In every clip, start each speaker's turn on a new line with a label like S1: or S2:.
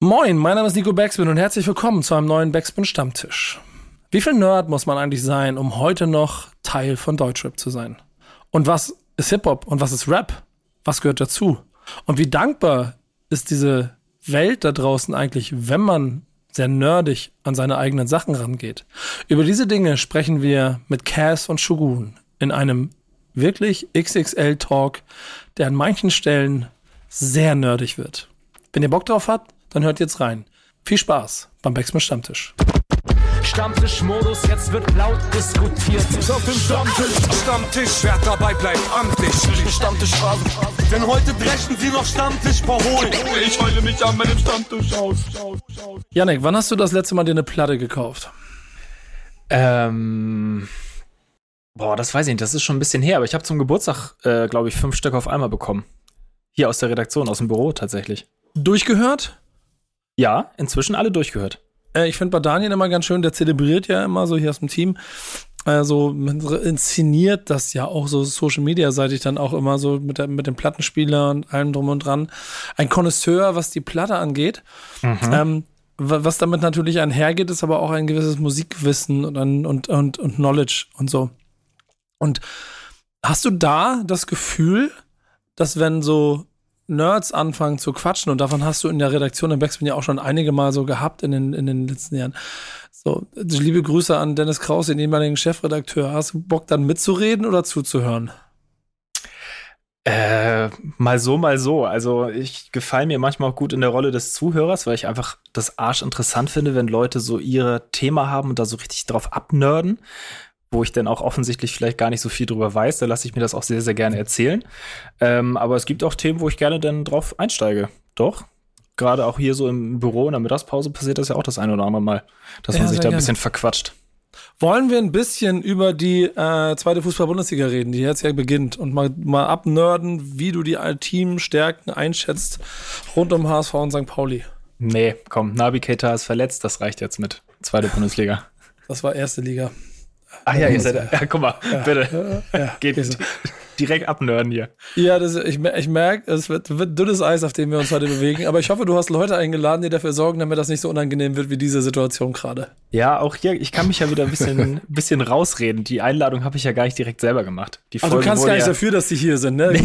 S1: Moin, mein Name ist Nico Backspin und herzlich willkommen zu einem neuen Backspin Stammtisch. Wie viel Nerd muss man eigentlich sein, um heute noch Teil von Deutschrap zu sein? Und was ist Hip-Hop und was ist Rap? Was gehört dazu? Und wie dankbar ist diese Welt da draußen eigentlich, wenn man sehr nerdig an seine eigenen Sachen rangeht? Über diese Dinge sprechen wir mit Cass und Shogun in einem wirklich XXL-Talk, der an manchen Stellen sehr nerdig wird. Wenn ihr Bock drauf habt, dann hört jetzt rein. Viel Spaß beim Backspin Stammtisch.
S2: Stammtischmodus, jetzt wird laut diskutiert.
S3: Auf dem Stammtisch, Stammtisch, wer dabei bleibt, amtlich. Stammtischphase. Denn heute brechen sie noch Stammtisch verholen. Ich heule mich an meinem Stammtisch aus.
S1: Janik, wann hast du das letzte Mal dir eine Platte gekauft?
S4: Ähm. Boah, das weiß ich nicht. Das ist schon ein bisschen her, aber ich habe zum Geburtstag, äh, glaube ich, fünf Stück auf einmal bekommen. Hier aus der Redaktion, aus dem Büro tatsächlich.
S1: Durchgehört?
S4: Ja, inzwischen alle durchgehört.
S1: Äh, ich finde bei Daniel immer ganz schön, der zelebriert ja immer so hier aus dem Team. Äh, so inszeniert das ja auch so Social Media seitig dann auch immer so mit, der, mit dem Plattenspieler und allem drum und dran. Ein Connoisseur, was die Platte angeht. Mhm. Ähm, was damit natürlich einhergeht, ist aber auch ein gewisses Musikwissen und, und, und, und Knowledge und so. Und hast du da das Gefühl, dass wenn so Nerds anfangen zu quatschen und davon hast du in der Redaktion im Backspin ja auch schon einige Mal so gehabt in den, in den letzten Jahren. So, liebe Grüße an Dennis Kraus, den ehemaligen Chefredakteur. Hast du Bock dann mitzureden oder zuzuhören?
S4: Äh, mal so, mal so. Also ich gefalle mir manchmal auch gut in der Rolle des Zuhörers, weil ich einfach das Arsch interessant finde, wenn Leute so ihre Thema haben und da so richtig drauf abnörden wo ich dann auch offensichtlich vielleicht gar nicht so viel drüber weiß. Da lasse ich mir das auch sehr, sehr gerne erzählen. Ähm, aber es gibt auch Themen, wo ich gerne dann drauf einsteige. Doch. Gerade auch hier so im Büro in der Mittagspause passiert das ja auch das ein oder andere Mal, dass ja, man sich da ein bisschen verquatscht.
S1: Wollen wir ein bisschen über die äh, zweite Fußball-Bundesliga reden, die jetzt ja beginnt und mal, mal abnörden, wie du die Teamstärken einschätzt rund um HSV und St. Pauli?
S4: Nee, komm, Nabi Keita ist verletzt, das reicht jetzt mit zweite Bundesliga.
S1: Das war erste Liga.
S4: Ach ja, ihr seid, ja, guck mal, ja, bitte. Ja, Geht so. direkt abnörden hier.
S1: Ja, das, ich, ich merke, es wird, wird, dünnes Eis, auf dem wir uns heute bewegen. Aber ich hoffe, du hast Leute eingeladen, die dafür sorgen, damit das nicht so unangenehm wird wie diese Situation gerade.
S4: Ja, auch hier, ich kann mich ja wieder ein bisschen, bisschen rausreden. Die Einladung habe ich ja gar nicht direkt selber gemacht. Die
S1: Ach, du kannst gar nicht ja dafür, dass sie hier sind, ne? Nee.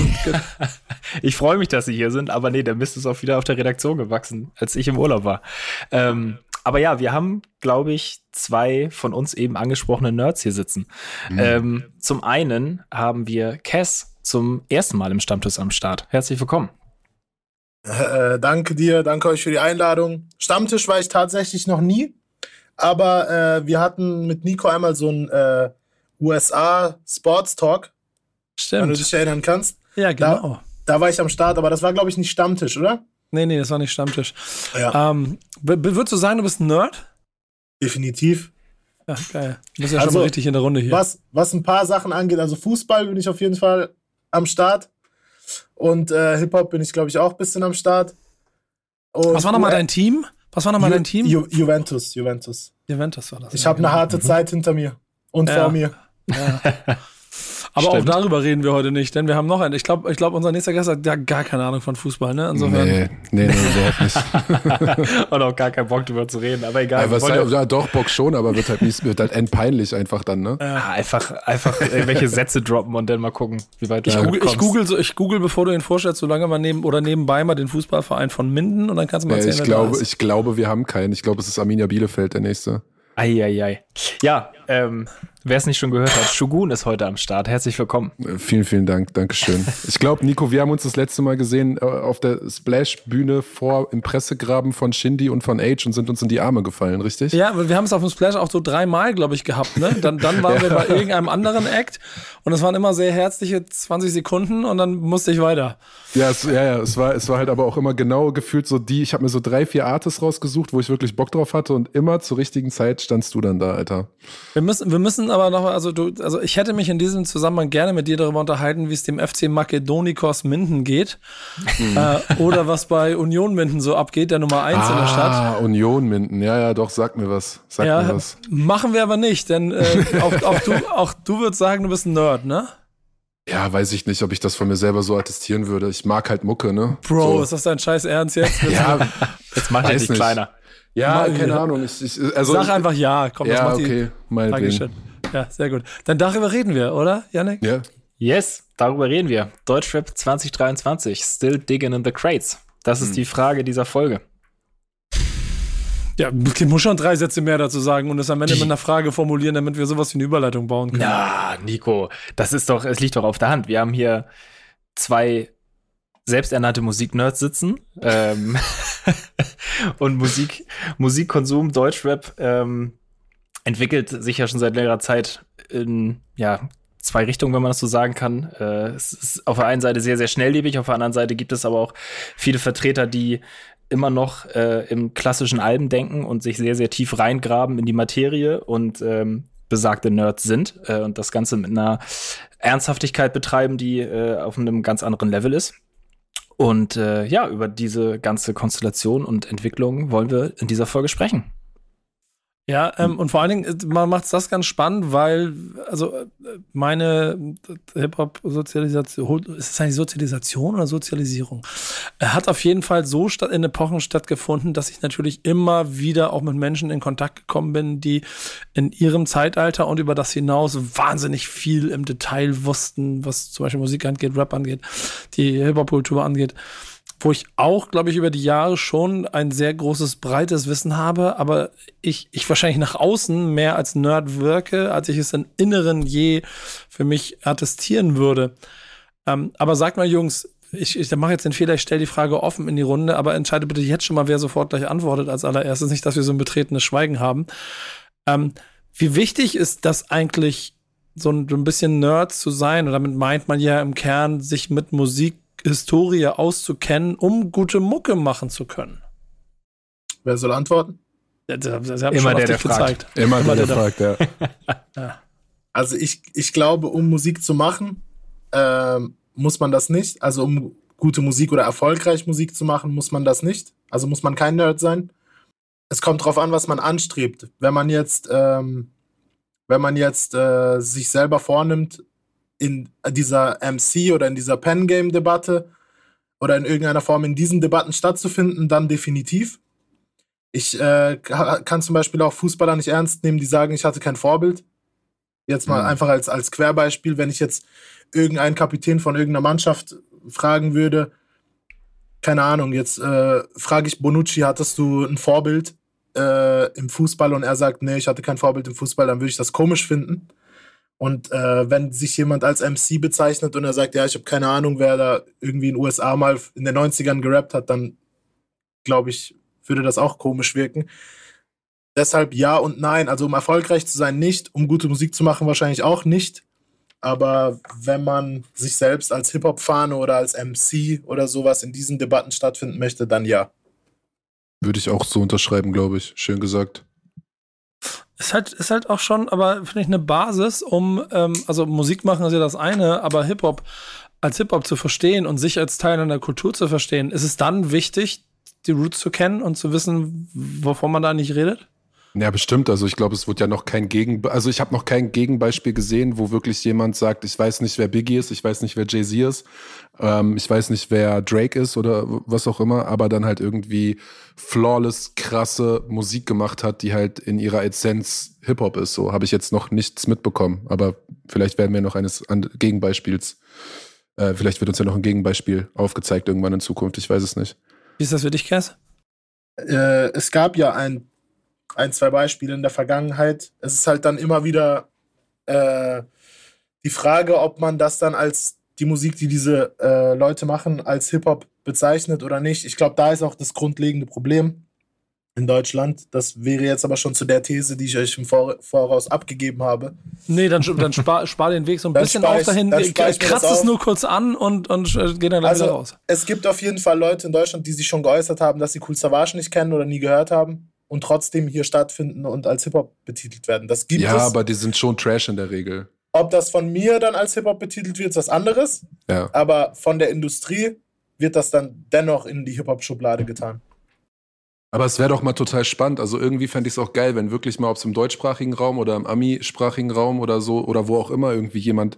S4: ich freue mich, dass sie hier sind, aber nee, der Mist ist auch wieder auf der Redaktion gewachsen, als ich im Urlaub war. Ähm, aber ja, wir haben, glaube ich, zwei von uns eben angesprochene Nerds hier sitzen. Mhm. Ähm, zum einen haben wir Cass zum ersten Mal im Stammtisch am Start. Herzlich willkommen.
S5: Äh, danke dir, danke euch für die Einladung. Stammtisch war ich tatsächlich noch nie, aber äh, wir hatten mit Nico einmal so ein äh, USA Sports Talk.
S1: Stimmt.
S5: Wenn du dich erinnern kannst.
S1: Ja, genau.
S5: Da, da war ich am Start, aber das war, glaube ich, nicht Stammtisch, oder?
S1: Nee, nee, das war nicht Stammtisch. Ja. Ähm, würdest du sagen, du bist ein Nerd?
S5: Definitiv.
S1: Ja, geil. Du bist ja also, schon mal richtig in der Runde hier.
S5: Was, was ein paar Sachen angeht, also Fußball bin ich auf jeden Fall am Start. Und äh, Hip-Hop bin ich, glaube ich, auch ein bisschen am Start.
S1: Und was war nochmal dein Team? Was war nochmal dein Team?
S5: Ju Juventus, Juventus.
S1: Juventus war das.
S5: Ich habe eine harte mhm. Zeit hinter mir und ja. vor mir.
S1: Ja. Aber Stimmt. auch darüber reden wir heute nicht, denn wir haben noch einen. Ich glaube, ich glaub, unser nächster Gast hat ja gar keine Ahnung von Fußball, ne?
S6: Insofern. Nee, nee, nee überhaupt
S4: nicht. Und auch gar keinen Bock drüber zu reden, aber egal.
S6: Ja, halt, ja, doch, Bock schon, aber wird halt, nicht, wird halt endpeinlich einfach dann, ne?
S4: Ja. einfach, einfach irgendwelche Sätze droppen und dann mal gucken, wie weit
S1: du ich google, ich google, so, ich google, bevor du ihn vorstellst, so lange mal neben oder nebenbei mal den Fußballverein von Minden und dann kannst du mal erzählen,
S6: ja, ich glaube, ich glaube, wir haben keinen. Ich glaube, es ist Arminia Bielefeld der nächste.
S4: Eieiei. Ja, ähm, wer es nicht schon gehört hat, Shogun ist heute am Start. Herzlich willkommen.
S6: Äh, vielen, vielen Dank. Dankeschön. Ich glaube, Nico, wir haben uns das letzte Mal gesehen äh, auf der Splash-Bühne vor im Pressegraben von Shindy und von Age und sind uns in die Arme gefallen, richtig?
S1: Ja, wir haben es auf dem Splash auch so dreimal, glaube ich, gehabt. Ne? Dann, dann waren ja. wir bei irgendeinem anderen Act und es waren immer sehr herzliche 20 Sekunden und dann musste ich weiter.
S6: Ja, es, ja, ja, es war, es war halt aber auch immer genau gefühlt so die, ich habe mir so drei, vier Artists rausgesucht, wo ich wirklich Bock drauf hatte und immer zur richtigen Zeit standst du dann da, Alter.
S1: Wir müssen, wir müssen aber noch, also du, also ich hätte mich in diesem Zusammenhang gerne mit dir darüber unterhalten, wie es dem FC Makedonikos Minden geht. Mhm. Äh, oder was bei Union Minden so abgeht, der Nummer 1 ah, in der Stadt. Ah,
S6: Union Minden, ja, ja, doch, sag mir was. Sag ja, mir was.
S1: Machen wir aber nicht, denn äh, auch, auch, du, auch du würdest sagen, du bist ein Nerd, ne?
S6: Ja, weiß ich nicht, ob ich das von mir selber so attestieren würde. Ich mag halt Mucke, ne?
S1: Bro,
S6: so.
S1: ist das dein scheiß Ernst jetzt?
S6: Ja,
S4: Jetzt mach ich dich
S6: nicht.
S4: kleiner.
S6: Ja,
S1: Mal-
S6: keine Ahnung. Ich, ich, also,
S1: Sag einfach ja. Komm, das
S6: Ja,
S1: macht die
S6: okay, meinetwegen.
S1: Dankeschön. Ja, sehr gut. Dann darüber reden wir, oder, Yannick?
S6: Ja,
S4: Yes, darüber reden wir. Deutschrap 2023, still digging in the crates. Das ist die Frage dieser Folge.
S1: Ja, ich muss schon drei Sätze mehr dazu sagen und es am Ende mit einer Frage formulieren, damit wir sowas wie eine Überleitung bauen können.
S4: Na, Nico, das ist doch, es liegt doch auf der Hand. Wir haben hier zwei selbsternannte Musiknerds sitzen ähm, und Musik, Musikkonsum, Deutschrap ähm, entwickelt sich ja schon seit längerer Zeit in ja, zwei Richtungen, wenn man das so sagen kann. Äh, es ist auf der einen Seite sehr, sehr schnelllebig, auf der anderen Seite gibt es aber auch viele Vertreter, die immer noch äh, im klassischen Alben denken und sich sehr, sehr tief reingraben in die Materie und ähm, besagte Nerds sind äh, und das Ganze mit einer Ernsthaftigkeit betreiben, die äh, auf einem ganz anderen Level ist. Und äh, ja, über diese ganze Konstellation und Entwicklung wollen wir in dieser Folge sprechen.
S1: Ja, ähm, und vor allen Dingen, äh, man macht das ganz spannend, weil, also, äh, meine äh, Hip-Hop-Sozialisation, ist es eigentlich Sozialisation oder Sozialisierung? Hat auf jeden Fall so statt, in Epochen stattgefunden, dass ich natürlich immer wieder auch mit Menschen in Kontakt gekommen bin, die in ihrem Zeitalter und über das hinaus wahnsinnig viel im Detail wussten, was zum Beispiel Musik angeht, Rap angeht, die Hip-Hop-Kultur angeht wo ich auch, glaube ich, über die Jahre schon ein sehr großes, breites Wissen habe, aber ich, ich wahrscheinlich nach außen mehr als Nerd wirke, als ich es im Inneren je für mich attestieren würde. Ähm, aber sagt mal, Jungs, ich, ich mache jetzt den Fehler, ich stelle die Frage offen in die Runde, aber entscheide bitte jetzt schon mal, wer sofort gleich antwortet als allererstes, nicht, dass wir so ein betretenes Schweigen haben. Ähm, wie wichtig ist das eigentlich, so ein, so ein bisschen Nerd zu sein? Und damit meint man ja im Kern, sich mit Musik Historie auszukennen, um gute Mucke machen zu können.
S5: Wer soll antworten?
S1: Ja,
S4: Immer der,
S1: dich
S4: der fragt.
S1: gezeigt.
S6: immer,
S1: Immer
S6: der,
S1: der-
S6: fragt, ja.
S5: Also ich, ich glaube, um Musik zu machen, ähm, muss man das nicht. Also um gute Musik oder erfolgreich Musik zu machen, muss man das nicht. Also muss man kein Nerd sein. Es kommt drauf an, was man anstrebt. Wenn man jetzt, ähm, wenn man jetzt äh, sich selber vornimmt, in dieser MC oder in dieser Pen-Game-Debatte oder in irgendeiner Form in diesen Debatten stattzufinden, dann definitiv. Ich äh, ka- kann zum Beispiel auch Fußballer nicht ernst nehmen, die sagen, ich hatte kein Vorbild. Jetzt mal
S6: Mhm.
S5: einfach als, als Querbeispiel, wenn ich jetzt irgendeinen Kapitän von irgendeiner Mannschaft fragen würde, keine Ahnung, jetzt äh, frage ich Bonucci, hattest du ein Vorbild äh, im Fußball? Und er sagt, nee, ich hatte kein Vorbild im Fußball, dann würde ich das komisch finden. Und äh, wenn sich jemand als MC bezeichnet und er sagt, ja, ich habe keine Ahnung, wer da irgendwie in den USA mal in den 90ern gerappt hat, dann glaube ich, würde das auch komisch wirken. Deshalb ja und nein. Also um erfolgreich zu sein, nicht. Um gute Musik zu machen, wahrscheinlich auch nicht. Aber wenn man sich selbst als Hip-Hop-Fahne oder als MC oder sowas in diesen Debatten stattfinden möchte, dann ja.
S6: Würde ich auch so unterschreiben, glaube ich. Schön gesagt.
S1: Ist halt, ist halt auch schon, aber finde ich eine Basis, um, ähm, also Musik machen ist ja das eine, aber Hip-Hop als Hip-Hop zu verstehen und sich als Teil einer Kultur zu verstehen, ist es dann wichtig, die Roots zu kennen und zu wissen, wovon man da nicht redet?
S6: Ja, bestimmt. Also ich glaube, es wird ja noch kein Gegen, also ich habe noch kein Gegenbeispiel gesehen, wo wirklich jemand sagt, ich weiß nicht, wer Biggie ist, ich weiß nicht, wer Jay-Z ist, ähm, ich weiß nicht, wer Drake ist oder was auch immer, aber dann halt irgendwie flawless, krasse Musik gemacht hat, die halt in ihrer Essenz Hip-Hop ist. So habe ich jetzt noch nichts mitbekommen, aber vielleicht werden wir noch eines an- Gegenbeispiels, äh, vielleicht wird uns ja noch ein Gegenbeispiel aufgezeigt irgendwann in Zukunft, ich weiß es nicht.
S1: Wie ist das für dich, Cass?
S5: Äh, es gab ja ein, ein, zwei Beispiele in der Vergangenheit. Es ist halt dann immer wieder äh, die Frage, ob man das dann als die Musik, die diese äh, Leute machen, als Hip-Hop bezeichnet oder nicht. Ich glaube, da ist auch das grundlegende Problem in Deutschland. Das wäre jetzt aber schon zu der These, die ich euch im Vor Voraus abgegeben habe.
S1: Nee, dann, dann spar, spar den Weg so ein
S5: Dann
S1: bisschen auf dahin,
S5: ich
S1: kratzt
S5: das
S1: es nur kurz an und, und äh, geh dann
S5: Also-
S1: raus.
S5: Es gibt auf jeden Fall Leute in Deutschland, die sich schon geäußert haben, dass sie Cool Savage nicht kennen oder nie gehört haben und trotzdem hier stattfinden und als Hip-Hop betitelt werden. Das gibt
S6: Ja,
S5: es.
S6: aber die sind schon Trash in der Regel.
S5: Ob das von mir dann als Hip-Hop betitelt wird, ist was anderes.
S6: Ja.
S5: Aber von der Industrie wird das dann dennoch in die Hip-Hop-Schublade getan.
S6: Aber es wäre doch mal total spannend. Also irgendwie fände ich es auch geil, wenn wirklich mal, ob es im deutschsprachigen Raum oder im Ami-sprachigen Raum oder so oder wo auch immer irgendwie jemand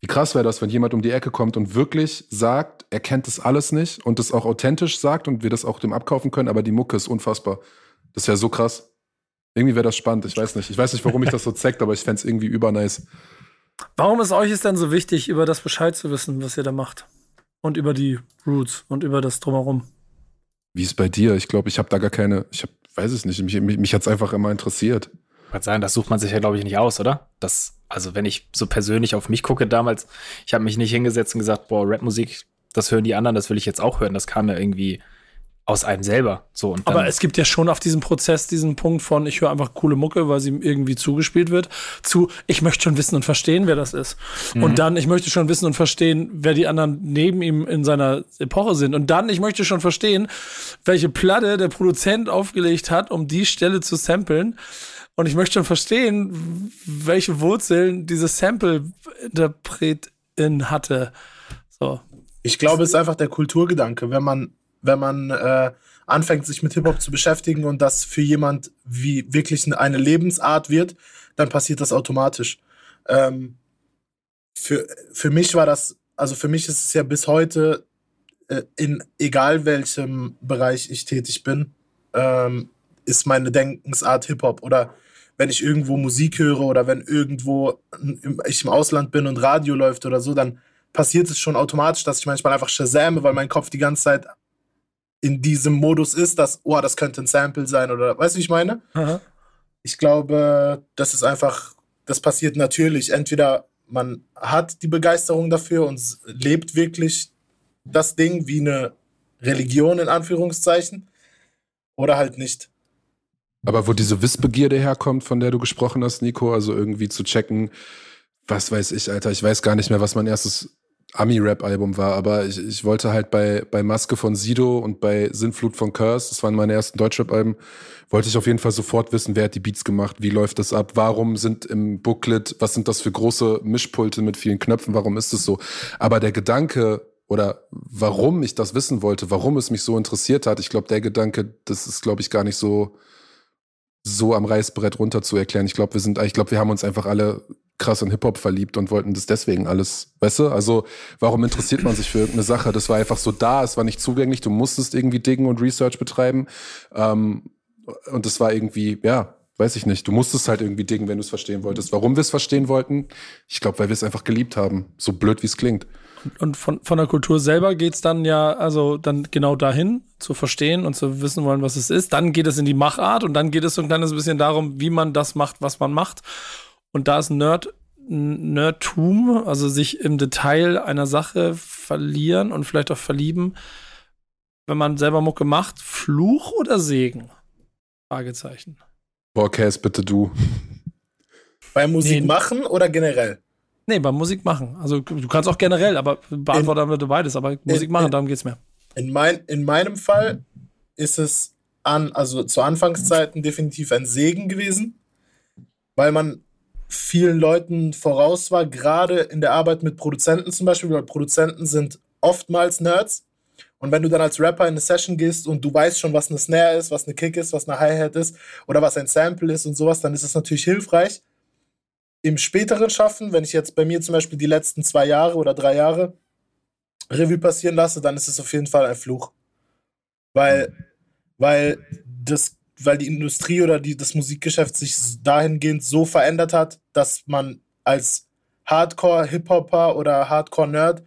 S6: Wie krass wäre das, wenn jemand um die Ecke kommt und wirklich sagt, er kennt das alles nicht und das auch authentisch sagt und wir das auch dem abkaufen können, aber die Mucke ist unfassbar. Das wäre so krass. Irgendwie wäre das spannend, ich weiß nicht. Ich weiß nicht, warum mich das so zeigt, aber ich fände es irgendwie übernice.
S1: Warum ist euch es denn so wichtig, über das Bescheid zu wissen, was ihr da macht? Und über die Roots und über das Drumherum?
S6: Wie ist bei dir? Ich glaube, ich habe da gar keine, ich hab, weiß es nicht, mich, mich, mich hat es einfach immer interessiert.
S4: Ich würde sagen, das sucht man sich ja, glaube ich, nicht aus, oder? Das, also wenn ich so persönlich auf mich gucke damals, ich habe mich nicht hingesetzt und gesagt, boah, Rapmusik, das hören die anderen, das will ich jetzt auch hören. Das kam ja irgendwie aus einem selber. So, und
S1: Aber es gibt ja schon auf diesem Prozess diesen Punkt von, ich höre einfach coole Mucke, weil sie ihm irgendwie zugespielt wird, zu, ich möchte schon wissen und verstehen, wer das ist. Mhm. Und dann, ich möchte schon wissen und verstehen, wer die anderen neben ihm in seiner Epoche sind. Und dann, ich möchte schon verstehen, welche Platte der Produzent aufgelegt hat, um die Stelle zu samplen. Und ich möchte schon verstehen, welche Wurzeln dieses Sample-Interpretin hatte. So.
S5: Ich glaube, es ist einfach der Kulturgedanke. Wenn man wenn man äh, anfängt, sich mit Hip-Hop zu beschäftigen und das für jemand wie wirklich eine Lebensart wird, dann passiert das automatisch. Ähm, für, für mich war das, also für mich ist es ja bis heute, äh, in egal welchem Bereich ich tätig bin, ähm, ist meine Denkensart Hip-Hop. Oder wenn ich irgendwo Musik höre oder wenn irgendwo ich im Ausland bin und Radio läuft oder so, dann passiert es schon automatisch, dass ich manchmal einfach shazame, weil mein Kopf die ganze Zeit in diesem Modus ist, dass, oh, das könnte ein Sample sein oder, weißt du, wie ich meine? Aha. Ich glaube, das ist einfach, das passiert natürlich. Entweder man hat die Begeisterung dafür und lebt wirklich das Ding wie eine Religion in Anführungszeichen oder halt nicht.
S6: Aber wo diese Wissbegierde herkommt, von der du gesprochen hast, Nico, also irgendwie zu checken, was weiß ich, Alter, ich weiß gar nicht mehr, was mein erstes Ami-Rap-Album war, aber ich, ich wollte halt bei, bei Maske von Sido und bei Sinnflut von Curse, das waren meine ersten Deutschrap-Alben, wollte ich auf jeden Fall sofort wissen, wer hat die Beats gemacht, wie läuft das ab, warum sind im Booklet, was sind das für große Mischpulte mit vielen Knöpfen, warum ist es so? Aber der Gedanke oder warum ich das wissen wollte, warum es mich so interessiert hat, ich glaube, der Gedanke, das ist, glaube ich, gar nicht so so am Reißbrett runter zu erklären. Ich glaube, wir sind, ich glaube, wir haben uns einfach alle krass in Hip-Hop verliebt und wollten das deswegen alles, weißt du? Also, warum interessiert man sich für irgendeine Sache? Das war einfach so da, es war nicht zugänglich, du musstest irgendwie Dingen und Research betreiben. Ähm, und es war irgendwie, ja, weiß ich nicht, du musstest halt irgendwie dingen, wenn du es verstehen wolltest. Warum wir es verstehen wollten? Ich glaube, weil wir es einfach geliebt haben. So blöd, wie es klingt.
S1: Und von, von der Kultur selber geht es dann ja, also dann genau dahin, zu verstehen und zu wissen wollen, was es ist. Dann geht es in die Machart und dann geht es so ein kleines bisschen darum, wie man das macht, was man macht. Und da ist Nerd, Nerdtum, also sich im Detail einer Sache verlieren und vielleicht auch verlieben, wenn man selber Mucke macht, Fluch oder Segen? Fragezeichen.
S6: Boah, Cass, bitte du.
S5: Bei Musik nee. machen oder generell?
S1: Nee, bei Musik machen. Also du kannst auch generell, aber beantworten wir beides, aber Musik machen, in, darum geht's mir.
S5: In, mein, in meinem Fall ist es an, also zu Anfangszeiten definitiv ein Segen gewesen, weil man vielen Leuten voraus war, gerade in der Arbeit mit Produzenten zum Beispiel, weil Produzenten sind oftmals Nerds. Und wenn du dann als Rapper in eine Session gehst und du weißt schon, was eine Snare ist, was eine Kick ist, was eine Hi-Hat ist oder was ein Sample ist und sowas, dann ist es natürlich hilfreich. Im späteren Schaffen, wenn ich jetzt bei mir zum Beispiel die letzten zwei Jahre oder drei Jahre Revue passieren lasse, dann ist es auf jeden Fall ein Fluch. Weil, weil das weil die Industrie oder die, das Musikgeschäft sich dahingehend so verändert hat, dass man als Hardcore-Hip-Hopper oder Hardcore-Nerd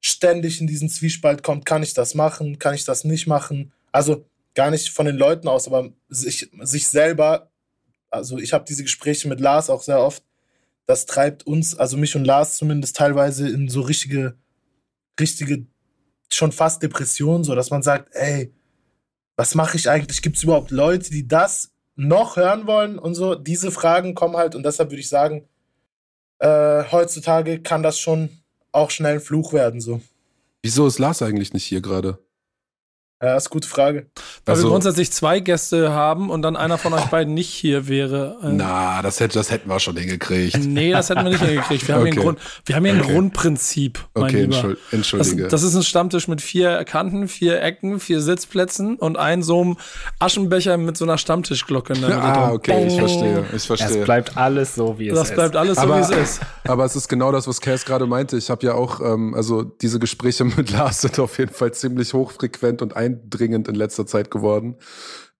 S5: ständig in diesen Zwiespalt kommt, kann ich das machen, kann ich das nicht machen. Also gar nicht von den Leuten aus, aber sich, sich selber, also ich habe diese Gespräche mit Lars auch sehr oft, das treibt uns, also mich und Lars zumindest teilweise in so richtige, richtige, schon fast Depressionen, so dass man sagt, ey, was mache ich eigentlich? Gibt es überhaupt Leute, die das noch hören wollen und so? Diese Fragen kommen halt und deshalb würde ich sagen, äh, heutzutage kann das schon auch schnell ein Fluch werden, so.
S6: Wieso ist Lars eigentlich nicht hier gerade?
S5: Ja, ist eine gute Frage.
S1: Weil
S6: Also-
S1: wir grundsätzlich zwei Gäste haben und dann einer von euch beiden nicht hier wäre. Äh,
S6: Na, das, hätte, das hätten wir schon hingekriegt.
S1: Nee, das hätten wir nicht hingekriegt. Wir haben hier ein,
S6: Okay.
S1: Grund, wir haben hier ein
S6: Okay.
S1: Grundprinzip, mein
S6: Okay,
S1: Lieber.
S6: entschuld,
S1: Das,
S6: entschuldige.
S1: das ist ein Stammtisch mit vier Kanten, vier Ecken, vier Sitzplätzen und ein so einem Aschenbecher mit so einer Stammtischglocke in der Mitte.
S6: ah, okay, ich verstehe. Ich
S4: Es
S6: verstehe.
S4: bleibt alles so, wie es
S1: Das
S4: ist.
S1: bleibt alles so,
S6: Aber-
S1: wie es ist.
S6: Aber es ist genau das, was Cass gerade meinte. Ich habe ja auch, ähm, also diese Gespräche mit Lars sind auf jeden Fall ziemlich hochfrequent und eindringend in letzter Zeit geworden.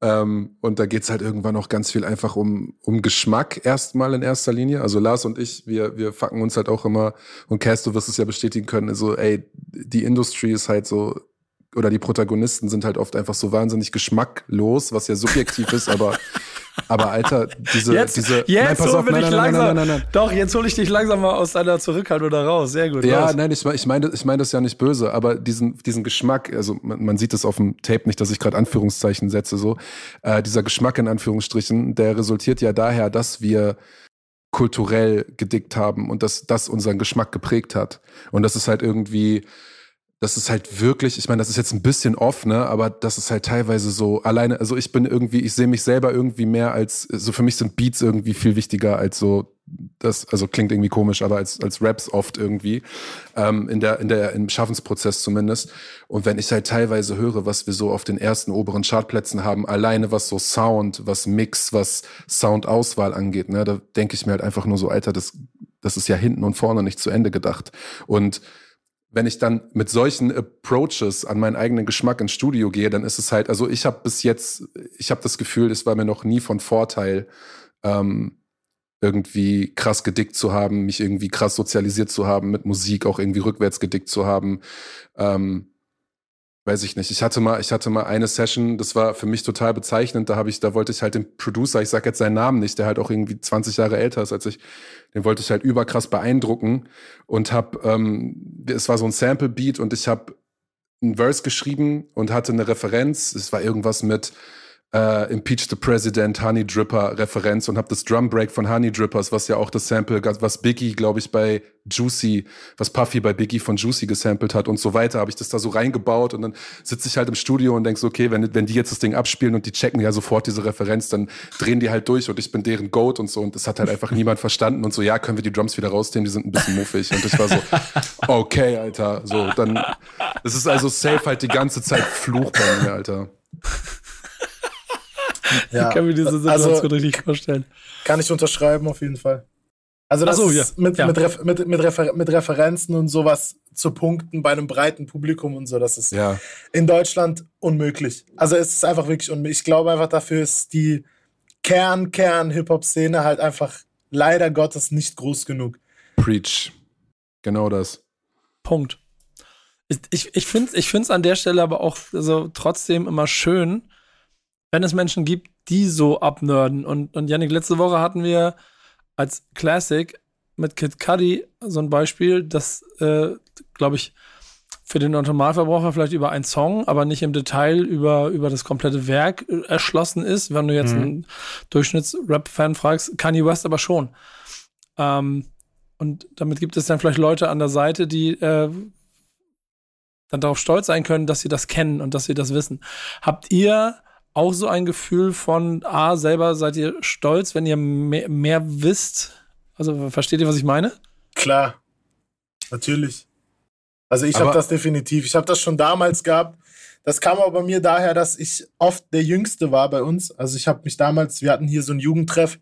S6: Ähm, und da geht's halt irgendwann auch ganz viel einfach um, um Geschmack erstmal in erster Linie. Also Lars und ich, wir, wir fucken uns halt auch immer, und Cass, du wirst es ja bestätigen können, so, ey, die Industry ist halt so, oder die Protagonisten sind halt oft einfach so wahnsinnig geschmacklos, was ja subjektiv ist, aber, aber Alter, diese,
S1: Jetzt,
S6: diese,
S1: jetzt
S6: pass
S1: hol
S6: auf, nein, nein, nein,
S1: langsam.
S6: nein, nein, nein, nein.
S1: Doch, jetzt hole ich dich langsam mal aus deiner Zurückhaltung da raus. Sehr gut.
S6: Ja,
S1: los.
S6: nein, ich, mein- ich meine ich meine das ja nicht böse, aber diesen, diesen Geschmack, also man, man sieht es auf dem Tape nicht, dass ich gerade Anführungszeichen setze, so, äh, dieser Geschmack in Anführungsstrichen, der resultiert ja daher, dass wir kulturell gedickt haben und dass das unseren Geschmack geprägt hat. Und das ist halt irgendwie, das ist halt wirklich, ich meine, das ist jetzt ein bisschen off, ne, aber das ist halt teilweise so alleine, also ich bin irgendwie, ich sehe mich selber irgendwie mehr als, so für mich sind Beats irgendwie viel wichtiger als so das, also klingt irgendwie komisch, aber als, als Raps oft irgendwie, ähm, in der, in der, im Schaffensprozess zumindest. Und wenn ich halt teilweise höre, was wir so auf den ersten oberen Chartplätzen haben, alleine was so Sound, was Mix, was Soundauswahl angeht, ne, da denke ich mir halt einfach nur so, Alter, das, das ist ja hinten und vorne nicht zu Ende gedacht. Und wenn ich dann mit solchen Approaches an meinen eigenen Geschmack ins Studio gehe, dann ist es halt, also ich habe bis jetzt, ich habe das Gefühl, es war mir noch nie von Vorteil, ähm, irgendwie krass gedickt zu haben, mich irgendwie krass sozialisiert zu haben, mit Musik auch irgendwie rückwärts gedickt zu haben. Ähm, weiß ich nicht. Ich hatte mal, ich hatte mal eine Session, das war für mich total bezeichnend. Da habe ich, da wollte ich halt den Producer, ich sag jetzt seinen Namen nicht, der halt auch irgendwie 20 Jahre älter ist als ich, den wollte ich halt überkrass beeindrucken und habe, ähm, es war so ein Sample Beat und ich habe ein Verse geschrieben und hatte eine Referenz. Es war irgendwas mit äh, Impeach the President, Honey Dripper Referenz und habe das Drum Break von Honey Drippers, was ja auch das Sample, was Biggie, glaube ich, bei Juicy, was Puffy bei Biggie von Juicy gesampelt hat und so weiter, habe ich das da so reingebaut und dann sitze ich halt im Studio und denk so, okay, wenn, wenn die jetzt das Ding abspielen und die checken ja sofort diese Referenz, dann drehen die halt durch und ich bin deren Goat und so und das hat halt einfach niemand verstanden und so, ja, können wir die Drums wieder rausnehmen, die sind ein bisschen muffig und ich war so, okay, Alter, so, dann, es ist also safe halt die ganze Zeit Fluch bei mir, Alter.
S5: Ja.
S1: Ich kann mir diese Situation
S5: Also-
S1: richtig vorstellen.
S5: Kann ich unterschreiben, auf jeden Fall. Also das
S1: so, ja.
S5: mit,
S1: Ja.
S5: Mit, mit, mit, Refer mit Referenzen und sowas zu punkten bei einem breiten Publikum und so, das ist
S6: Ja.
S5: in Deutschland unmöglich. Also es ist einfach wirklich unmöglich. Ich glaube einfach, dafür ist die Kern, Kern Hip-Hop-Szene halt einfach leider Gottes nicht groß genug.
S6: Preach. Genau das.
S1: Punkt. Ich, ich, ich finde es an der Stelle aber auch so trotzdem immer schön, wenn es Menschen gibt, die so abnörden. Und, und Yannick, letzte Woche hatten wir als Classic mit Kid Cudi so ein Beispiel, das, äh, glaube ich, für den Normalverbraucher vielleicht über einen Song, aber nicht im Detail über, über das komplette Werk erschlossen ist. Wenn du jetzt
S4: Mhm.
S1: einen Durchschnitts-Rap-Fan fragst, Kanye West aber schon. Ähm, und damit gibt es dann vielleicht Leute an der Seite, die äh, dann darauf stolz sein können, dass sie das kennen und dass sie das wissen. Habt ihr auch so ein Gefühl von, A, selber seid ihr stolz, wenn ihr mehr, mehr wisst? Also versteht ihr, was ich meine?
S5: Klar, natürlich. Also ich habe das definitiv. Ich habe das schon damals gehabt. Das kam aber bei mir daher, dass ich oft der Jüngste war bei uns. Also ich habe mich damals, wir hatten hier so einen Jugendtreff,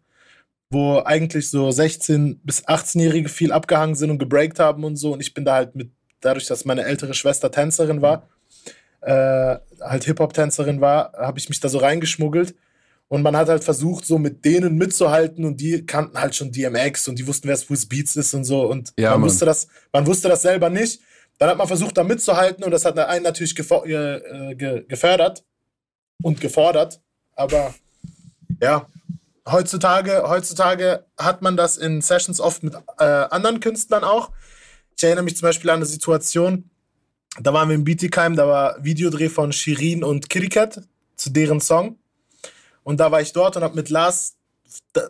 S5: wo eigentlich so 16- bis 18-Jährige viel abgehangen sind und gebreakt haben und so. Und ich bin da halt mit, dadurch, dass meine ältere Schwester Tänzerin war, äh, halt Hip-Hop-Tänzerin war, habe ich mich da so reingeschmuggelt. Und man hat halt versucht, so mit denen mitzuhalten und die kannten halt schon DMX und die wussten, wer Swiss Beats ist und so. Und
S6: Ja,
S5: man,
S6: Mann.
S5: wusste das, man wusste das selber nicht. Dann hat man versucht, da mitzuhalten und das hat einen natürlich äh, ge gefördert und gefordert. Aber ja, heutzutage, heutzutage hat man das in Sessions oft mit äh, anderen Künstlern auch. Ich erinnere mich zum Beispiel an eine Situation, da waren wir im Bietigheim, da war Videodreh von Shirin und Kitty Cat zu deren Song. Und da war ich dort und habe mit Lars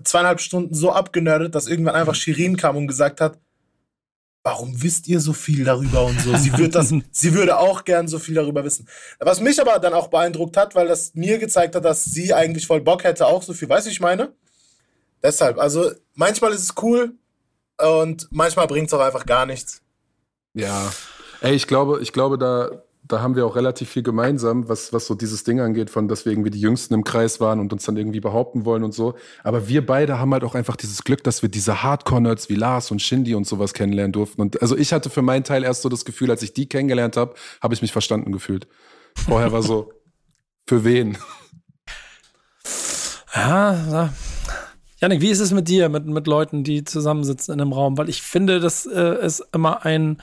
S5: zweieinhalb Stunden so abgenördet, dass irgendwann einfach Shirin kam und gesagt hat, warum wisst ihr so viel darüber und so? Sie, wird das, sie würde auch gern so viel darüber wissen. Was mich aber dann auch beeindruckt hat, weil das mir gezeigt hat, dass sie eigentlich voll Bock hätte, auch so viel, weißt du, ich meine? Deshalb, also manchmal ist es cool und manchmal bringt es auch einfach gar nichts.
S6: Ja. Ey, ich glaube, ich glaube, da, da haben wir auch relativ viel gemeinsam, was, was so dieses Ding angeht, von dass wir irgendwie die Jüngsten im Kreis waren und uns dann irgendwie behaupten wollen und so. Aber wir beide haben halt auch einfach dieses Glück, dass wir diese Hardcore-Nerds wie Lars und Shindy und sowas kennenlernen durften. Und also ich hatte für meinen Teil erst so das Gefühl, als ich die kennengelernt habe, habe ich mich verstanden gefühlt. Vorher war so, für wen?
S1: Ja, ja. Janik, wie ist es mit dir, mit, mit Leuten, die zusammensitzen in einem Raum? Weil ich finde, das äh, ist immer ein,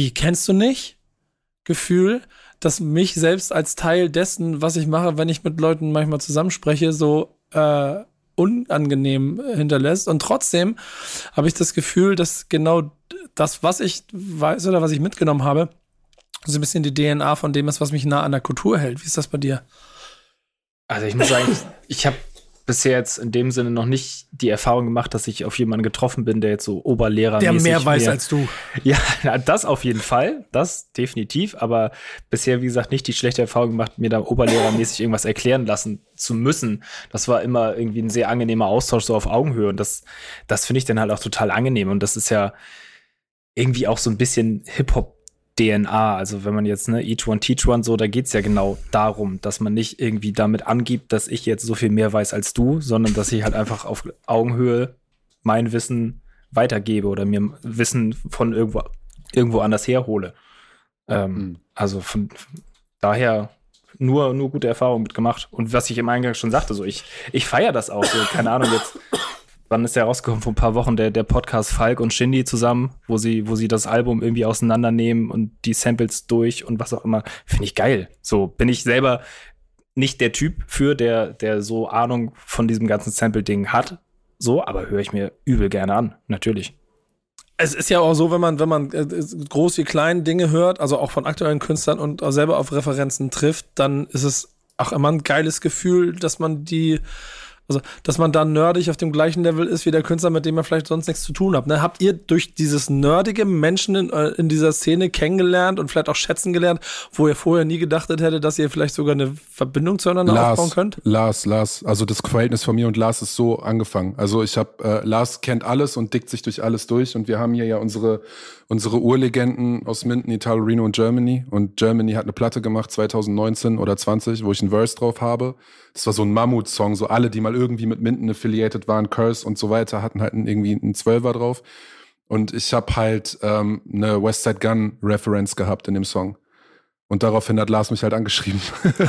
S1: wie kennst du nicht? Gefühl, dass mich selbst als Teil dessen, was ich mache, wenn ich mit Leuten manchmal zusammenspreche, so äh, unangenehm hinterlässt. Und trotzdem habe ich das Gefühl, dass genau das, was ich weiß oder was ich mitgenommen habe, so ein bisschen die DNA von dem ist, was mich nah an der Kultur hält. Wie ist das bei dir?
S4: Also ich muss sagen, ich habe bisher jetzt in dem Sinne noch nicht die Erfahrung gemacht, dass ich auf jemanden getroffen bin, der jetzt so Oberlehrer
S1: Der mehr weiß mehr, als du.
S4: Ja, das auf jeden Fall, das definitiv, aber bisher, wie gesagt, nicht die schlechte Erfahrung gemacht, mir da oberlehrermäßig irgendwas erklären lassen zu müssen. Das war immer irgendwie ein sehr angenehmer Austausch so auf Augenhöhe und das, das finde ich dann halt auch total angenehm und das ist ja irgendwie auch so ein bisschen Hip-Hop DNA. Also wenn man jetzt, ne, Each One Teach One, so, da geht es ja genau darum, dass man nicht irgendwie damit angibt, dass ich jetzt so viel mehr weiß als du, sondern dass ich halt einfach auf Augenhöhe mein Wissen weitergebe oder mir Wissen von irgendwo, irgendwo anders herhole. Ähm, mhm. Also von daher nur, nur gute Erfahrungen mitgemacht. Und was ich im Eingang schon sagte, so ich, ich feiere das auch. So, keine Ahnung, jetzt wann ist der rausgekommen? Vor ein paar Wochen der, der Podcast Falk und Shindy zusammen, wo sie, wo sie das Album irgendwie auseinandernehmen und die Samples durch und was auch immer. Finde ich geil. So bin ich selber nicht der Typ für, der, der so Ahnung von diesem ganzen Sample-Ding hat. So, aber höre ich mir übel gerne an, natürlich.
S1: Es ist ja auch so, wenn man, wenn man äh, groß wie klein Dinge hört, also auch von aktuellen Künstlern und auch selber auf Referenzen trifft, dann ist es auch immer ein geiles Gefühl, dass man die also, dass man da nerdig auf dem gleichen Level ist wie der Künstler, mit dem man vielleicht sonst nichts zu tun hat. Ne? Habt ihr durch dieses nerdige Menschen in, äh, in, dieser Szene kennengelernt und vielleicht auch schätzen gelernt, wo ihr vorher nie gedacht hättet, dass ihr vielleicht sogar eine Verbindung zueinander Lars, aufbauen könnt?
S6: Lars, Lars, also das Verhältnis von mir und Lars ist so angefangen. Also ich habe, äh, Lars kennt alles und dickt sich durch alles durch und wir haben hier ja unsere unsere Urlegenden aus Minden, Italien, Reno und Germany. Und Germany hat eine Platte gemacht 2019 oder 20, wo ich einen Verse drauf habe. Das war so ein Mammut-Song, so alle, die mal irgendwie mit Minden affiliated waren, Curse und so weiter, hatten halt irgendwie einen Zwölfer drauf. Und ich habe halt ähm, eine Westside Gun Reference gehabt in dem Song. Und daraufhin hat Lars mich halt angeschrieben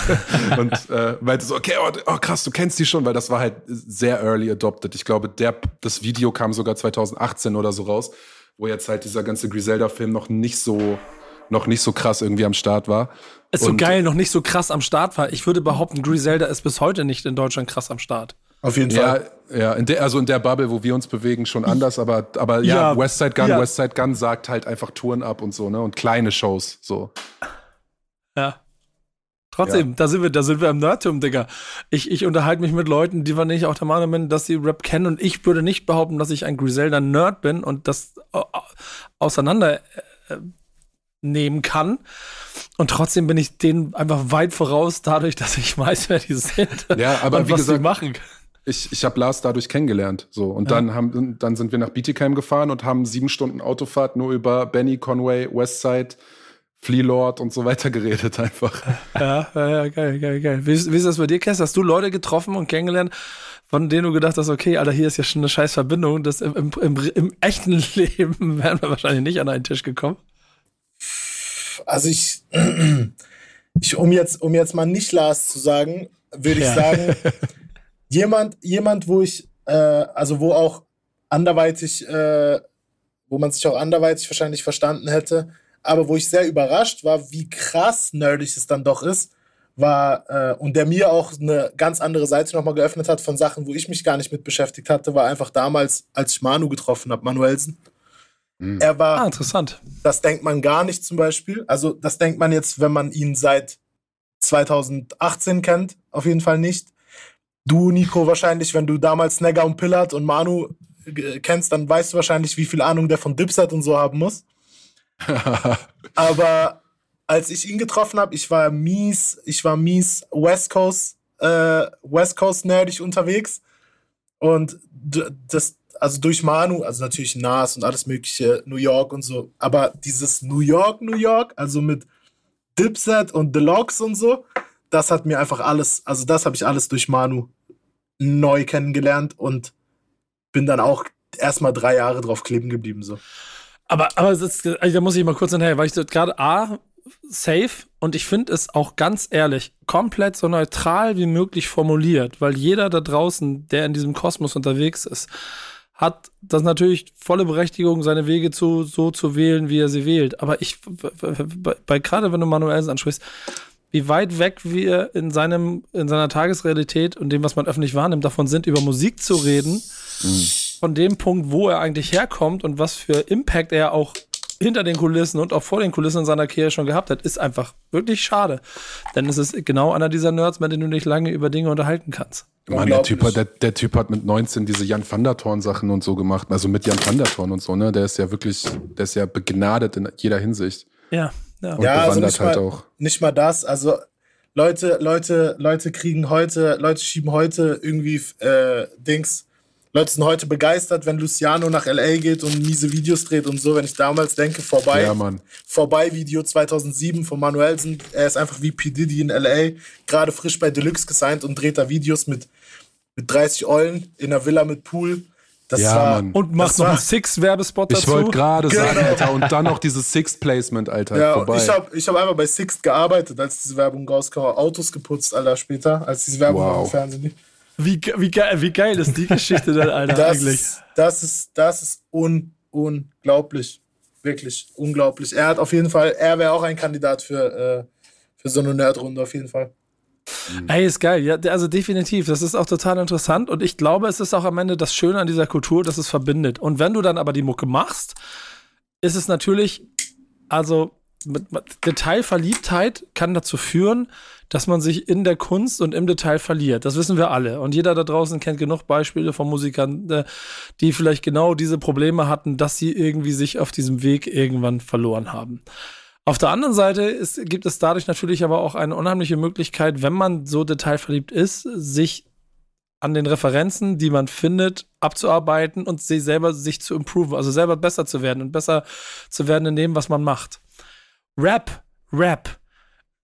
S6: und äh, meinte so, okay, oh, oh, krass, du kennst die schon, weil das war halt sehr early adopted. Ich glaube, der, das Video kam sogar 2018 oder so raus wo jetzt halt dieser ganze Griselda-Film noch nicht so noch nicht so krass irgendwie am Start war.
S1: Ist so geil, noch nicht so krass am Start war. Ich würde behaupten, Griselda ist bis heute nicht in Deutschland krass am Start.
S6: Auf jeden Fall. Ja, ja in der, also in der Bubble, wo wir uns bewegen, schon anders, aber, aber ja, ja Westside Gun, ja. Westside Gun sagt halt einfach Touren ab und so, ne? Und kleine Shows, so.
S1: Ja. Trotzdem, ja. da sind wir, da sind wir im Nerdtum, Digga. Ich, ich unterhalte mich mit Leuten, die nicht auch der Meinung bin, dass sie Rap kennen und ich würde nicht behaupten, dass ich ein Griselda-Nerd bin und das auseinander äh, nehmen kann. Und trotzdem bin ich denen einfach weit voraus, dadurch, dass ich weiß, wer die sind.
S6: Ja, aber
S1: und
S6: wie
S1: was
S6: gesagt,
S1: sie machen.
S6: Ich, ich habe Lars dadurch kennengelernt. So. Und ja. dann, haben, dann sind wir nach Bietigheim gefahren und haben sieben Stunden Autofahrt nur über Benny, Conway, Westside, Flea Lord und so weiter geredet einfach.
S1: Ja, ja, geil, geil, geil. Wie, wie ist das bei dir, Kess? Hast du Leute getroffen und kennengelernt, von denen du gedacht hast, okay, Alter, hier ist ja schon eine scheiß Verbindung, das im, im, im, im echten Leben wären wir wahrscheinlich nicht an einen Tisch gekommen?
S5: Also ich, ich um jetzt, um jetzt mal nicht Lars zu sagen, würde ich ja. sagen, jemand, jemand, wo ich, äh, also wo auch anderweitig, äh, wo man sich auch anderweitig wahrscheinlich verstanden hätte, aber wo ich sehr überrascht war, wie krass nerdig es dann doch ist, war, äh, und der mir auch eine ganz andere Seite nochmal geöffnet hat von Sachen, wo ich mich gar nicht mit beschäftigt hatte, war einfach damals, als ich Manu getroffen habe, Manuelsen.
S1: Mhm. Er war. Ah, interessant.
S5: Das denkt man gar nicht zum Beispiel. Also, das denkt man jetzt, wenn man ihn seit 2018 kennt, auf jeden Fall nicht. Du, Nico, wahrscheinlich, wenn du damals Snagger und Pillard und Manu äh, kennst, dann weißt du wahrscheinlich, wie viel Ahnung der von Dipset und so haben muss. Aber als ich ihn getroffen habe, ich war mies, ich war mies West Coast, äh, West Coast nerdig unterwegs. Und das, also durch Manu, also natürlich Nas und alles mögliche, New York und so, aber dieses New York, New York, also mit Dipset und Deluxe und so, das hat mir einfach alles, also das habe ich alles durch Manu neu kennengelernt und bin dann auch erstmal drei Jahre drauf kleben geblieben. So.
S1: Aber, aber ist, also da muss ich mal kurz hinterher, weil ich gerade A, safe und ich finde es auch ganz ehrlich, komplett so neutral wie möglich formuliert, weil jeder da draußen, der in diesem Kosmos unterwegs ist, hat das natürlich volle Berechtigung, seine Wege zu, so zu wählen, wie er sie wählt. Aber ich, bei, bei gerade wenn du Manuelsen ansprichst, wie weit weg wir in seinem, in seiner Tagesrealität und dem, was man öffentlich wahrnimmt, davon sind, über Musik zu reden, von dem Punkt, wo er eigentlich herkommt und was für Impact er auch hinter den Kulissen und auch vor den Kulissen in seiner Karriere schon gehabt hat, ist einfach wirklich schade. Denn es ist genau einer dieser Nerds, mit denen du dich lange über Dinge unterhalten kannst.
S6: Mann, der typ, hat, der, der Typ hat mit 19 diese Jan van der Thorn Sachen und so gemacht. Also mit Jan van der Thorn und so, ne? Der ist ja wirklich, der ist ja begnadet in jeder Hinsicht.
S1: Ja, ja.
S6: Und
S5: Ja, also
S6: bewandert
S5: nicht
S6: halt
S5: mal,
S6: auch.
S5: nicht mal das. Also Leute, Leute, Leute kriegen heute, Leute schieben heute irgendwie äh, Dings. Leute sind heute begeistert, wenn Luciano nach LA geht und miese Videos dreht und so. Wenn ich damals denke, vorbei,
S6: Ja, Mann.
S5: vorbei Video 2007 von Manuelsen. Er ist einfach wie P. Diddy in LA, gerade frisch bei Deluxe gesigned und dreht da Videos mit, mit 30 Eulen in einer Villa mit Pool. Das
S6: Ja,
S5: war,
S6: Mann.
S1: Und macht
S5: das
S1: noch
S5: war-
S1: einen Six-Werbespot
S6: Ich
S1: dazu.
S6: wollte gerade sagen,
S5: Genau.
S6: Alter, und dann noch dieses Sixth Placement, Alter,
S5: Ja,
S6: vorbei.
S5: ich habe ich hab einfach bei Sixt gearbeitet, als diese Werbung rauskam. Autos geputzt, Alter, später, als diese Werbung
S6: Wow.
S5: im Fernsehen lief.
S1: Wie, wie, geil, wie geil ist die Geschichte denn, Alter,
S5: Das,
S1: eigentlich?
S5: ist- das ist, das ist un, unglaublich. Wirklich unglaublich. Er hat auf jeden Fall, er wäre auch ein Kandidat für, äh, für so eine Nerdrunde, auf jeden Fall.
S1: Ey, ist geil. Ja, also definitiv. Das ist auch total interessant. Und ich glaube, es ist auch am Ende das Schöne an dieser Kultur, dass es verbindet. Und wenn du dann aber die Mucke machst, ist es natürlich, also Detailverliebtheit kann dazu führen, dass man sich in der Kunst und im Detail verliert. Das wissen wir alle. Und jeder da draußen kennt genug Beispiele von Musikern, äh, die vielleicht genau diese Probleme hatten, dass sie irgendwie sich auf diesem Weg irgendwann verloren haben. Auf der anderen Seite ist, gibt es dadurch natürlich aber auch eine unheimliche Möglichkeit, wenn man so detailverliebt ist, sich an den Referenzen, die man findet, abzuarbeiten und sie selber sich zu improven, also selber besser zu werden und besser zu werden in dem, was man macht. Rap, Rap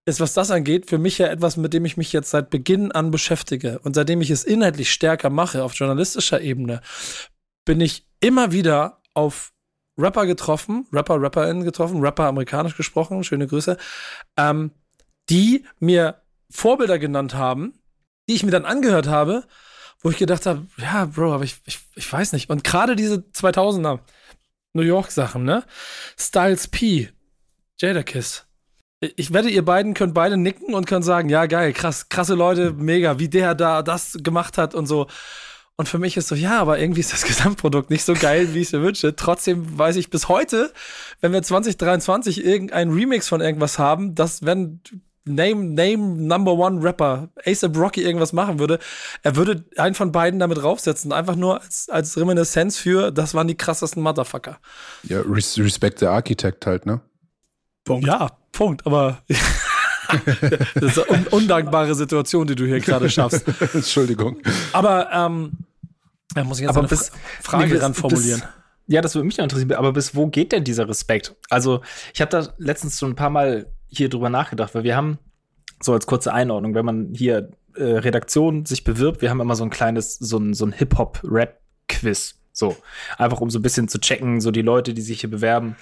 S1: ist, was das angeht, für mich ja etwas, mit dem ich mich jetzt seit Beginn an beschäftige. Und seitdem ich es inhaltlich stärker mache, auf journalistischer Ebene, bin ich immer wieder auf Rapper getroffen, Rapper, RapperInnen getroffen, Rapper amerikanisch gesprochen, schöne Grüße, ähm, die mir Vorbilder genannt haben, die ich mir dann angehört habe, wo ich gedacht habe, ja, Bro, aber ich, ich, ich weiß nicht. Und gerade diese 2000er New York Sachen, ne? Styles P, Jadakiss. Ich wette, ihr beiden könnt beide nicken und könnt sagen, ja, geil, krass, krasse Leute, mega, wie der da das gemacht hat und so. Und für mich ist so, ja, aber irgendwie ist das Gesamtprodukt nicht so geil, wie ich es mir wünsche. Trotzdem weiß ich bis heute, wenn wir 2023 irgendein Remix von irgendwas haben, dass wenn Name, Name Number One Rapper ASAP Rocky irgendwas machen würde, er würde einen von beiden damit draufsetzen. Einfach nur als, als Reminiszenz für, das waren die krassesten Motherfucker.
S6: Ja, res Respect der Architekt halt, ne?
S1: Ja, Punkt. Aber das ist eine un undankbare Situation, die du hier gerade schaffst.
S6: Entschuldigung.
S1: Aber ähm, da muss ich jetzt
S4: Aber
S1: eine
S4: bis-
S1: Fra Frage
S4: nee, bis-
S1: ran formulieren.
S4: bis- Ja, das würde mich noch interessieren. Aber bis wo geht denn dieser Respekt? Also, ich habe da letztens schon ein paar Mal hier drüber nachgedacht, weil wir haben, so als kurze Einordnung, wenn man hier äh, Redaktion sich bewirbt, wir haben immer so ein kleines, so ein, so ein Hip-Hop-Rap-Quiz. So. Einfach um so ein bisschen zu checken, so die Leute, die sich hier bewerben,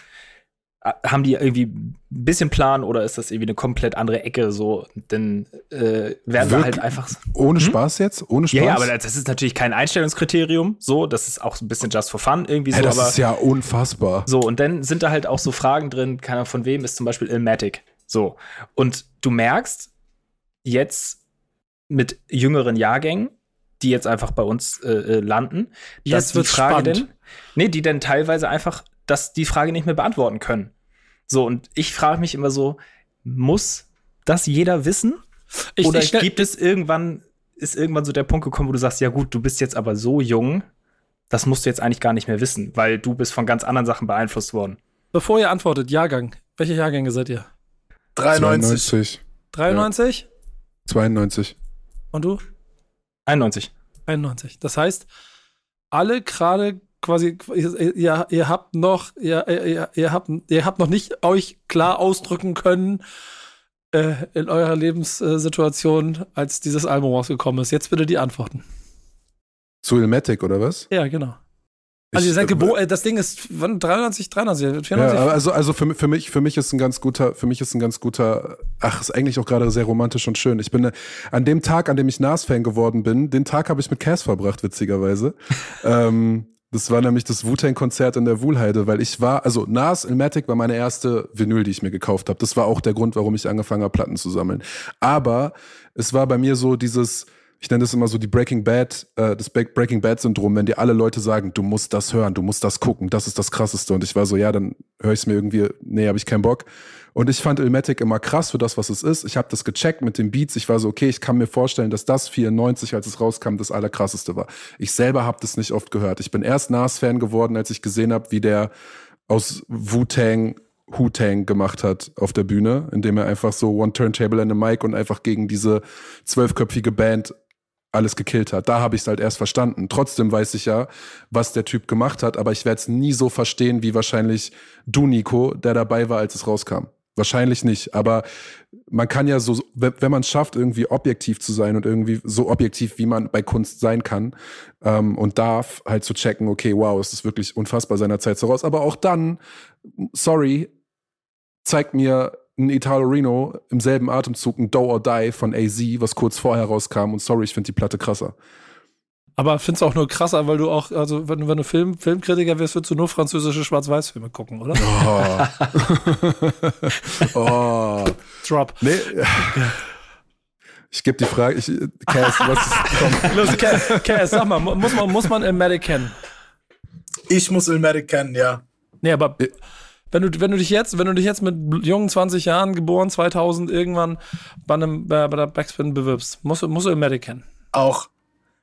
S4: haben die irgendwie ein bisschen Plan oder ist das irgendwie eine komplett andere Ecke? So, denn äh, werden wir halt einfach.
S6: Ohne Spaß jetzt? Ohne Spaß?
S4: Ja, ja, aber das ist natürlich kein Einstellungskriterium. So, das ist auch so ein bisschen just for fun irgendwie so.
S6: Hey, das
S4: aber
S6: ist ja unfassbar.
S4: so, und dann sind da halt auch so Fragen drin, keine Ahnung, von wem ist zum Beispiel Ilmatic. So. Und du merkst jetzt mit jüngeren Jahrgängen, die jetzt einfach bei uns äh, äh, landen,
S1: Jetzt
S4: dass die
S1: wird's
S4: Frage
S1: spannend.
S4: denn, nee, die dann teilweise einfach, dass die Frage nicht mehr beantworten können. So, und ich frage mich immer so, muss das jeder wissen?
S1: Ich,
S4: Oder
S1: ich
S4: gibt es irgendwann, ist irgendwann so der Punkt gekommen, wo du sagst, ja gut, du bist jetzt aber so jung, das musst du jetzt eigentlich gar nicht mehr wissen, weil du bist von ganz anderen Sachen beeinflusst worden.
S1: Bevor ihr antwortet, Jahrgang. Welche Jahrgänge seid ihr?
S5: 93.
S1: 93?
S6: 92.
S1: Und du?
S4: 91.
S1: 91. Das heißt, alle gerade quasi, ihr, ihr, habt noch, ihr, ihr, ihr, habt, ihr habt noch nicht euch klar ausdrücken können äh, in eurer Lebenssituation, als dieses Album rausgekommen ist. Jetzt bitte die Antworten.
S6: Zu Ilmatic oder was?
S1: Ja, genau. Also ihr seid
S6: äh,
S1: geboren, das Ding ist wann, 93, 93, 94.
S6: Ja, also, also für, für mich, für mich ist ein ganz guter, für mich ist ein ganz guter, ach, ist eigentlich auch gerade sehr romantisch und schön. Ich bin äh, an dem Tag, an dem ich Nas-Fan geworden bin, den Tag habe ich mit Cass verbracht, witzigerweise. ähm, das war nämlich das Wu-Tang-Konzert in der Wuhlheide, weil ich war, also Nas Ilmatic war meine erste Vinyl, die ich mir gekauft habe. Das war auch der Grund, warum ich angefangen habe, Platten zu sammeln. Aber es war bei mir so dieses, ich nenne das immer so die Breaking Bad, äh, das Breaking Bad Syndrom, wenn dir alle Leute sagen, du musst das hören, du musst das gucken, das ist das Krasseste. Und ich war so, ja, dann höre ich es mir irgendwie, nee, habe ich keinen Bock. Und ich fand Ilmatic immer krass für das, was es ist. Ich habe das gecheckt mit den Beats. Ich war so, okay, ich kann mir vorstellen, dass das 94, als es rauskam, das Allerkrasseste war. Ich selber habe das nicht oft gehört. Ich bin erst Nas-Fan geworden, als ich gesehen habe, wie der aus Wu-Tang Wu-Tang gemacht hat auf der Bühne, indem er einfach so One Turntable and a Mic und einfach gegen diese zwölfköpfige Band alles gekillt hat. Da habe ich es halt erst verstanden. Trotzdem weiß ich ja, was der Typ gemacht hat, aber ich werde es nie so verstehen wie wahrscheinlich du, Nico, der dabei war, als es rauskam. Wahrscheinlich nicht, aber man kann ja so, wenn man es schafft, irgendwie objektiv zu sein und irgendwie so objektiv, wie man bei Kunst sein kann ähm, und darf, halt zu checken, okay, wow, es ist wirklich unfassbar seiner Zeit so raus. Aber auch dann, sorry, zeigt mir ein Italo Reno im selben Atemzug ein Do or Die von AZ, was kurz vorher rauskam und sorry, ich finde die Platte krasser.
S1: Aber find's auch nur krasser, weil du auch, also wenn, du- wenn du Film, Filmkritiker wirst, würdest du nur französische Schwarz-Weiß-Filme gucken, oder?
S6: Oh. oh.
S1: Drop.
S6: Nee. Ich gebe die Frage, ich, Cass, was ist,
S1: Los, Cass, Cass, sag mal, mu- muss man, muss man Ilmatic kennen?
S5: Ich muss Ilmatic kennen, ja.
S1: Nee, aber wenn du, wenn du dich jetzt, wenn du dich jetzt mit jungen 20 Jahren, geboren 2000, irgendwann bei, einem, bei, bei der Backspin bewirbst, musst, du- musst du Ilmatic kennen.
S5: Auch.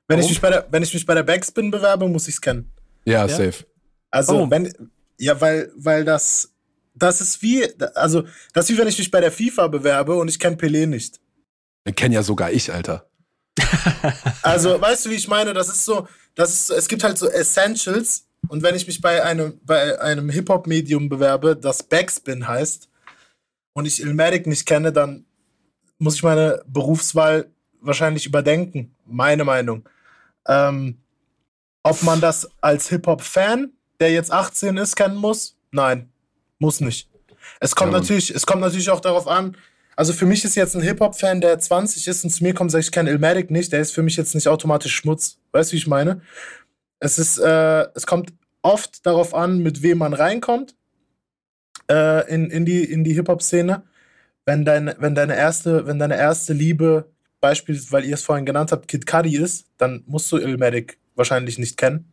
S5: Wenn ich, mich bei der, wenn ich mich bei der Backspin bewerbe, muss ich es kennen.
S6: ja,
S1: Ja?
S6: safe.
S5: Also,
S1: Warum?
S5: wenn, ja, weil, weil das, das ist wie, also, das ist wie wenn ich mich bei der FIFA bewerbe und ich kenne Pelé nicht.
S6: Den kenn ja sogar ich, Alter.
S5: Also, weißt du, wie ich meine? Das ist so, das ist, es gibt halt so Essentials. Und wenn ich mich bei einem, bei einem Hip-Hop-Medium bewerbe, das Backspin heißt, und ich Ilmatic nicht kenne, dann muss ich meine Berufswahl wahrscheinlich überdenken. Meine Meinung. Ähm, ob man das als Hip-Hop-Fan, der jetzt 18 ist, kennen muss? Nein, muss nicht. Es kommt
S6: Ja,
S5: natürlich, es kommt natürlich auch darauf an, also für mich ist jetzt ein Hip-Hop-Fan, der 20 ist und zu mir kommt sagt, ich kenne Ilmatic nicht, der ist für mich jetzt nicht automatisch Schmutz. Weißt du, wie ich meine? Es ist, äh, es kommt oft darauf an, mit wem man reinkommt äh, in, in die, in die Hip-Hop-Szene. Wenn, dein, wenn, deine erste, wenn deine erste Liebe, beispielsweise, weil ihr es vorhin genannt habt, Kid Cudi ist, dann musst du Ilmatic wahrscheinlich nicht kennen.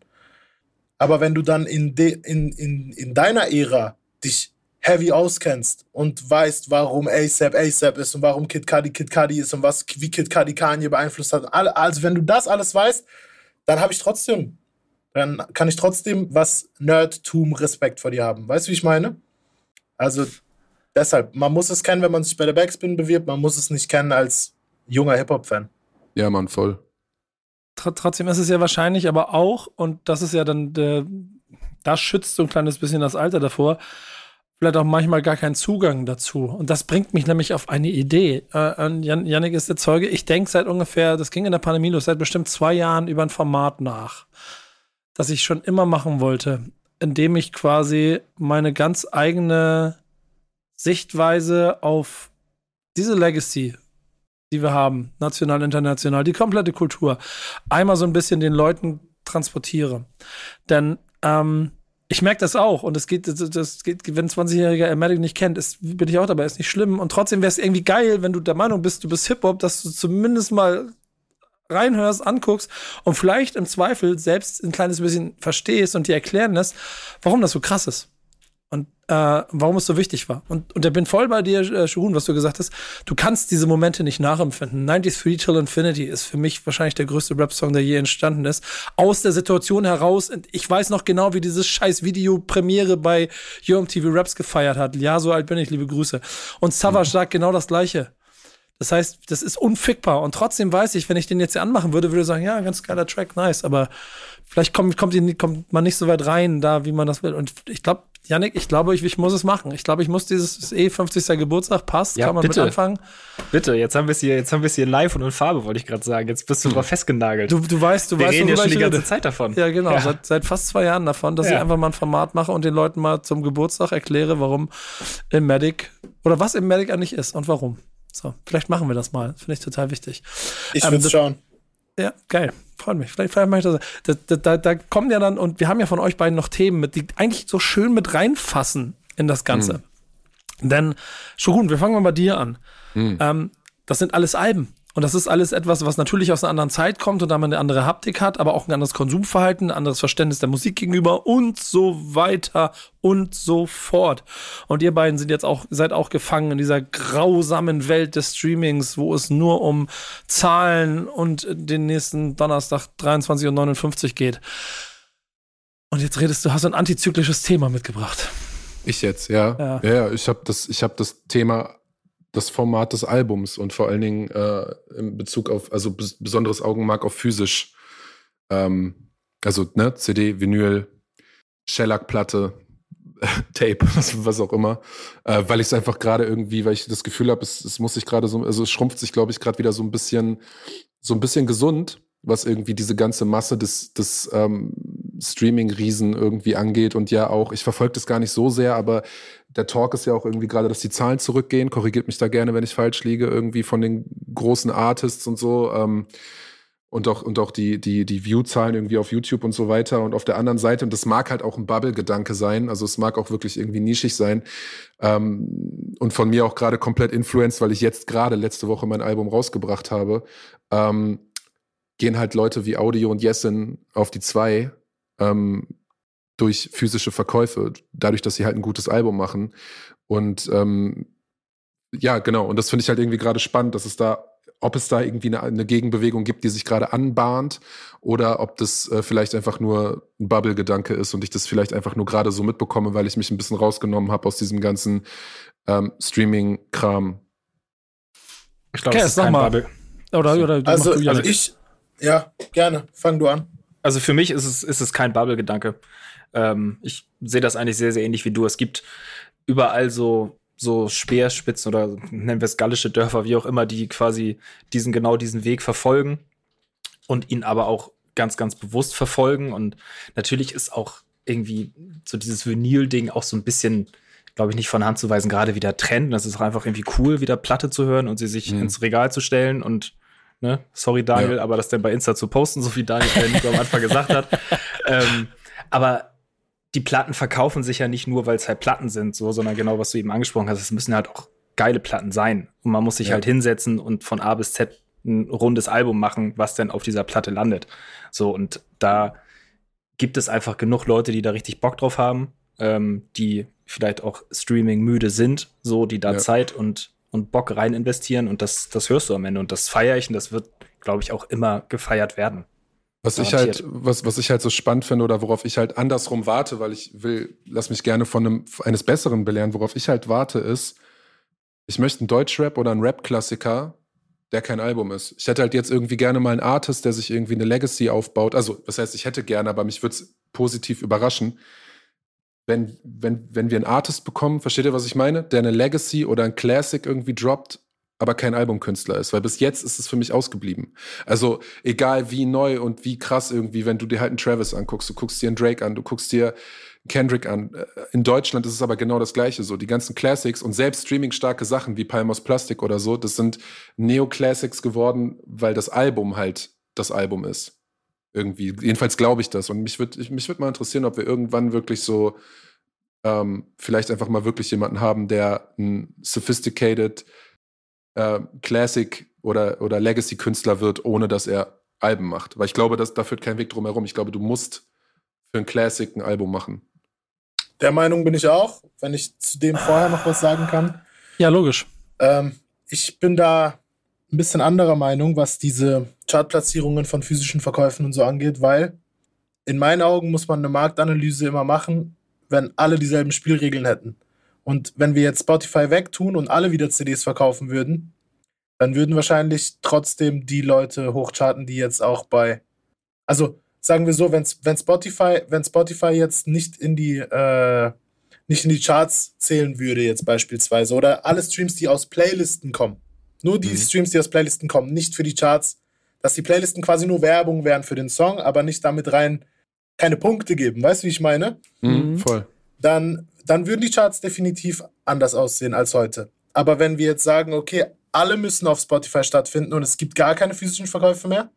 S5: Aber wenn du dann in, de, in, in, in deiner Ära dich heavy auskennst und weißt, warum ASAP ASAP ist und warum Kid Cudi Kid Cudi ist und was, wie Kid Cudi Kanye beeinflusst hat, also wenn du das alles weißt, dann habe ich trotzdem, dann kann ich trotzdem was Nerdtum Respekt vor dir haben. Weißt du, wie ich meine? Also deshalb, man muss es kennen, wenn man sich bei der Backspin bewirbt, man muss es nicht kennen als junger Hip-Hop-Fan.
S6: Ja, Mann, voll.
S1: Tr trotzdem ist es ja wahrscheinlich aber auch, und das ist ja dann, der, das schützt so ein kleines bisschen das Alter davor, vielleicht auch manchmal gar keinen Zugang dazu. Und das bringt mich nämlich auf eine Idee. Äh, Jan Janik ist der Zeuge. Ich denke seit ungefähr, das ging in der Pandemie los, seit bestimmt zwei Jahren über ein Format nach, das ich schon immer machen wollte, indem ich quasi meine ganz eigene Sichtweise auf diese Legacy, die wir haben, national, international, die komplette Kultur, einmal so ein bisschen den Leuten transportiere. Denn ähm, ich merke das auch und es geht, das, geht, wenn ein 20-jähriger Ermatic nicht kennt, ist, bin ich auch dabei, ist nicht schlimm. Und trotzdem wäre es irgendwie geil, wenn du der Meinung bist, du bist Hip-Hop, dass du zumindest mal reinhörst, anguckst und vielleicht im Zweifel selbst ein kleines bisschen verstehst und dir erklären lässt, warum das so krass ist. Und äh, warum es so wichtig war. Und, und ich bin voll bei dir, äh, Shurun, was du gesagt hast. Du kannst diese Momente nicht nachempfinden. 93 Till Infinity ist für mich wahrscheinlich der größte Rap-Song, der je entstanden ist. Aus der Situation heraus, ich weiß noch genau, wie dieses scheiß Video-Premiere bei UMTV Raps gefeiert hat. Ja, so alt bin ich, liebe Grüße. Und Savage mhm. sagt genau das Gleiche. Das heißt, das ist unfickbar. Und trotzdem weiß ich, wenn ich den jetzt hier anmachen würde, würde ich sagen, ja, ganz geiler Track, nice. Aber vielleicht kommt, kommt, kommt man nicht so weit rein, da, wie man das will. Und ich glaube, Janik, ich glaube, ich, ich muss es machen. Ich glaube, ich muss dieses eh 50. Geburtstag passt, ja, kann man bitte. mit anfangen.
S4: Bitte, jetzt haben wir es hier, jetzt haben wir es hier live und in Farbe, wollte ich gerade sagen. Jetzt bist du hm. festgenagelt.
S1: Du, du weißt, du
S4: wir
S1: weißt,
S4: reden ja schon die ganze Zeit davon.
S1: Ja, genau, ja. Seit, seit fast zwei Jahren davon, dass ja. ich einfach mal ein Format mache und den Leuten mal zum Geburtstag erkläre, warum im Medic oder was im Medic eigentlich ist und warum. So, vielleicht machen wir das mal. Finde ich total wichtig.
S5: Ich ähm, würde schauen.
S1: Ja, geil. Freut mich. Vielleicht, vielleicht mache ich das. Da, da, da, kommen ja dann, und wir haben ja von euch beiden noch Themen, mit, die eigentlich so schön mit reinfassen in das Ganze. Mhm. Denn, Shogun, wir fangen mal bei dir an. Mhm. Ähm, das sind alles Alben. Und das ist alles etwas, was natürlich aus einer anderen Zeit kommt und da man eine andere Haptik hat, aber auch ein anderes Konsumverhalten, ein anderes Verständnis der Musik gegenüber und so weiter und so fort. Und ihr beiden sind jetzt auch, seid auch gefangen in dieser grausamen Welt des Streamings, wo es nur um Zahlen und den nächsten Donnerstag 23.59 Uhr geht. Und jetzt redest du, hast ein antizyklisches Thema mitgebracht.
S6: Ich jetzt, ja. Ja, ja ich habe das, ich hab das Thema das Format des Albums und vor allen Dingen äh, in Bezug auf, also besonderes Augenmerk auf physisch. Ähm, also ne, CD, Vinyl, Shellac-Platte, Tape, was, was, auch immer, äh, weil ich es einfach gerade irgendwie, weil ich das Gefühl habe, es, es muss sich gerade so, also es schrumpft sich, glaube ich, gerade wieder so ein bisschen, so ein bisschen gesund, was irgendwie diese ganze Masse des, des ähm, Streaming-Riesen irgendwie angeht und ja auch, ich verfolge das gar nicht so sehr, aber der Talk ist ja auch irgendwie gerade, dass die Zahlen zurückgehen. Korrigiert mich da gerne, wenn ich falsch liege, irgendwie von den großen Artists und so. Ähm, und auch, und auch die, die, die View-Zahlen irgendwie auf YouTube und so weiter. Und auf der anderen Seite, und das mag halt auch ein Bubble-Gedanke sein, also es mag auch wirklich irgendwie nischig sein, ähm, und von mir auch gerade komplett influenced, weil ich jetzt gerade letzte Woche mein Album rausgebracht habe, ähm, gehen halt Leute wie Audio und Yesin auf die zwei, ähm, durch physische Verkäufe, dadurch, dass sie halt ein gutes Album machen. Und ähm, ja, genau. Und das finde ich halt irgendwie gerade spannend, dass es da, ob es da irgendwie eine, eine Gegenbewegung gibt, die sich gerade anbahnt, oder ob das äh, vielleicht einfach nur ein Bubble-Gedanke ist und ich das vielleicht einfach nur gerade so mitbekomme, weil ich mich ein bisschen rausgenommen habe aus diesem ganzen ähm, Streaming-Kram.
S1: Ich glaube, okay, es ist kein mal. Bubble.
S5: Oder, oder also, also ich, ja, gerne. Fang du an.
S4: Also für mich ist es, ist es kein Bubble-Gedanke. Ähm, ich sehe das eigentlich sehr, sehr ähnlich wie du. Es gibt überall so, so Speerspitzen oder nennen wir es gallische Dörfer, wie auch immer, die quasi diesen, genau diesen Weg verfolgen und ihn aber auch ganz, ganz bewusst verfolgen. Und natürlich ist auch irgendwie so dieses Vinyl-Ding auch so ein bisschen, glaube ich, nicht von Hand zu weisen, gerade wieder Trend. Das ist auch einfach irgendwie cool, wieder Platte zu hören und sie sich mhm. ins Regal zu stellen und Ne? Sorry, Daniel, ja. aber das denn bei Insta zu posten, so wie Daniel am Anfang gesagt hat. Ähm, aber die Platten verkaufen sich ja nicht nur, weil es halt Platten sind, so, sondern genau, was du eben angesprochen hast, es müssen halt auch geile Platten sein. Und man muss sich ja. halt hinsetzen und von A bis Z ein rundes Album machen, was denn auf dieser Platte landet. So, und da gibt es einfach genug Leute, die da richtig Bock drauf haben, ähm, die vielleicht auch Streaming müde sind, so, die da ja. Zeit und, und Bock rein investieren und das, das hörst du am Ende und das feiere ich und das wird, glaube ich, auch immer gefeiert werden.
S6: Was ich halt, was, was ich halt so spannend finde oder worauf ich halt andersrum warte, weil ich will, lass mich gerne von einem, eines Besseren belehren, worauf ich halt warte, ist, ich möchte einen Deutschrap oder einen Rap-Klassiker, der kein Album ist. Ich hätte halt jetzt irgendwie gerne mal einen Artist, der sich irgendwie eine Legacy aufbaut. Also, das heißt, ich hätte gerne, aber mich würde es positiv überraschen, wenn, wenn, wenn wir einen Artist bekommen, versteht ihr, was ich meine? Der eine Legacy oder ein Classic irgendwie droppt aber kein Albumkünstler ist, weil bis jetzt ist es für mich ausgeblieben. Also egal wie neu und wie krass irgendwie, wenn du dir halt einen Travis anguckst, du guckst dir einen Drake an, du guckst dir Kendrick an. Äh, in Deutschland ist es aber genau das Gleiche so. Die ganzen Classics und selbst streamingstarke Sachen wie Palmos Plastic oder so, das sind Neo-Classics geworden, weil das Album halt das Album ist. Irgendwie. Jedenfalls glaube ich das. Und mich würde mich würd mal interessieren, ob wir irgendwann wirklich so ähm, vielleicht einfach mal wirklich jemanden haben, der ein sophisticated äh, Classic oder, oder Legacy-Künstler wird, ohne dass er Alben macht. Weil ich glaube, dass, da führt kein Weg drum herum. Ich glaube, du musst für ein Classic ein Album machen.
S5: Der Meinung bin ich auch, wenn ich zu dem vorher noch was sagen kann.
S1: Ja, logisch.
S5: Ähm, ich bin da ein bisschen anderer Meinung, was diese Chartplatzierungen von physischen Verkäufen und so angeht, weil in meinen Augen muss man eine Marktanalyse immer machen, wenn alle dieselben Spielregeln hätten. Und wenn wir jetzt Spotify wegtun und alle wieder CDs verkaufen würden, dann würden wahrscheinlich trotzdem die Leute hochcharten, die jetzt auch bei. Also sagen wir so, wenn, wenn Spotify, wenn Spotify jetzt nicht in die äh, nicht in die Charts zählen würde, jetzt beispielsweise, oder alle Streams, die aus Playlisten kommen, nur die mhm. Streams, die aus Playlisten kommen, nicht für die Charts, dass die Playlisten quasi nur Werbung wären für den Song, aber nicht damit rein keine Punkte geben. Weißt du, wie ich meine?
S6: Mhm, voll.
S5: Dann, dann würden die Charts definitiv anders aussehen als heute. Aber wenn wir jetzt sagen, okay, alle müssen auf Spotify stattfinden und es gibt gar keine physischen Verkäufe mehr,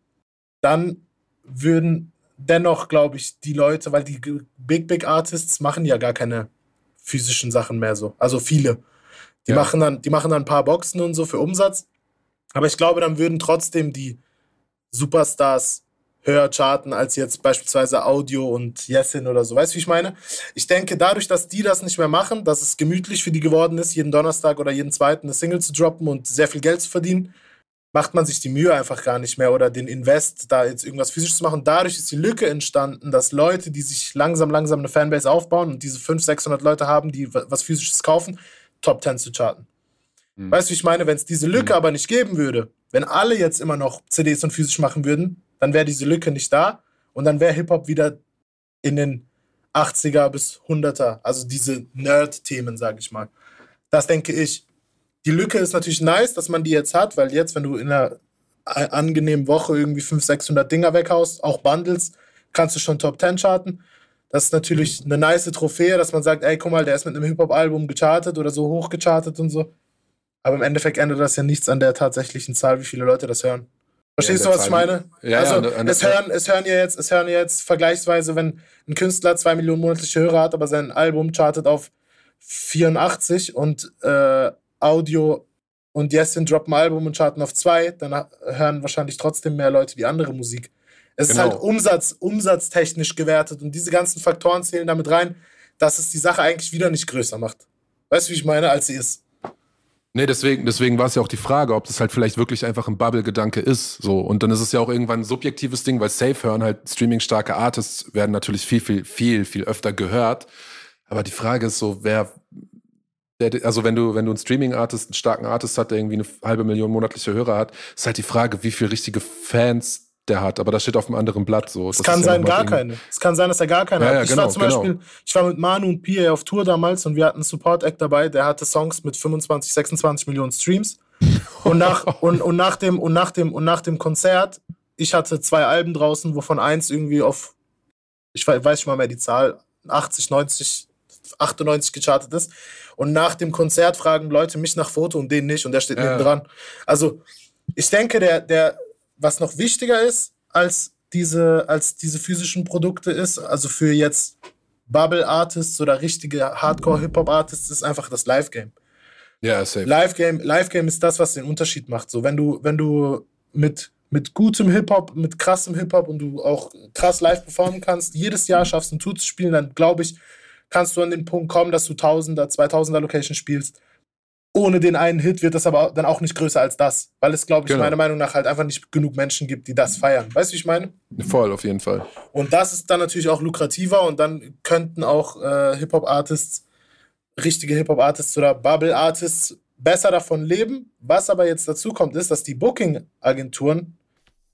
S5: dann würden dennoch, glaube ich, die Leute, weil die Big Big Artists machen ja gar keine physischen Sachen mehr so. Also viele. Die, ja. machen dann, die machen dann ein paar Boxen und so für Umsatz. Aber ich glaube, dann würden trotzdem die Superstars höher charten als jetzt beispielsweise Audio und Yesin oder so. Weißt du, wie ich meine? Ich denke, dadurch, dass die das nicht mehr machen, dass es gemütlich für die geworden ist, jeden Donnerstag oder jeden zweiten eine Single zu droppen und sehr viel Geld zu verdienen, macht man sich die Mühe einfach gar nicht mehr oder den Invest, da jetzt irgendwas physisch zu machen. Dadurch ist die Lücke entstanden, dass Leute, die sich langsam, langsam eine Fanbase aufbauen und diese 500, 600 Leute haben, die was physisches kaufen, Top 10 zu charten. Mhm. Weißt du, wie ich meine? Wenn es diese Lücke mhm. aber nicht geben würde, wenn alle jetzt immer noch CDs und physisch machen würden, dann wäre diese Lücke nicht da und dann wäre Hip-Hop wieder in den 80er bis 100er, also diese Nerd-Themen, sage ich mal. Das denke ich. Die Lücke ist natürlich nice, dass man die jetzt hat, weil jetzt, wenn du in einer angenehmen Woche irgendwie 500, 600 Dinger weghaust, auch Bundles, kannst du schon Top 10 charten. Das ist natürlich eine nice Trophäe, dass man sagt, ey, guck mal, der ist mit einem Hip-Hop-Album gechartet oder so hoch gechartet und so. Aber im Endeffekt ändert das ja nichts an der tatsächlichen Zahl, wie viele Leute das hören. Verstehst du, was ich meine? Ja, also, ja, es, hören, es, hören ja jetzt, es hören jetzt vergleichsweise, wenn ein Künstler zwei Millionen monatliche Hörer hat, aber sein Album chartet auf 84 und äh, Audio und Yesin droppen ein Album und charten auf zwei, dann hören wahrscheinlich trotzdem mehr Leute die andere Musik. Es genau. ist halt Umsatz, umsatztechnisch gewertet und diese ganzen Faktoren zählen damit rein, dass es die Sache eigentlich wieder nicht größer macht. Weißt du, wie ich meine, als sie ist?
S6: Nee, deswegen, deswegen war es ja auch die Frage, ob das halt vielleicht wirklich einfach ein Bubble-Gedanke ist. So. Und dann ist es ja auch irgendwann ein subjektives Ding, weil safe hören halt streaming-starke Artists werden natürlich viel, viel, viel, viel öfter gehört. Aber die Frage ist so, wer, der, also wenn du, wenn du einen Streaming-Artist, einen starken Artist hat, der irgendwie eine halbe Million monatliche Hörer hat, ist halt die Frage, wie viele richtige Fans der hat, aber das steht auf einem anderen Blatt so.
S5: Es kann sein, gar keine. Es kann sein, dass er gar keine
S6: ja,
S5: hat.
S6: Ja,
S5: ich
S6: genau,
S5: war zum
S6: genau.
S5: Beispiel, ich war mit Manu und Pia auf Tour damals und wir hatten einen Support-Act dabei, der hatte Songs mit 25, 26 Millionen Streams. Und nach, und, und nach dem, und nach dem, und nach dem Konzert, ich hatte zwei Alben draußen, wovon eins irgendwie auf, ich weiß nicht mal mehr die Zahl, 80, 90, 98 gechartet ist. Und nach dem Konzert fragen Leute mich nach Foto und den nicht und der steht ja. neben dran. Also, ich denke, der, der, was noch wichtiger ist, als diese, als diese physischen Produkte ist. Also für jetzt Bubble Artists oder richtige Hardcore Hip Hop Artists ist einfach das Live Game.
S6: Ja, safe.
S5: Live Game, Live Game ist das, was den Unterschied macht. So, wenn du, wenn du mit, mit gutem Hip Hop, mit krassem Hip Hop und du auch krass live performen kannst, jedes Jahr schaffst, ein Tour zu spielen, dann glaube ich, kannst du an den Punkt kommen, dass du Tausender, Zweitausender Location spielst ohne den einen Hit wird das aber dann auch nicht größer als das. Weil es, glaube ich, genau. meiner Meinung nach halt einfach nicht genug Menschen gibt, die das feiern. Weißt du, wie ich meine?
S6: Voll, auf jeden Fall.
S5: Und das ist dann natürlich auch lukrativer und dann könnten auch äh, Hip-Hop-Artists, richtige Hip-Hop-Artists oder Bubble-Artists besser davon leben. Was aber jetzt dazu kommt, ist, dass die Booking-Agenturen,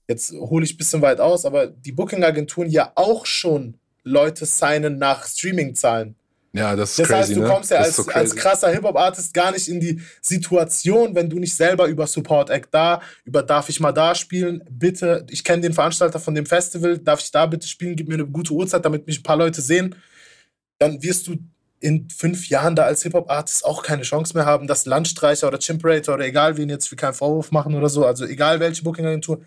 S5: jetzt hole ich ein bisschen weit aus, aber die Booking-Agenturen ja auch schon Leute signen nach Streaming-Zahlen.
S6: Ja, das ist
S5: das
S6: crazy,
S5: heißt, du
S6: ne?
S5: kommst ja als,
S6: so
S5: als krasser Hip-Hop-Artist gar nicht in die Situation, wenn du nicht selber über Support Act da, über darf ich mal da spielen, bitte, ich kenne den Veranstalter von dem Festival, darf ich da bitte spielen, gib mir eine gute Uhrzeit, damit mich ein paar Leute sehen, dann wirst du in fünf Jahren da als Hip-Hop-Artist auch keine Chance mehr haben, dass Landstreicher oder Chimperator oder egal wen jetzt für keinen Vorwurf machen oder so, also egal welche Booking-Agentur,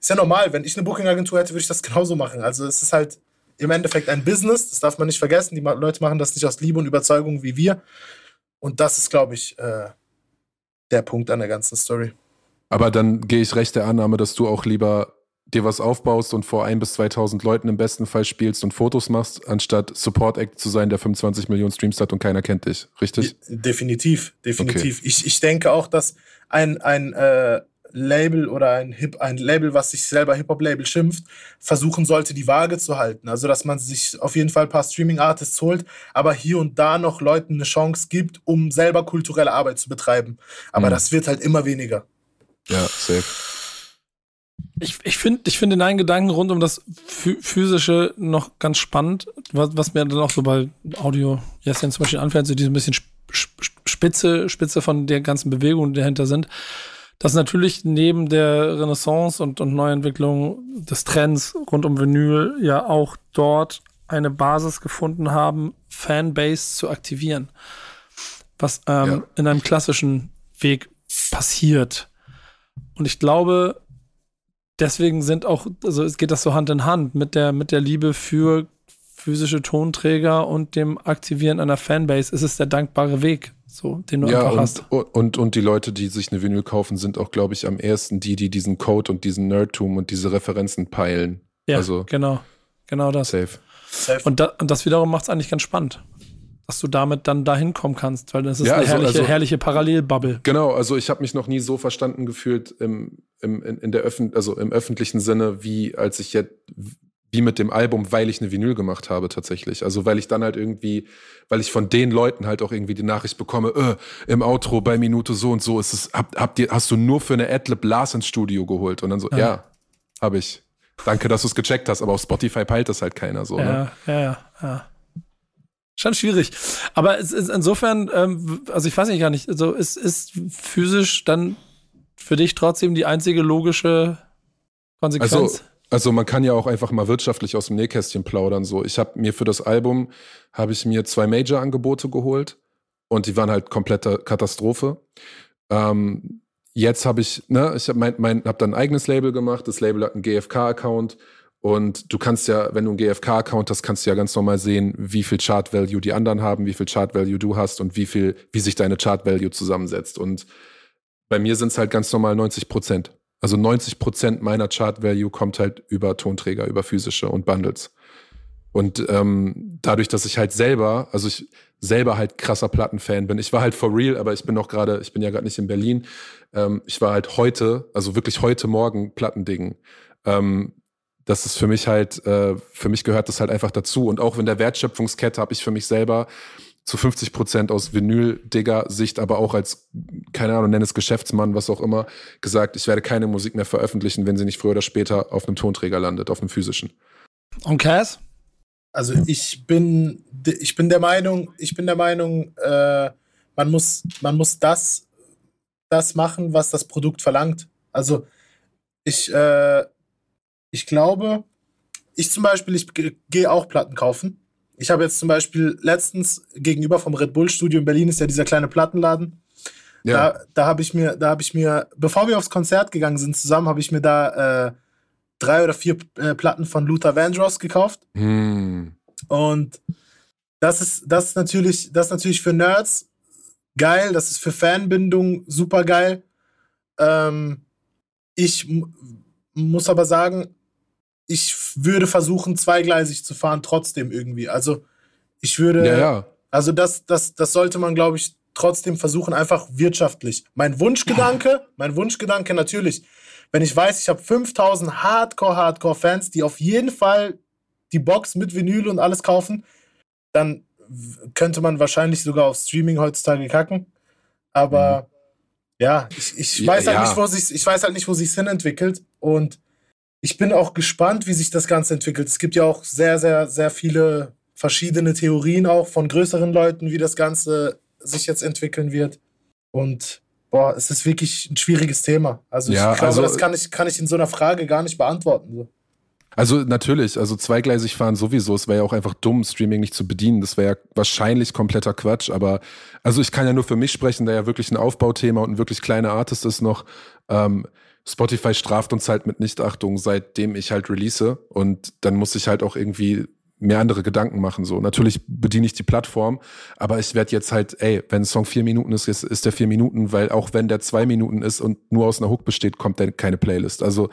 S5: ist ja normal, wenn ich eine Booking-Agentur hätte, würde ich das genauso machen. Also es ist halt im Endeffekt ein Business, das darf man nicht vergessen. Die Leute machen das nicht aus Liebe und Überzeugung wie wir. Und das ist, glaube ich, äh, der Punkt an der ganzen Story.
S6: Aber dann gehe ich recht der Annahme, dass du auch lieber dir was aufbaust und vor ein bis 2000 Leuten im besten Fall spielst und Fotos machst, anstatt Support Act zu sein, der 25 Millionen Streams hat und keiner kennt dich, richtig?
S5: Definitiv, definitiv. Okay. Ich, ich denke auch, dass ein, ein äh, Label oder ein Hip, ein Label, was sich selber Hip-Hop-Label schimpft, versuchen sollte, die Waage zu halten. Also, dass man sich auf jeden Fall ein paar Streaming-Artists holt, aber hier und da noch Leuten eine Chance gibt, um selber kulturelle Arbeit zu betreiben. Aber mhm. das wird halt immer weniger.
S6: Ja, safe.
S1: Ich, ich finde ich find den einen Gedanken rund um das Physische noch ganz spannend, was, was mir dann auch so bei Audio Jessin zum Beispiel anfällt, so diese ein bisschen Spitze, Spitze von der ganzen Bewegung, die dahinter sind, dass natürlich neben der Renaissance und, und Neuentwicklung des Trends rund um Vinyl ja auch dort eine Basis gefunden haben, Fanbase zu aktivieren. Was ähm, ja. in einem klassischen Weg passiert. Und ich glaube, deswegen sind auch, also es geht das so Hand in Hand mit der, mit der Liebe für physische Tonträger und dem Aktivieren einer Fanbase. ist Es der dankbare Weg, so, den du ja, einfach
S6: und,
S1: hast.
S6: Und, und die Leute, die sich eine Vinyl kaufen, sind auch, glaube ich, am ersten die, die diesen Code und diesen Nerdtum und diese Referenzen peilen.
S1: Ja, also, genau. Genau das.
S6: Safe.
S1: safe. Und, da, und das wiederum macht es eigentlich ganz spannend dass du damit dann dahin kommen kannst, weil das ist ja, eine also, herrliche, also, herrliche Parallelbubble.
S6: Genau, also ich habe mich noch nie so verstanden gefühlt im, im, in, in der Öffn also im öffentlichen Sinne, wie als ich jetzt wie mit dem Album, weil ich eine Vinyl gemacht habe tatsächlich. Also weil ich dann halt irgendwie, weil ich von den Leuten halt auch irgendwie die Nachricht bekomme, äh, im Outro bei Minute so und so ist es, hab, habt ihr, hast du nur für eine Adlib Lars ins Studio geholt? Und dann so, ja, ja habe ich. Danke, dass du es gecheckt hast, aber auf Spotify peilt das halt keiner so.
S1: Ja,
S6: ne?
S1: ja, ja. Schon schwierig. Aber es ist insofern, ähm, also ich weiß nicht gar nicht, also ist, ist physisch dann für dich trotzdem die einzige logische Konsequenz?
S6: Also, also man kann ja auch einfach mal wirtschaftlich aus dem Nähkästchen plaudern. So, ich habe mir für das Album habe ich mir zwei Major-Angebote geholt und die waren halt komplette Katastrophe. Ähm, jetzt habe ich, ne, ich habe mein, mein, hab dann ein eigenes Label gemacht. Das Label hat einen GFK-Account und du kannst ja, wenn du einen GFK-Account hast, kannst du ja ganz normal sehen, wie viel Chart-Value die anderen haben, wie viel Chart-Value du hast und wie viel, wie sich deine Chart-Value zusammensetzt. Und bei mir sind es halt ganz normal 90 Prozent. Also 90 Prozent meiner Chart-Value kommt halt über Tonträger, über physische und Bundles. Und ähm, dadurch, dass ich halt selber, also ich selber halt krasser Plattenfan bin. Ich war halt for real, aber ich bin noch gerade, ich bin ja gerade nicht in Berlin. Ähm, ich war halt heute, also wirklich heute Morgen Plattendingen. Ähm, das ist für mich halt, äh, für mich gehört das halt einfach dazu. Und auch in der Wertschöpfungskette habe ich für mich selber zu 50 Prozent aus Vinyl-Digger-Sicht, aber auch als, keine Ahnung, nenne es Geschäftsmann, was auch immer, gesagt, ich werde keine Musik mehr veröffentlichen, wenn sie nicht früher oder später auf einem Tonträger landet, auf einem physischen.
S1: Und Cass?
S5: Also ich bin, ich bin der Meinung, ich bin der Meinung, äh, man muss, man muss das, das machen, was das Produkt verlangt. Also ich, äh, ich glaube, ich zum Beispiel, ich gehe auch Platten kaufen. Ich habe jetzt zum Beispiel letztens gegenüber vom Red Bull Studio in Berlin ist ja dieser kleine Plattenladen. Ja. Da, da habe ich mir, da habe ich mir, bevor wir aufs Konzert gegangen sind zusammen, habe ich mir da äh, drei oder vier äh, Platten von Luther Vandross gekauft.
S6: Hm.
S5: Und das ist, das ist natürlich, das ist natürlich für Nerds geil. Das ist für Fanbindung super geil. Ähm, ich muss aber sagen, ich würde versuchen, zweigleisig zu fahren, trotzdem irgendwie. Also ich würde,
S6: ja, ja.
S5: also das, das, das sollte man, glaube ich, trotzdem versuchen, einfach wirtschaftlich. Mein Wunschgedanke, mein Wunschgedanke natürlich, wenn ich weiß, ich habe 5000 Hardcore-Hardcore-Fans, die auf jeden Fall die Box mit Vinyl und alles kaufen, dann könnte man wahrscheinlich sogar auf Streaming heutzutage kacken. Aber mhm. ja, ich, ich weiß halt ja. nicht, wo sich, ich weiß halt nicht, wo sich hin entwickelt. Und ich bin auch gespannt, wie sich das Ganze entwickelt. Es gibt ja auch sehr, sehr, sehr viele verschiedene Theorien auch von größeren Leuten, wie das Ganze sich jetzt entwickeln wird. Und boah, es ist wirklich ein schwieriges Thema. Also ich ja, glaube, also, das kann ich, kann ich in so einer Frage gar nicht beantworten. So.
S6: Also natürlich, also zweigleisig fahren sowieso. Es wäre ja auch einfach dumm, Streaming nicht zu bedienen. Das wäre ja wahrscheinlich kompletter Quatsch. Aber also ich kann ja nur für mich sprechen, da ja wirklich ein Aufbauthema und ein wirklich kleiner Artist ist noch. Ähm, Spotify straft uns halt mit Nichtachtung, seitdem ich halt release. Und dann muss ich halt auch irgendwie mehr andere Gedanken machen. So, natürlich bediene ich die Plattform, aber ich werde jetzt halt, ey, wenn ein Song vier Minuten ist, ist, der vier Minuten, weil auch wenn der zwei Minuten ist und nur aus einer Hook besteht, kommt dann keine Playlist. Also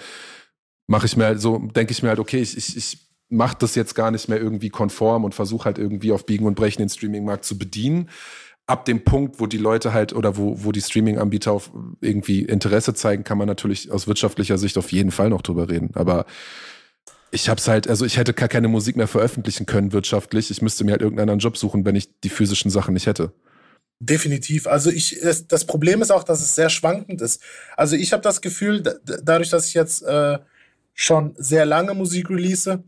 S6: mache ich mir halt so, denke ich mir halt, okay, ich, ich, ich mache das jetzt gar nicht mehr irgendwie konform und versuche halt irgendwie auf Biegen und Brechen den Streaming-Markt zu bedienen. Ab dem Punkt, wo die Leute halt oder wo, wo die Streaming-Anbieter irgendwie Interesse zeigen, kann man natürlich aus wirtschaftlicher Sicht auf jeden Fall noch drüber reden. Aber ich hab's halt, also ich hätte gar keine Musik mehr veröffentlichen können wirtschaftlich. Ich müsste mir halt irgendeinen anderen Job suchen, wenn ich die physischen Sachen nicht hätte.
S5: Definitiv. Also ich, das Problem ist auch, dass es sehr schwankend ist. Also ich habe das Gefühl, da, dadurch, dass ich jetzt äh, schon sehr lange Musik release,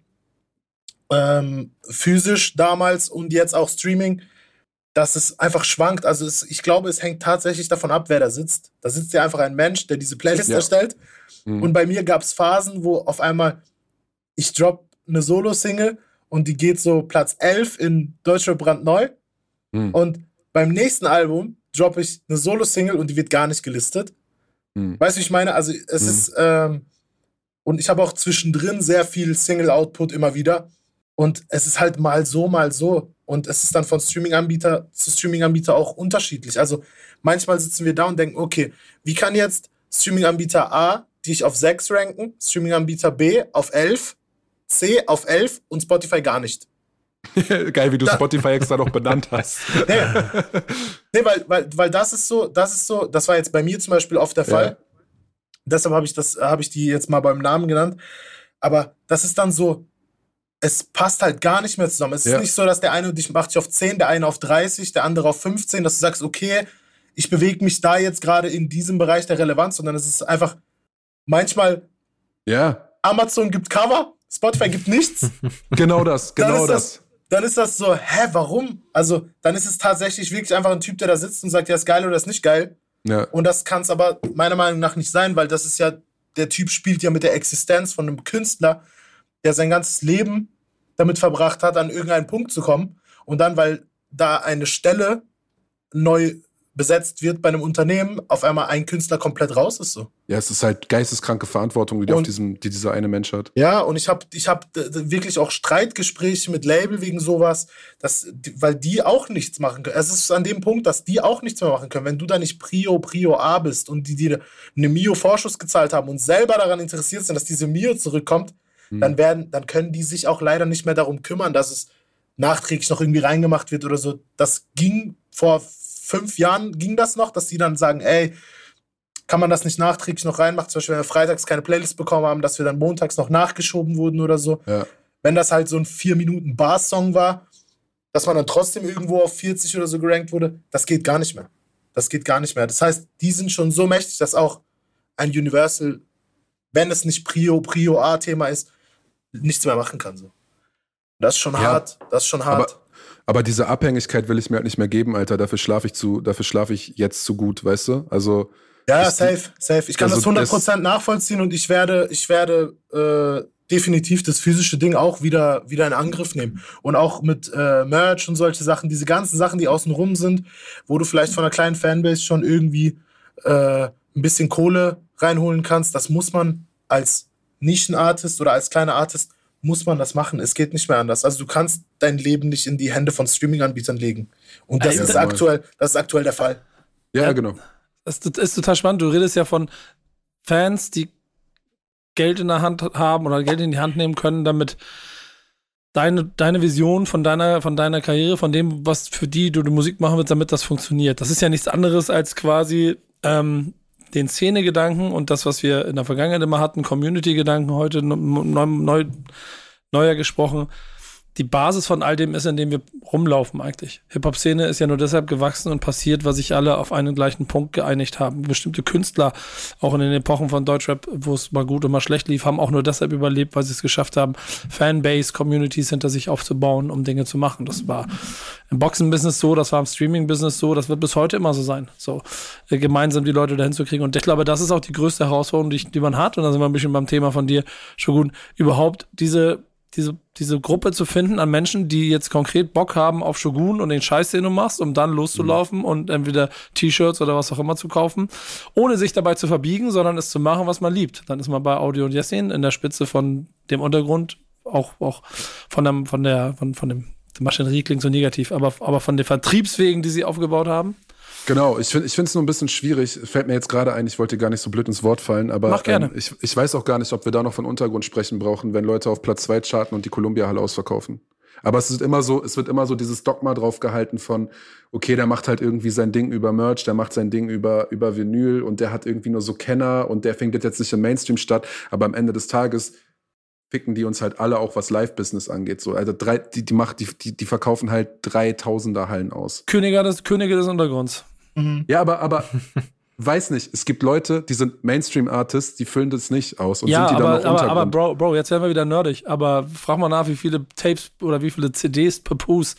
S5: ähm, physisch damals und jetzt auch Streaming, dass es einfach schwankt. Also es, ich glaube, es hängt tatsächlich davon ab, wer da sitzt. Da sitzt ja einfach ein Mensch, der diese Playlist
S6: Ja.
S5: erstellt.
S6: Mhm.
S5: Und bei mir gab es Phasen, wo auf einmal ich drop eine Solo-Single und die geht so Platz 11 in Deutschrap brandneu.
S6: Mhm.
S5: Und beim nächsten Album droppe ich eine Solo-Single und die wird gar nicht gelistet.
S6: Mhm.
S5: Weißt du, wie ich meine? Also es
S6: Mhm.
S5: ist, ähm, und ich habe auch zwischendrin sehr viel Single-Output immer wieder. Und es ist halt mal so, mal so. Und es ist dann von Streaming-Anbieter zu Streaming-Anbieter auch unterschiedlich. Also manchmal sitzen wir da und denken, okay, wie kann jetzt Streaming-Anbieter A dich auf 6 ranken, Streaming-Anbieter B auf 11, C auf 11 und Spotify gar nicht.
S6: Geil, wie du Spotify extra noch benannt hast.
S5: Nee, nee weil, weil, weil das ist so, das ist so, das war jetzt bei mir zum Beispiel oft der Fall.
S6: Ja.
S5: Deshalb habe ich das, habe ich die jetzt mal beim Namen genannt. Aber das ist dann so, es passt halt gar nicht mehr zusammen. Es
S6: Ja.
S5: ist nicht so, dass der eine dich macht dich auf 10, der eine auf 30, der andere auf 15, dass du sagst, okay, ich bewege mich da jetzt gerade in diesem Bereich der Relevanz, sondern es ist einfach manchmal
S6: Ja,
S5: Amazon gibt Cover, Spotify gibt nichts.
S6: genau das, genau
S5: ist
S6: das.
S5: Dann ist das so, hä, warum? Also, dann ist es tatsächlich wirklich einfach ein Typ, der da sitzt und sagt, ja, ist geil oder ist nicht geil.
S6: Ja.
S5: Und das kann es aber meiner Meinung nach nicht sein, weil das ist ja, der Typ spielt ja mit der Existenz von einem Künstler, der sein ganzes Leben damit verbracht hat, an irgendeinen Punkt zu kommen. Und dann, weil da eine Stelle neu besetzt wird bei einem Unternehmen, auf einmal ein Künstler komplett raus ist so.
S6: Ja, es ist halt geisteskranke Verantwortung, die, die auf diesem, die dieser eine Mensch hat.
S5: Ja, und ich habe ich hab wirklich auch Streitgespräche mit Label wegen sowas, dass, weil die auch nichts machen können. Es ist an dem Punkt, dass die auch nichts mehr machen können. Wenn du da nicht Prio, Prio A bist und die dir eine Mio-Vorschuss gezahlt haben und selber daran interessiert sind, dass diese Mio zurückkommt,
S6: Hm.
S5: dann werden, dann können die sich auch leider nicht mehr darum kümmern, dass es nachträglich noch irgendwie reingemacht wird oder so. Das ging vor fünf Jahren, ging das noch, dass die dann sagen, ey, kann man das nicht nachträglich noch reinmachen? Zum Beispiel, wenn wir freitags keine Playlist bekommen haben, dass wir dann montags noch nachgeschoben wurden oder so.
S6: Ja.
S5: Wenn das halt so ein 4-Minuten-Bar-Song war, dass man dann trotzdem irgendwo auf 40 oder so gerankt wurde, das geht gar nicht mehr. Das geht gar nicht mehr. Das heißt, die sind schon so mächtig, dass auch ein Universal, wenn es nicht Prio, Prio A-Thema ist, nichts mehr machen kann. So. Das ist schon
S6: Ja.
S5: hart. Das ist schon hart.
S6: Aber diese Abhängigkeit will ich mir halt nicht mehr geben, Alter. Dafür schlafe ich zu, dafür schlafe ich jetzt zu gut, weißt du? Also,
S5: Ja, ja, safe, safe. Ich kann
S6: Also
S5: das 100% nachvollziehen und ich werde, ich werde äh, definitiv das physische Ding auch wieder, wieder in Angriff nehmen. Und auch mit äh, Merch und solche Sachen, diese ganzen Sachen, die außen rum sind, wo du vielleicht von einer kleinen Fanbase schon irgendwie äh, ein bisschen Kohle reinholen kannst, das muss man als Nischenartist oder als kleiner Artist muss man das machen. Es geht nicht mehr anders. Also du kannst dein Leben nicht in die Hände von Streaming-Anbietern legen. Und das
S1: Ja,
S5: ist aktuell, das ist aktuell der Fall.
S6: ja,
S1: Ja.
S6: genau.
S1: Das ist total spannend. Du redest ja von Fans, die Geld in der Hand haben oder Geld in die Hand nehmen können, damit deine, deine Vision von deiner, von deiner Karriere, von dem, was für die du die Musik machen willst, damit das funktioniert. Das ist ja nichts anderes als quasi ähm, den Szene-Gedanken und das, was wir in der Vergangenheit immer hatten, Community-Gedanken, heute neu, neu, neuer gesprochen. Die Basis von all dem ist, in dem wir rumlaufen eigentlich. Hip-Hop-Szene ist ja nur deshalb gewachsen und passiert, weil sich alle auf einen gleichen Punkt geeinigt haben. Bestimmte Künstler, auch in den Epochen von Deutschrap, wo es mal gut und mal schlecht lief, haben auch nur deshalb überlebt, weil sie es geschafft haben, Fanbase, Communities hinter sich aufzubauen, um Dinge zu machen. Das war im Boxen-Business so, das war im Streaming-Business so, das wird bis heute immer so sein. So, äh, gemeinsam die Leute dahin zu kriegen. Und ich glaube, das ist auch die größte Herausforderung, die, die man hat. Und da sind wir ein bisschen beim Thema von dir, Shogun, überhaupt diese diese, diese Gruppe zu finden an Menschen, die jetzt konkret Bock haben auf Shogun und den Scheiß, den du machst, um dann loszulaufen und entweder T-Shirts oder was auch immer zu kaufen, ohne sich dabei zu verbiegen, sondern es zu machen, was man liebt. Dann ist man bei Audio und Jessin in der Spitze von dem Untergrund, auch, auch von, dem, von der, von, von dem, die Maschinerie klingt so negativ, aber, aber von den Vertriebswegen, die sie aufgebaut haben.
S6: Genau, ich finde es nur ein bisschen schwierig. Fällt mir jetzt gerade ein, ich wollte gar nicht so blöd ins Wort fallen, aber
S1: Mach gerne.
S6: Ähm, ich, ich weiß auch gar nicht, ob wir da noch von Untergrund sprechen brauchen, wenn Leute auf Platz 2 charten und die Columbia-Halle ausverkaufen. Aber es ist immer so, es wird immer so dieses Dogma drauf gehalten von, okay, der macht halt irgendwie sein Ding über Merch, der macht sein Ding über, über Vinyl und der hat irgendwie nur so Kenner und der findet jetzt nicht im Mainstream statt, aber am Ende des Tages ficken die uns halt alle auch, was Live-Business angeht. So, also drei, die, die, macht, die, die, die verkaufen halt dreitausender Hallen aus.
S1: Könige des, Könige des Untergrunds.
S6: Ja, aber, aber weiß nicht, es gibt Leute, die sind Mainstream-Artists, die füllen das nicht aus und
S1: ja,
S6: sind die
S1: aber,
S6: dann noch
S1: aber, aber. Bro, Bro, jetzt werden wir wieder nerdig. Aber frag mal nach, wie viele Tapes oder wie viele CDs Papoose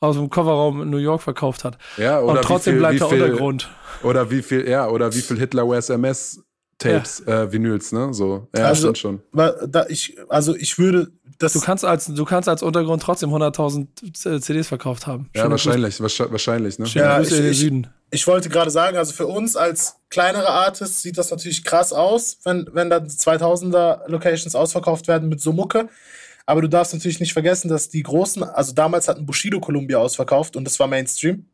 S1: aus dem Kofferraum in New York verkauft hat.
S6: Ja, oder
S1: Und trotzdem
S6: wie viel,
S1: bleibt
S6: wie
S1: der
S6: viel,
S1: Untergrund.
S6: Oder wie viel, ja, oder wie viel Hitler Wears MS Tapes, äh, Vinyls, ne? So, ja,
S5: Also-
S6: stimmt schon.
S5: Da ich, also ich würde das.
S1: Du kannst als, du kannst als Untergrund trotzdem 100.000 CDs verkauft haben.
S6: Ja,
S1: Schöne
S6: wahrscheinlich, wahrscheinlich, wahrscheinlich, ne?
S1: Schöne
S5: Ja,
S1: Grüße
S5: ich-
S1: in den
S5: ich-
S1: Süden.
S5: Ich wollte gerade sagen, also für uns als kleinere Artists sieht das natürlich krass aus, wenn, wenn dann 2000er Locations ausverkauft werden mit so Mucke. Aber du darfst natürlich nicht vergessen, dass die großen, also damals hatten Bushido Columbia ausverkauft und das war Mainstream.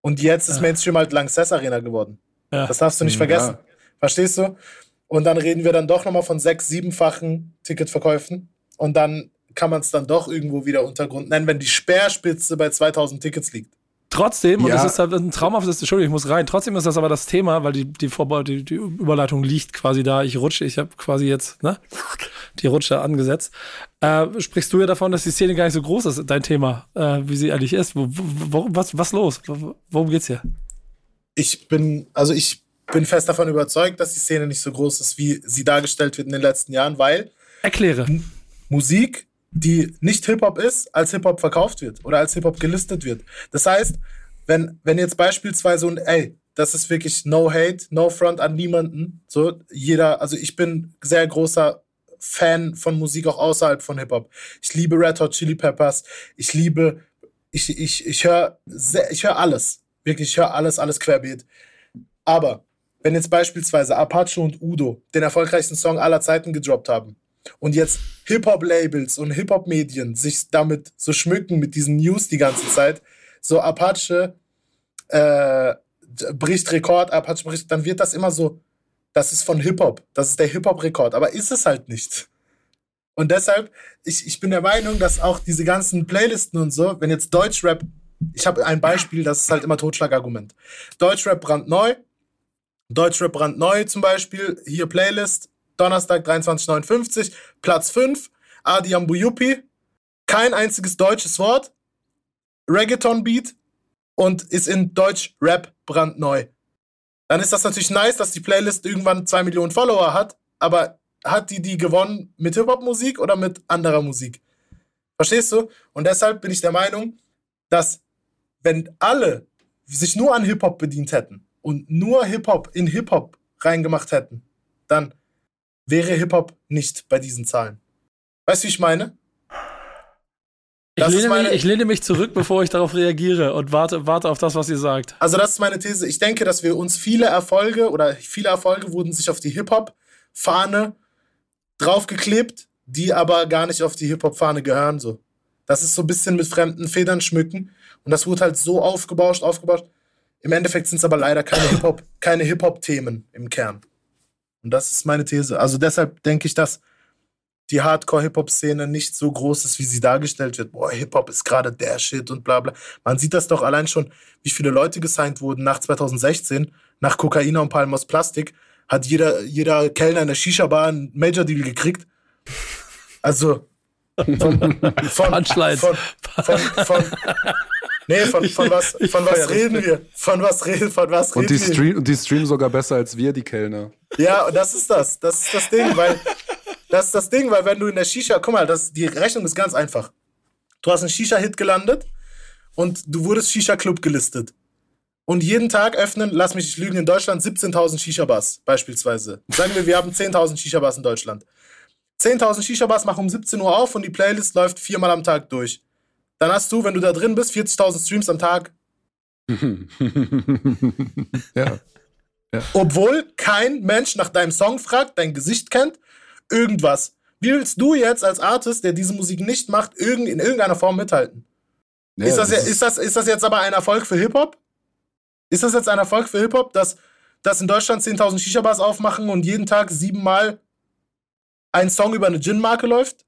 S5: Und jetzt ist. Mainstream halt Lanxess Arena geworden.
S1: Ja.
S5: Das darfst du nicht vergessen.
S6: ja.
S5: Verstehst du? Und dann reden wir dann doch nochmal von sechs-, siebenfachen Ticketverkäufen. Und dann kann man es dann doch irgendwo wieder Untergrund nennen, wenn die Speerspitze bei 2000 Tickets liegt.
S1: Trotzdem, und
S6: Ja.
S1: das ist halt ein traumhaftes, Entschuldigung, ich muss rein, trotzdem ist das aber das Thema, weil die, die, Vorbau, die, die Überleitung liegt quasi da, ich rutsche, ich habe quasi jetzt, ne, die Rutsche angesetzt. Äh, sprichst du ja davon, dass die Szene gar nicht so groß ist, dein Thema, äh, wie sie eigentlich ist. Wo, wo, was, was los? Wo- Worum geht's hier?
S5: ich bin, also ich bin fest davon überzeugt, dass die Szene nicht so groß ist, wie sie dargestellt wird in den letzten Jahren, weil
S1: Erkläre.
S5: Musik, die nicht Hip-Hop ist, als Hip-Hop verkauft wird oder als Hip-Hop gelistet wird. Das heißt, wenn, wenn jetzt beispielsweise und ey, das ist wirklich no hate, no front an niemanden. So, jeder, also ich bin sehr großer Fan von Musik auch außerhalb von Hip-Hop. Ich liebe Red Hot Chili Peppers. Ich liebe, ich, ich, ich höre hör alles. Wirklich, ich höre alles, alles querbeet. Aber wenn jetzt beispielsweise Apache und Udo den erfolgreichsten Song aller Zeiten gedroppt haben und jetzt Hip-Hop-Labels und Hip-Hop-Medien sich damit so schmücken mit diesen News die ganze Zeit, so Apache äh, bricht Rekord, Apache bricht, dann wird das immer so, das ist von Hip-Hop, das ist der Hip-Hop-Rekord, aber ist es halt nicht. Und deshalb, ich, ich bin der Meinung, dass auch diese ganzen Playlisten und so, wenn jetzt Deutschrap, ich habe ein Beispiel, das ist halt immer Totschlagargument. Deutschrap brandneu, Deutschrap brandneu zum Beispiel, hier Playlist, Donnerstag 23,59, Platz 5, Adi Ambuyupi, kein einziges deutsches Wort, Reggaeton-Beat und ist in Deutsch-Rap brandneu. Dann ist das natürlich nice, dass die Playlist irgendwann 2 Millionen Follower hat, aber hat die die gewonnen mit Hip-Hop-Musik oder mit anderer Musik? Verstehst du? Und deshalb bin ich der Meinung, dass wenn alle sich nur an Hip-Hop bedient hätten und nur Hip-Hop in Hip-Hop reingemacht hätten, dann wäre Hip-Hop nicht bei diesen Zahlen. Weißt du, wie ich meine?
S1: Ich lehne,
S5: meine-
S1: mich, ich lehne mich zurück, bevor ich darauf reagiere und warte, warte auf das, was ihr sagt.
S5: Also das ist meine These. Ich denke, dass wir uns viele Erfolge oder viele Erfolge wurden sich auf die Hip-Hop-Fahne draufgeklebt, die aber gar nicht auf die Hip-Hop-Fahne gehören. So. Das ist so ein bisschen mit fremden Federn schmücken. Und das wurde halt so aufgebauscht, aufgebauscht. Im Endeffekt sind es aber leider keine Hip-Hop, keine Hip-Hop-Themen im Kern. Und das ist meine These. Also deshalb denke ich, dass die Hardcore-Hip-Hop-Szene nicht so groß ist, wie sie dargestellt wird. Boah, Hip-Hop ist gerade der Shit und bla bla. Man sieht das doch allein schon, wie viele Leute gesigned wurden nach 2016, nach Kokaina und Palm aus Plastik, hat jeder, jeder Kellner in der Shisha-Bar einen Major-Deal gekriegt. Also, von, von, von, von, von, nee, von, von was,
S1: Ich
S5: von was reden
S1: Bild.
S5: wir? Von was reden, von was
S6: Und die,
S5: reden wir?
S6: stream, und die streamen sogar besser als wir, die Kellner.
S5: Ja, und das ist das. Das ist das Ding, weil das ist das Ding, weil wenn du in der Shisha, guck mal, das, die Rechnung ist ganz einfach. Du hast einen Shisha-Hit gelandet und du wurdest Shisha-Club gelistet. Und jeden Tag öffnen, lass mich nicht lügen, in Deutschland 17.000 Shisha-Bars beispielsweise. Sagen wir, wir haben 10.000 Shisha-Bars in Deutschland. 10.000 Shisha-Bars machen um 17 Uhr auf und die Playlist läuft viermal am Tag durch. Dann hast du, wenn du da drin bist, 40.000 Streams am Tag,
S6: ja.
S5: obwohl kein Mensch nach deinem Song fragt, dein Gesicht kennt, irgendwas. Wie willst du jetzt als Artist, der diese Musik nicht macht, irgend, in irgendeiner Form mithalten?
S6: ja
S5: ist, das,
S6: das
S5: ja- ist, das, ist das jetzt aber ein Erfolg für Hip-Hop? Ist das jetzt ein Erfolg für Hip-Hop, dass, dass in Deutschland 10.000 Shisha-Bars aufmachen und jeden Tag siebenmal ein Song über eine Gin-Marke läuft?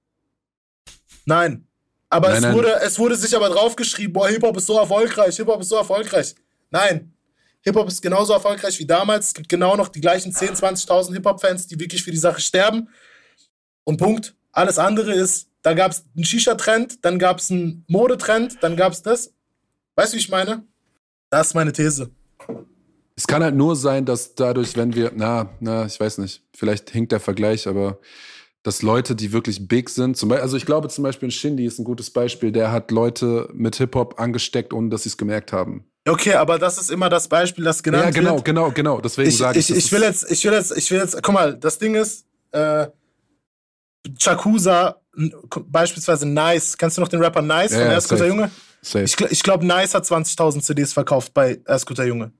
S5: Nein. Aber
S6: Nein,
S5: es,
S6: nein.
S5: Wurde, es wurde sich aber draufgeschrieben, boah, Hip-Hop ist so erfolgreich, Hip-Hop ist so erfolgreich. Nein. Hip-Hop ist genauso erfolgreich wie damals. Es gibt genau noch die gleichen 10.000, 20.000 Hip-Hop-Fans, die wirklich für die Sache sterben. Und Punkt. Alles andere ist, da gab es einen Shisha-Trend, dann gab es einen Modetrend, dann gab es das. Weißt du, wie ich meine? Das ist meine These.
S6: Es kann halt nur sein, dass dadurch, wenn wir, na, na, ich weiß nicht, vielleicht hinkt der Vergleich, aber dass Leute, die wirklich big sind, zum Beispiel, also ich glaube zum Beispiel Shindy ist ein gutes Beispiel, der hat Leute mit Hip-Hop angesteckt, ohne dass sie es gemerkt haben.
S5: Okay, aber das ist immer das Beispiel, das genannt
S6: ja, genau,
S5: wird.
S6: genau, genau. Deswegen
S5: Ich,
S6: sage
S5: ich,
S6: ich,
S5: ich, will jetzt, ich will jetzt, ich will jetzt, guck mal, das Ding ist, äh, Chakusa, beispielsweise Nice, kennst du noch den Rapper Nice
S6: Ja,
S5: von
S6: ja, safe.
S5: Junge?
S6: safe.
S5: Ich, ich glaube, Nice hat 20.000 CDs verkauft bei Erst Guter Junge.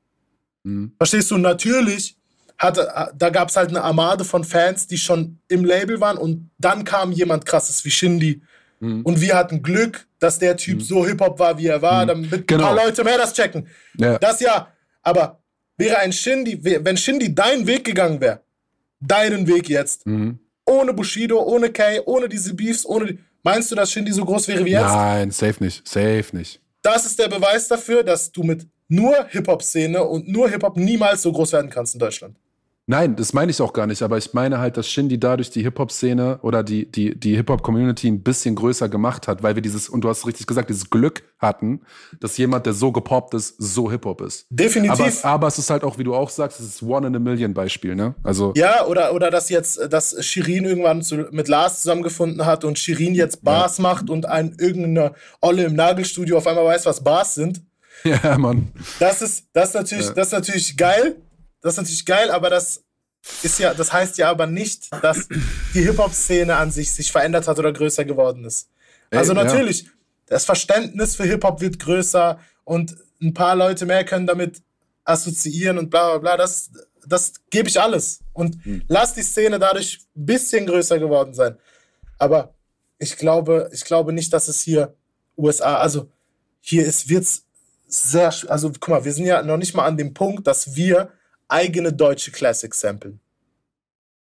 S6: Mhm.
S5: Verstehst du? Natürlich hatte, da gab es halt eine Armade von Fans, die schon im Label waren und dann kam jemand krasses wie Shindy.
S6: Mhm.
S5: Und wir hatten Glück, dass der Typ so Hip-Hop war, wie er war, damit ein
S6: Genau.
S5: paar Leute mehr das checken.
S6: Ja.
S5: Das ja, aber wäre ein Shindy, wenn Shindy deinen Weg gegangen wäre, deinen Weg jetzt,
S6: Mhm.
S5: ohne Bushido, ohne Kay, ohne diese Beefs, ohne die, meinst du, dass Shindy so groß wäre wie jetzt?
S6: Nein, safe nicht, safe nicht.
S5: Das ist der Beweis dafür, dass du mit nur Hip-Hop-Szene und nur Hip-Hop niemals so groß werden kannst in Deutschland.
S6: Nein, das meine ich auch gar nicht, aber ich meine halt, dass Shindy dadurch die Hip-Hop-Szene oder die, die, die Hip-Hop-Community ein bisschen größer gemacht hat, weil wir dieses, und du hast richtig gesagt, dieses Glück hatten, dass jemand, der so gepoppt ist, so Hip-Hop ist.
S5: Definitiv.
S6: Aber, aber es ist halt auch, wie du auch sagst, es ist One in a Million Beispiel, ne? Also,
S5: Ja, oder, oder dass jetzt, dass Shirin irgendwann zu, mit Lars zusammengefunden hat und Shirin jetzt Bars macht und ein irgendeine Olle im Nagelstudio auf einmal weiß, was Bars sind.
S6: ja, Mann.
S5: Das ist, das ist natürlich,
S6: Ja.
S5: das ist natürlich geil. Das ist natürlich geil, aber das ist ja, das heißt ja aber nicht, dass die Hip-Hop-Szene an sich sich verändert hat oder größer geworden ist. Also
S6: Ey, ja.
S5: natürlich, das Verständnis für Hip-Hop wird größer und ein paar Leute mehr können damit assoziieren und bla bla bla. Das, das gebe ich alles. Und
S6: Hm.
S5: lass die Szene dadurch ein bisschen größer geworden sein. Aber ich glaube, ich glaube nicht, dass es hier USA, also hier ist, wird's sehr, also guck mal, wir sind ja noch nicht mal an dem Punkt, dass wir eigene deutsche Classics samplen.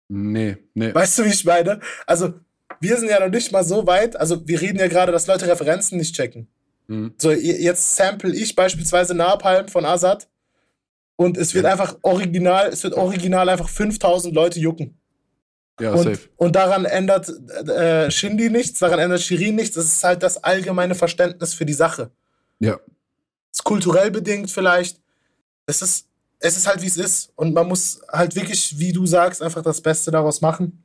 S6: Nee, nee.
S5: Weißt du, wie ich meine? Also, wir sind ja noch nicht mal so weit, also wir reden ja gerade, dass Leute Referenzen nicht checken.
S6: Mhm.
S5: So, je- jetzt sample ich beispielsweise Napalm von Azad und es wird
S6: Ja.
S5: einfach original, es wird original einfach 5000 Leute jucken.
S6: Ja,
S5: Und,
S6: safe.
S5: und daran ändert äh, Shindy nichts, daran ändert Shirin nichts. Es ist halt das allgemeine Verständnis für die Sache.
S6: Ja.
S5: ist kulturell bedingt vielleicht. Es ist, es ist halt, wie es ist. Und man muss halt wirklich, wie du sagst, einfach das Beste daraus machen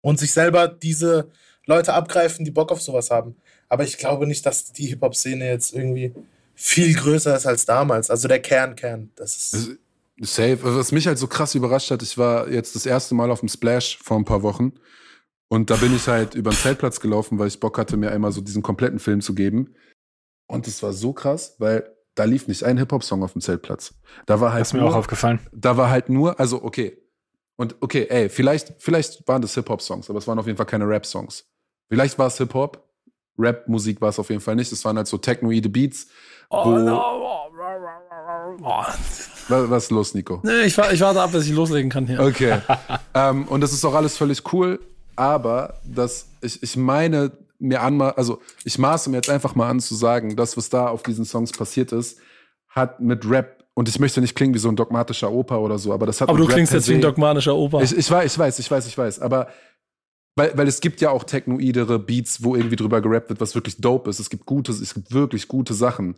S5: und sich selber diese Leute abgreifen, die Bock auf sowas haben. Aber ich glaube nicht, dass die Hip-Hop-Szene jetzt irgendwie viel größer ist als damals. Also der Kern, Kern. Das ist.
S6: Safe. Was mich halt so krass überrascht hat, ich war jetzt das erste Mal auf dem Splash vor ein paar Wochen. Und da bin ich halt über den Zeltplatz gelaufen, weil ich Bock hatte, mir einmal so diesen kompletten Film zu geben. Und es war so krass, weil da lief nicht ein Hip-Hop-Song auf dem Zeltplatz. Da war halt
S4: Das ist mir
S6: nur,
S4: auch aufgefallen.
S6: da war halt nur, also okay. Und okay, ey, vielleicht, vielleicht waren das Hip-Hop-Songs, aber es waren auf jeden Fall keine Rap-Songs. Vielleicht war es Hip-Hop. Rap-Musik war es auf jeden Fall nicht. Es waren halt so technoide Beats.
S1: Oh, no. oh.
S6: Was, was ist los, Nico?
S1: Nee, ich, ich warte ab, bis ich loslegen kann hier.
S6: Okay. ähm, und das ist auch alles völlig cool, aber das, ich, ich meine mir an, also ich maße mir jetzt einfach mal an zu sagen, das, was da auf diesen Songs passiert ist, hat mit Rap, und ich möchte nicht klingen wie so ein dogmatischer Opa oder so, aber das hat
S1: Aber du
S6: Rap
S1: klingst jetzt wie ein dogmatischer Opa.
S6: ich, ich weiß, ich weiß, ich weiß, ich weiß. Aber weil, weil es gibt ja auch technoidere Beats, wo irgendwie drüber gerappt wird, was wirklich dope ist. Es gibt gute, es gibt wirklich gute Sachen.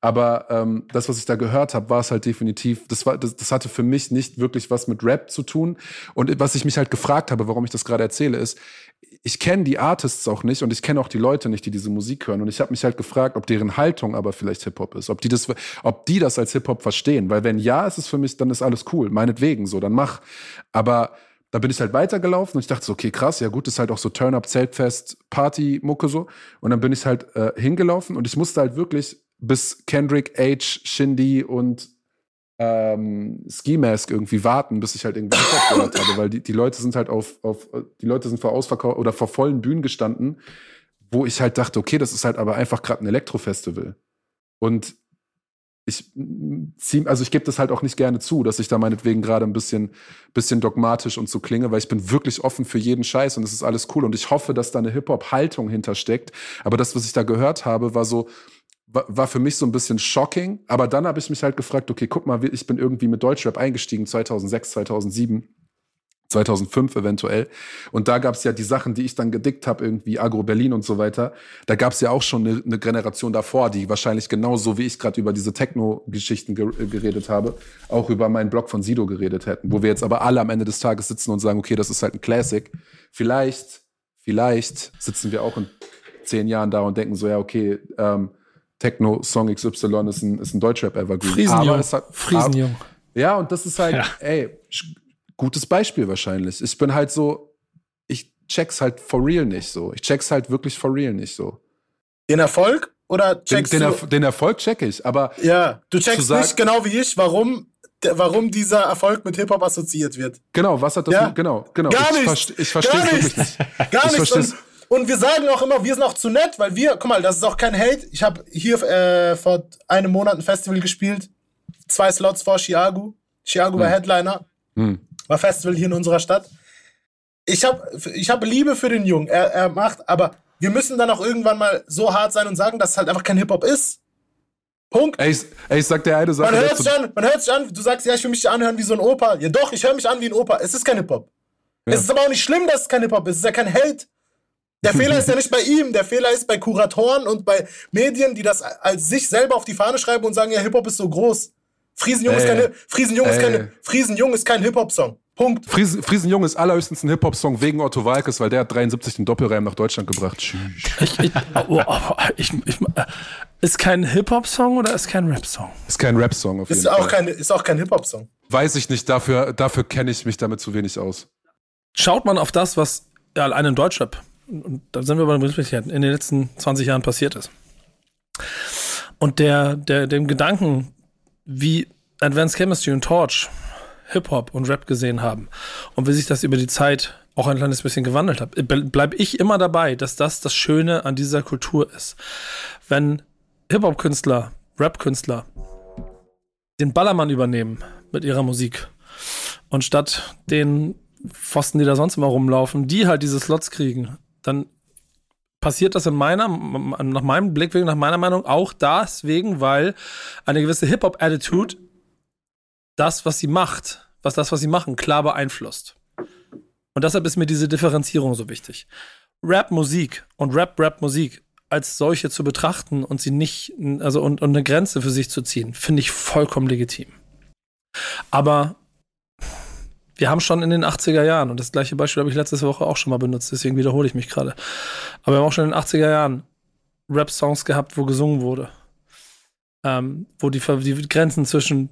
S6: Aber ähm, das, was ich da gehört habe, war es halt definitiv, das, war, das, das hatte für mich nicht wirklich was mit Rap zu tun. Und was ich mich halt gefragt habe, warum ich das gerade erzähle, ist, ich kenne die Artists auch nicht und ich kenne auch die Leute nicht, die diese Musik hören. Und ich habe mich halt gefragt, ob deren Haltung aber vielleicht Hip-Hop ist, ob die das, ob die das als Hip-Hop verstehen. Weil wenn ja, ist es für mich, dann ist alles cool. Meinetwegen so, dann mach. Aber da bin ich halt weitergelaufen und ich dachte so, okay, krass, ja gut, ist halt auch so Turn-Up, Zeltfest, Party-Mucke so. Und dann bin ich halt äh, hingelaufen und ich musste halt wirklich bis Kendrick, H, Shindy und ähm, Ski Mask irgendwie warten, bis ich halt irgendwie gehört habe, weil die, die Leute sind halt auf, auf, die Leute sind vor Ausverkauf oder vor vollen Bühnen gestanden, wo ich halt dachte, okay, das ist halt aber einfach gerade ein Elektrofestival. Und ich zieh, also ich gebe das halt auch nicht gerne zu, dass ich da meinetwegen gerade ein bisschen, bisschen dogmatisch und so klinge, weil ich bin wirklich offen für jeden Scheiß und es ist alles cool und ich hoffe, dass da eine Hip-Hop-Haltung hintersteckt. Aber das, was ich da gehört habe, war so, war, für mich so ein bisschen shocking. Aber dann habe ich mich halt gefragt, okay, guck mal, ich bin irgendwie mit Deutschrap eingestiegen 2006, 2007 2005 eventuell. Und da gab es ja die Sachen, die ich dann gedickt habe, irgendwie Agro Berlin und so weiter. Da gab es ja auch schon eine, eine, Generation davor, die wahrscheinlich genauso wie ich gerade über diese Techno-Geschichten ge geredet habe, auch über meinen Blog von Sido geredet hätten. Wo wir jetzt aber alle am Ende des Tages sitzen und sagen, okay, das ist halt ein Classic. Vielleicht, vielleicht sitzen wir auch in zehn Jahren da und denken so, ja, okay, ähm, Techno-Song XY ist ein, ist ein Deutschrap-Evergreen.
S1: Friesenjung. Friesenjung.
S6: Ja, und das ist halt, ja. ey, gutes Beispiel wahrscheinlich. Ich bin halt so, ich check's halt for real nicht so. Ich check's halt wirklich for real nicht so.
S5: Den Erfolg oder
S6: checkst den, den, du? Er, den Erfolg check ich, aber.
S5: Ja, du checkst sagen, nicht genau wie ich, warum, warum dieser Erfolg mit Hip-Hop assoziiert wird.
S6: Genau, was hat das
S5: ja?
S6: mit, genau, genau.
S5: Gar
S6: ich,
S5: nicht.
S6: ich verstehe es wirklich nicht.
S5: Gar nicht. Und, und, wir sagen auch immer, wir sind auch zu nett, weil wir, guck mal, das ist auch kein Hate. Ich habe hier äh, vor einem Monat ein Festival gespielt. Zwei Slots vor Chiago. Chiago hm. war Headliner. Hm war Festival hier in unserer Stadt. Ich habe ich hab Liebe für den Jungen. Er, er macht, aber wir müssen dann auch irgendwann mal so hart sein und sagen, dass es halt einfach kein Hip-Hop ist. Punkt.
S6: Ey, ich, ey, ich sag dir eine Sache.
S5: Man hört sich an, man hört sich an, du sagst, ja, ich will mich anhören wie so ein Opa. Ja doch, ich höre mich an wie ein Opa. Es ist kein Hip-Hop. Ja. Es ist aber auch nicht schlimm, dass es kein Hip-Hop ist. Es ist ja kein Hate. Der Fehler ist ja nicht bei ihm. Der Fehler ist bei Kuratoren und bei Medien, die das als sich selber auf die Fahne schreiben und sagen, ja, Hip-Hop ist so groß. Friesenjung ist keine, Friesenjung ist keine, Friesenjung ist kein Hip-Hop-Song. Punkt.
S6: Friesen, Friesenjung ist allerhöchstens ein Hip-Hop-Song wegen Otto Walkes, weil der hat 73 den Doppelreim nach Deutschland gebracht.
S1: Ich, ich, oh, oh, ich, ich, ist kein Hip-Hop-Song oder ist kein Rap-Song?
S6: Ist kein Rap-Song auf jeden
S5: ist Auch kein, ist auch kein Hip-Hop-Song.
S6: Weiß ich nicht, dafür, dafür kenne ich mich damit zu wenig aus.
S1: Schaut man auf das, was ja, allein in Deutschrap, und da sind wir bei der in den letzten 20 Jahren passiert ist. Und der, der, dem Gedanken, wie Advanced Chemistry und Torch Hip-Hop und Rap gesehen haben und wie sich das über die Zeit auch ein kleines bisschen gewandelt hat, bleibe ich immer dabei, dass das das Schöne an dieser Kultur ist. Wenn Hip-Hop-Künstler, Rap-Künstler den Ballermann übernehmen mit ihrer Musik und statt den Pfosten, die da sonst immer rumlaufen, die halt diese Slots kriegen, dann passiert das in meiner, nach meinem Blickwinkel, nach meiner Meinung auch deswegen, weil eine gewisse Hip-Hop-Attitude das, was sie macht, was das, was sie machen, klar beeinflusst. Und deshalb ist mir diese Differenzierung so wichtig. Rap-Musik und Rap-Rap-Musik als solche zu betrachten und sie nicht, also und, und eine Grenze für sich zu ziehen, finde ich vollkommen legitim. Aber wir haben schon in den 80er Jahren, und das gleiche Beispiel habe ich letzte Woche auch schon mal benutzt, deswegen wiederhole ich mich gerade. Aber wir haben auch schon in den 80er Jahren Rap-Songs gehabt, wo gesungen wurde. Ähm, wo die, die Grenzen zwischen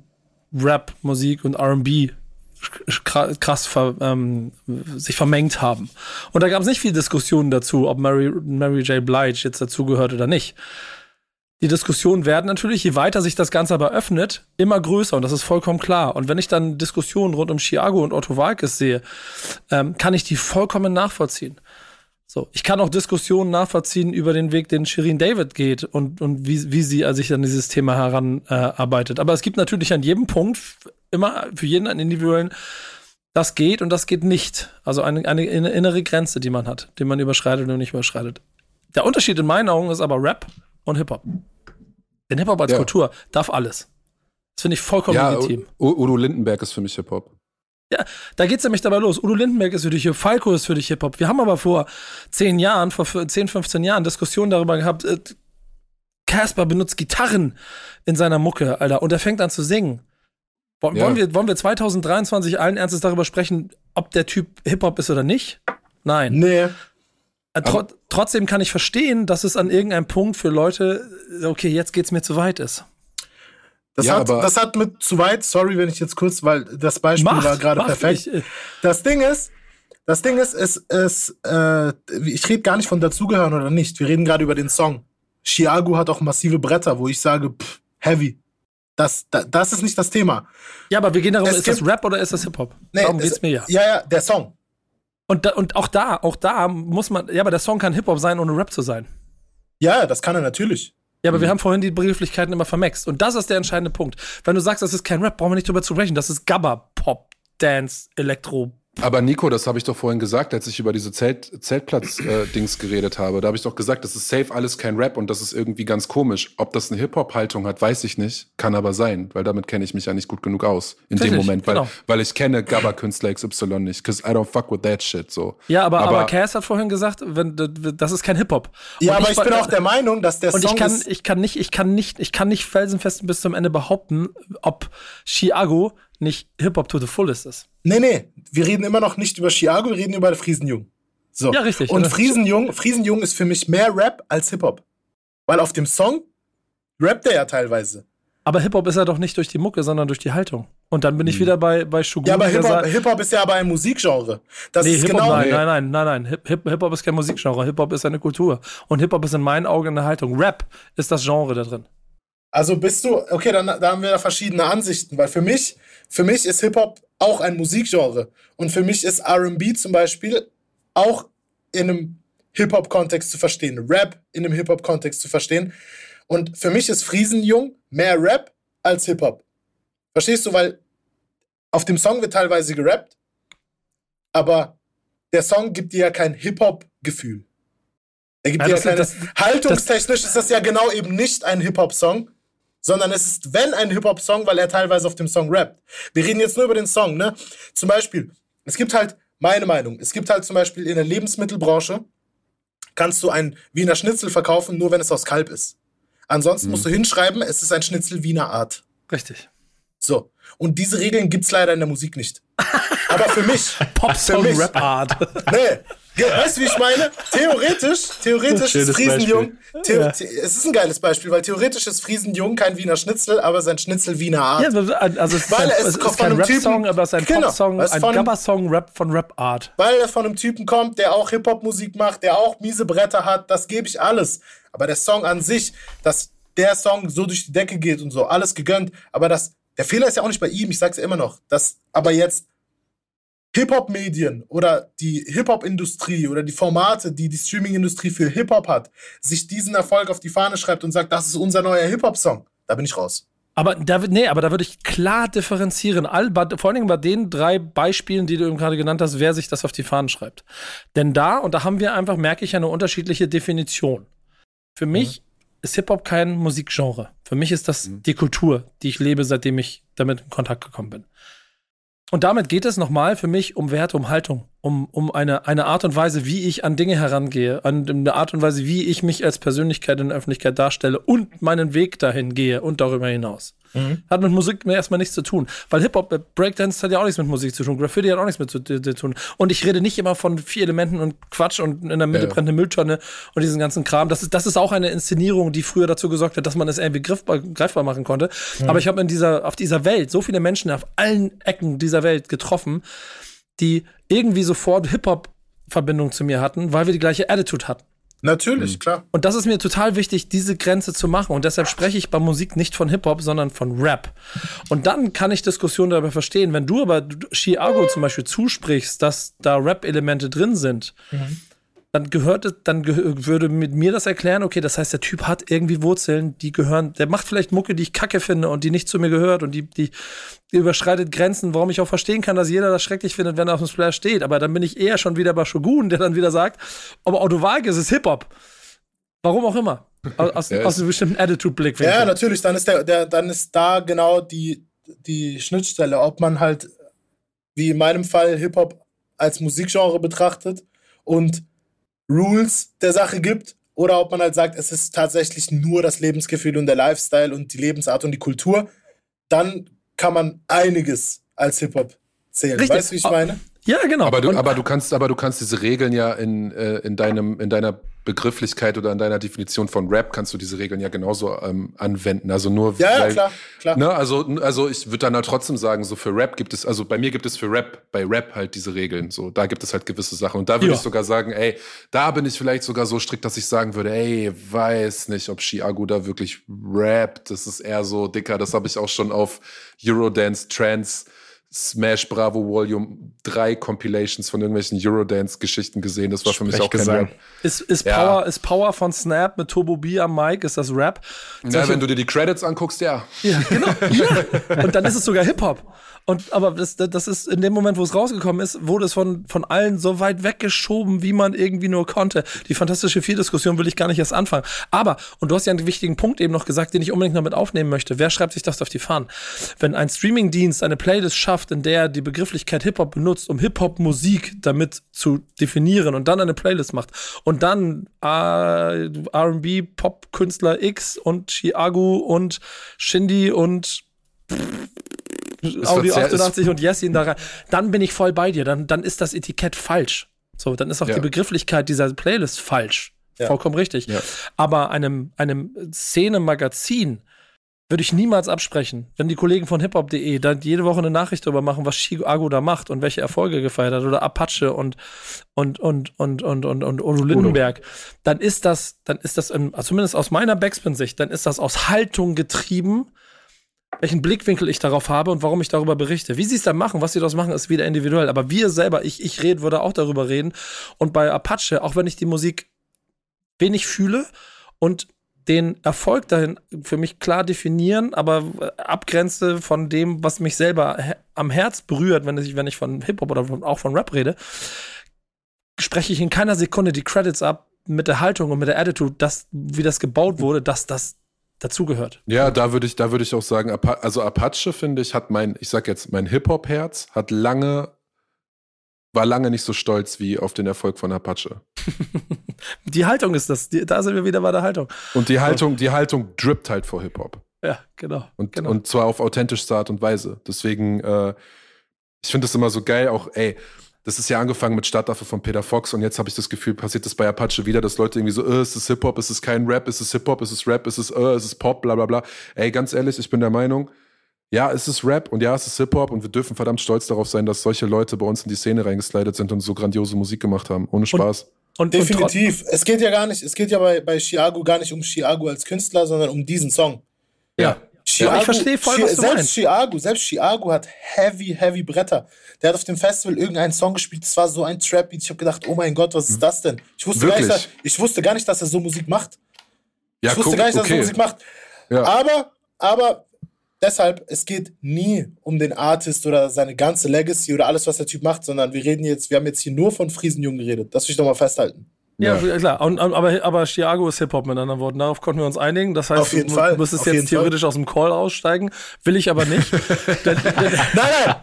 S1: Rap, Musik und RB krass ver, ähm, sich vermengt haben. Und da gab es nicht viel Diskussionen dazu, ob Mary, Mary J. Blige jetzt dazugehört oder nicht. Die Diskussionen werden natürlich, je weiter sich das Ganze aber öffnet, immer größer und das ist vollkommen klar. Und wenn ich dann Diskussionen rund um Chiago und Otto Walkes sehe, ähm, kann ich die vollkommen nachvollziehen. So, ich kann auch Diskussionen nachvollziehen über den Weg, den Shirin David geht und, und wie, wie sie sich an dieses Thema heranarbeitet. Äh, Aber es gibt natürlich an jedem Punkt immer für jeden einen individuellen, das geht und das geht nicht. Also eine, eine innere Grenze, die man hat, die man überschreitet und nicht überschreitet. Der Unterschied in meinen Augen ist aber Rap und Hip-Hop. Denn Hip-Hop als ja. Kultur darf alles. Das finde ich vollkommen ja, legitim.
S6: Udo Lindenberg ist für mich Hip-Hop.
S1: Ja, da geht's nämlich dabei los. Udo Lindenberg ist für dich Hip, Falco ist für dich Hip-Hop. Wir haben aber vor zehn Jahren, vor 10, 15 Jahren Diskussionen darüber gehabt, äh, Casper benutzt Gitarren in seiner Mucke, Alter, und er fängt an zu singen. Wollen, ja. wir, wollen wir 2023 allen Ernstes darüber sprechen, ob der Typ Hip-Hop ist oder nicht? Nein.
S5: Nee.
S1: Äh, tro trotzdem kann ich verstehen, dass es an irgendeinem Punkt für Leute, okay, jetzt geht's mir zu weit ist.
S5: Das, ja, hat, das hat mit zu weit, sorry, wenn ich jetzt kurz, weil das Beispiel mach, war gerade perfekt. Ich. Das Ding ist, das Ding ist, es, es, äh, ich rede gar nicht von dazugehören oder nicht. Wir reden gerade über den Song. Chiago hat auch massive Bretter, wo ich sage, pff, heavy. Das, das, das ist nicht das Thema.
S1: Ja, aber wir gehen darum, es ist das Rap oder ist das Hip-Hop?
S5: Nee, darum geht's mir ja. Ja, ja, der Song.
S1: Und, da, und auch da, auch da muss man, ja, aber der Song kann Hip-Hop sein, ohne Rap zu sein.
S5: Ja, das kann er natürlich.
S1: Ja, aber wir haben vorhin die Begrifflichkeiten immer vermaxt. Und das ist der entscheidende Punkt. Wenn du sagst, das ist kein Rap, brauchen wir nicht drüber zu sprechen. Das ist Gabba, Pop, Dance, Elektro,
S6: Aber Nico, das habe ich doch vorhin gesagt, als ich über diese Zelt, Zeltplatz-Dings geredet habe. Da habe ich doch gesagt, das ist safe alles kein Rap und das ist irgendwie ganz komisch. Ob das eine Hip-Hop-Haltung hat, weiß ich nicht. Kann aber sein, weil damit kenne ich mich ja nicht gut genug aus. In dem
S1: Richtig,
S6: Moment, weil,
S1: genau.
S6: weil ich kenne Gabba-Künstler XY nicht. Cause I don't fuck with that shit, so.
S1: Ja, aber, aber,
S6: Aber-
S1: Cass hat vorhin gesagt, wenn, das ist kein Hip-Hop.
S5: Ja, aber ich, bin auch der Meinung, dass der
S1: Und
S5: Song
S1: ich kann,
S5: ist,
S1: ich kann nicht, ich kann nicht, ich kann nicht felsenfest bis zum Ende behaupten, ob Chiago nicht Hip-Hop to the fullest ist.
S5: Nee, nee, wir reden immer noch nicht über Chiago, wir reden über Friesenjung. So.
S1: Ja, richtig.
S5: Und? Friesenjung, Friesenjung ist für mich mehr Rap als Hip-Hop. Weil auf dem Song rappt er ja teilweise.
S1: Aber Hip-Hop ist ja doch nicht durch die Mucke, sondern durch die Haltung. Und dann bin ich wieder bei, bei Shogun.
S5: Hm. Ja, aber Hip-Hop Hip-Hop ist ja aber ein Musikgenre. Das
S1: Nee,
S5: ist genau.
S1: nein, nein, nein, nein, nein. Hip- Hip- Hip-Hop ist kein Musikgenre. Hip-Hop ist eine Kultur. Und Hip-Hop ist in meinen Augen eine Haltung. Rap ist das Genre da drin.
S5: Also bist du, okay, dann da haben wir da verschiedene Ansichten, weil für mich, für mich ist Hip-Hop auch ein Musikgenre. Und für mich ist RB zum Beispiel auch in einem Hip-Hop-Kontext zu verstehen, Rap in einem Hip-Hop-Kontext zu verstehen. Und für mich ist Friesenjung mehr Rap als Hip-Hop. Verstehst du? Weil auf dem Song wird teilweise gerappt, aber der Song gibt dir ja kein Hip-Hop-Gefühl. Er gibt
S1: Ja,
S5: dir ja
S1: das-
S5: keine.
S1: das-
S5: Haltungstechnisch ist das ja genau eben nicht ein Hip-Hop-Song, sondern es ist, wenn ein Hip-Hop-Song, weil er teilweise auf dem Song rappt. Wir reden jetzt nur über den Song, ne? Zum Beispiel, es gibt halt, meine Meinung, es gibt halt zum Beispiel in der Lebensmittelbranche, kannst du ein Wiener Schnitzel verkaufen, nur wenn es aus Kalb ist. Ansonsten musst du hinschreiben, es ist ein Schnitzel Wiener Art.
S1: Richtig.
S5: So. Und diese Regeln gibt's leider in der Musik nicht. Aber für mich,
S1: Pop-Song,
S5: mich-
S1: Rap-Art.
S5: nee, weißt du, wie ich meine? Theoretisch, theoretisch ist Friesenjung, the es ist ein geiles Beispiel, weil theoretisch ist Friesenjung kein Wiener Schnitzel, aber sein Schnitzel Wiener Art.
S1: ja, also es ist,
S5: Weil
S1: ein,
S5: es
S1: ist
S5: von
S1: kein Rap-Song, aber es ist ein
S5: Genau,
S1: Pop-Song, ein Gabba-Song Rap von Rap-Art.
S5: Weil er von einem Typen kommt, der auch Hip-Hop-Musik macht, der auch miese Bretter hat, das gebe ich alles. Aber der Song an sich, dass der Song so durch die Decke geht und so, alles gegönnt. Aber das, der Fehler ist ja auch nicht bei ihm, ich sag's ja immer noch. Dass aber jetzt Hip-Hop-Medien oder die Hip-Hop-Industrie oder die Formate, die die Streaming-Industrie für Hip-Hop hat, sich diesen Erfolg auf die Fahne schreibt und sagt, das ist unser neuer Hip-Hop-Song, da bin ich raus.
S1: Aber da, nee, aber da würde ich klar differenzieren. All, bei, vor allen Dingen bei den drei Beispielen, die du eben gerade genannt hast, wer sich das auf die Fahnen schreibt. Denn da, und da haben wir einfach, merke ich, eine unterschiedliche Definition. Für mich ist Hip-Hop kein Musikgenre. Für mich ist das die Kultur, die ich lebe, seitdem ich damit in Kontakt gekommen bin. Und damit geht es nochmal für mich um Werte, um Haltung, um, um eine, eine Art und Weise, wie ich an Dinge herangehe, an eine Art und Weise, wie ich mich als Persönlichkeit in der Öffentlichkeit darstelle und meinen Weg dahin gehe und darüber hinaus. Hat mit Musik mir erstmal nichts zu tun. Weil Hip-Hop, äh, Breakdance hat ja auch nichts mit Musik zu tun, Graffiti hat auch nichts mit zu, zu, tun. Und ich rede nicht immer von vier Elementen und Quatsch und in der Mitte
S6: Ja.
S1: brennt eine Mülltonne und diesen ganzen Kram. Das ist, das ist auch eine Inszenierung, die früher dazu gesorgt hat, dass man es irgendwie griffbar, greifbar machen konnte. Aber ich habe in dieser, auf dieser Welt so viele Menschen auf allen Ecken dieser Welt getroffen, die irgendwie sofort Hip-Hop-Verbindung zu mir hatten, weil wir die gleiche Attitude hatten.
S5: Natürlich, klar.
S1: Und das ist mir total wichtig, diese Grenze zu machen. Und deshalb spreche ich bei Musik nicht von Hip-Hop, sondern von Rap. Und dann kann ich Diskussionen darüber verstehen. Wenn du aber Chiago zum Beispiel zusprichst, dass da Rap-Elemente drin sind, dann gehört es, dann gehö- würde mit mir das erklären, okay, das heißt, der Typ hat irgendwie Wurzeln, die gehören, der macht vielleicht Mucke, die ich kacke finde und die nicht zu mir gehört und die, die, die überschreitet Grenzen, warum ich auch verstehen kann, dass jeder das schrecklich findet, wenn er auf dem Splash steht. Aber dann bin ich eher schon wieder bei Shogun, der dann wieder sagt, aber Otto Walkes ist Hip-Hop. Warum auch immer. Aus, aus,
S6: Ja,
S1: aus einem bestimmten Attitude-Blickwinkel.
S5: Ja, natürlich, dann ist der, der, dann ist da genau die, die Schnittstelle, ob man halt, wie in meinem Fall, Hip-Hop als Musikgenre betrachtet und Rules der Sache gibt, oder ob man halt sagt, es ist tatsächlich nur das Lebensgefühl und der Lifestyle und die Lebensart und die Kultur, dann kann man einiges als Hip-Hop zählen.
S1: Richtig.
S5: Weißt du, wie ich meine?
S1: Ja, genau.
S6: Aber du,
S1: Und-
S6: aber du kannst, aber du kannst diese Regeln ja in, äh, in deinem, in deiner Begrifflichkeit oder in deiner Definition von Rap kannst du diese Regeln ja genauso ähm, anwenden. Also nur
S5: Ja, ja,
S6: weil,
S5: klar, klar.
S6: Ne, also, also ich würde dann halt trotzdem sagen, so für Rap gibt es, also bei mir gibt es für Rap, bei Rap halt diese Regeln. So, da gibt es halt gewisse Sachen. Und da würde
S1: Ja.
S6: ich sogar sagen, ey, da bin ich vielleicht sogar so strikt, dass ich sagen würde, ey, weiß nicht, ob Chiago da wirklich rappt. Das ist eher so, Dicker, das habe ich auch schon auf Eurodance Trance Smash Bravo Volume 3 Compilations von irgendwelchen Eurodance-Geschichten gesehen. Das war für mich auch kein. Rap.
S1: Ist, ist,
S6: Ja.
S1: Power, ist Power von Snap mit Turbo B am Mic, ist das Rap?
S6: Ja, wenn du dir die Credits anguckst, ja.
S1: Ja, genau. Ja. Und dann ist es sogar Hip-Hop. Und aber das, das ist in dem Moment, wo es rausgekommen ist, wurde es von, von allen so weit weggeschoben, wie man irgendwie nur konnte. Die fantastische Vier-Diskussion will ich gar nicht erst anfangen. Aber, und du hast ja einen wichtigen Punkt eben noch gesagt, den ich unbedingt noch mit aufnehmen möchte. Wer schreibt sich das auf die Fahnen? Wenn ein Streamingdienst eine Playlist schafft, in der die Begrifflichkeit Hip-Hop benutzt, um Hip-Hop-Musik damit zu definieren und dann eine Playlist macht und dann äh, R&B, Pop-Künstler X und Chiago und Shindy und Audio
S6: verzerrt-
S1: 88 und Yessin da rein, dann bin ich voll bei dir. Dann, dann ist das Etikett falsch. So, dann ist auch
S6: Ja.
S1: die Begrifflichkeit dieser Playlist falsch.
S5: Ja.
S1: Vollkommen richtig.
S6: Ja.
S1: Aber einem, einem Szene-Magazin würde ich niemals absprechen, wenn die Kollegen von hiphop.de dann jede Woche eine Nachricht darüber machen, was Chiago da macht und welche Erfolge gefeiert hat oder Apache und und und und und und und Udo Lindenberg, dann ist das, dann ist das im, zumindest aus meiner Backspin-Sicht, dann ist das aus Haltung getrieben, welchen Blickwinkel ich darauf habe und warum ich darüber berichte. Wie sie es dann machen, was sie daraus machen, ist wieder individuell. Aber wir selber, ich, ich rede, würde auch darüber reden. Und bei Apache, auch wenn ich die Musik wenig fühle und den Erfolg dahin für mich klar definieren, aber äh, abgrenze von dem, was mich selber am Herz berührt, wenn ich, wenn ich von Hip-Hop oder von, auch von Rap rede, spreche ich in keiner Sekunde die Credits ab mit der Haltung und mit der Attitude, dass, wie das gebaut wurde, dass das dazugehört.
S6: Ja, da würde ich, da würde ich auch sagen, also Apache, finde ich, hat mein, ich sag jetzt, mein Hip-Hop-Herz hat lange, war lange nicht so stolz wie auf den Erfolg von Apache.
S1: Die Haltung ist das. Die, da sind wir wieder bei der Haltung.
S6: Und die Haltung, die Haltung drippt halt vor Hip-Hop.
S1: Ja, genau.
S6: Und,
S1: genau.
S6: und zwar auf authentischste Art und Weise. Deswegen, äh, ich finde das immer so geil, auch, ey, das ist ja angefangen mit Stadtaffe von Peter Fox und jetzt habe ich das Gefühl, passiert das bei Apache wieder, dass Leute irgendwie so, äh, ist es Hip-Hop, ist es kein Rap, ist es Hip-Hop, ist es Rap, ist es, äh, ist es Pop, bla bla bla. Ey, ganz ehrlich, ich bin der Meinung, ja, es ist Rap und ja, es ist Hip-Hop und wir dürfen verdammt stolz darauf sein, dass solche Leute bei uns in die Szene reingeslidet sind und so grandiose Musik gemacht haben. Ohne Spaß.
S1: und,
S5: Definitiv. es geht ja gar nicht, es geht ja bei, bei Chiago gar nicht um Chiago als Künstler, sondern um diesen Song.
S1: ja. Ja, ich verstehe voll, was du
S5: selbst
S1: meinst.
S5: Chiago, selbst Chiago hat heavy, heavy Bretter. Der hat auf dem Festival irgendeinen Song gespielt, das war so ein Trap-Beat. Ich habe gedacht, oh mein Gott, was ist das denn? Ich wusste, gar nicht, ich wusste gar nicht, dass er so Musik macht.
S6: Ja,
S5: ich wusste
S6: guck,
S5: gar nicht, dass er so
S6: okay.
S5: Musik macht.
S6: Ja.
S5: Aber, aber deshalb, es geht nie um den Artist oder seine ganze Legacy oder alles, was der Typ macht, sondern wir reden jetzt, wir haben jetzt hier nur von Friesenjung geredet. Das will ich doch mal festhalten.
S1: Ja,
S6: Ja.
S1: klar. Und, aber, aber Chiago ist Hip-Hop mit anderen Worten. Darauf konnten wir uns einigen. Das heißt,
S5: Auf jeden
S1: du,
S5: Fall.
S1: du müsstest
S5: Auf
S1: jetzt
S5: jeden
S1: theoretisch aus dem Call aussteigen. Will ich aber nicht.
S5: Nein, nein,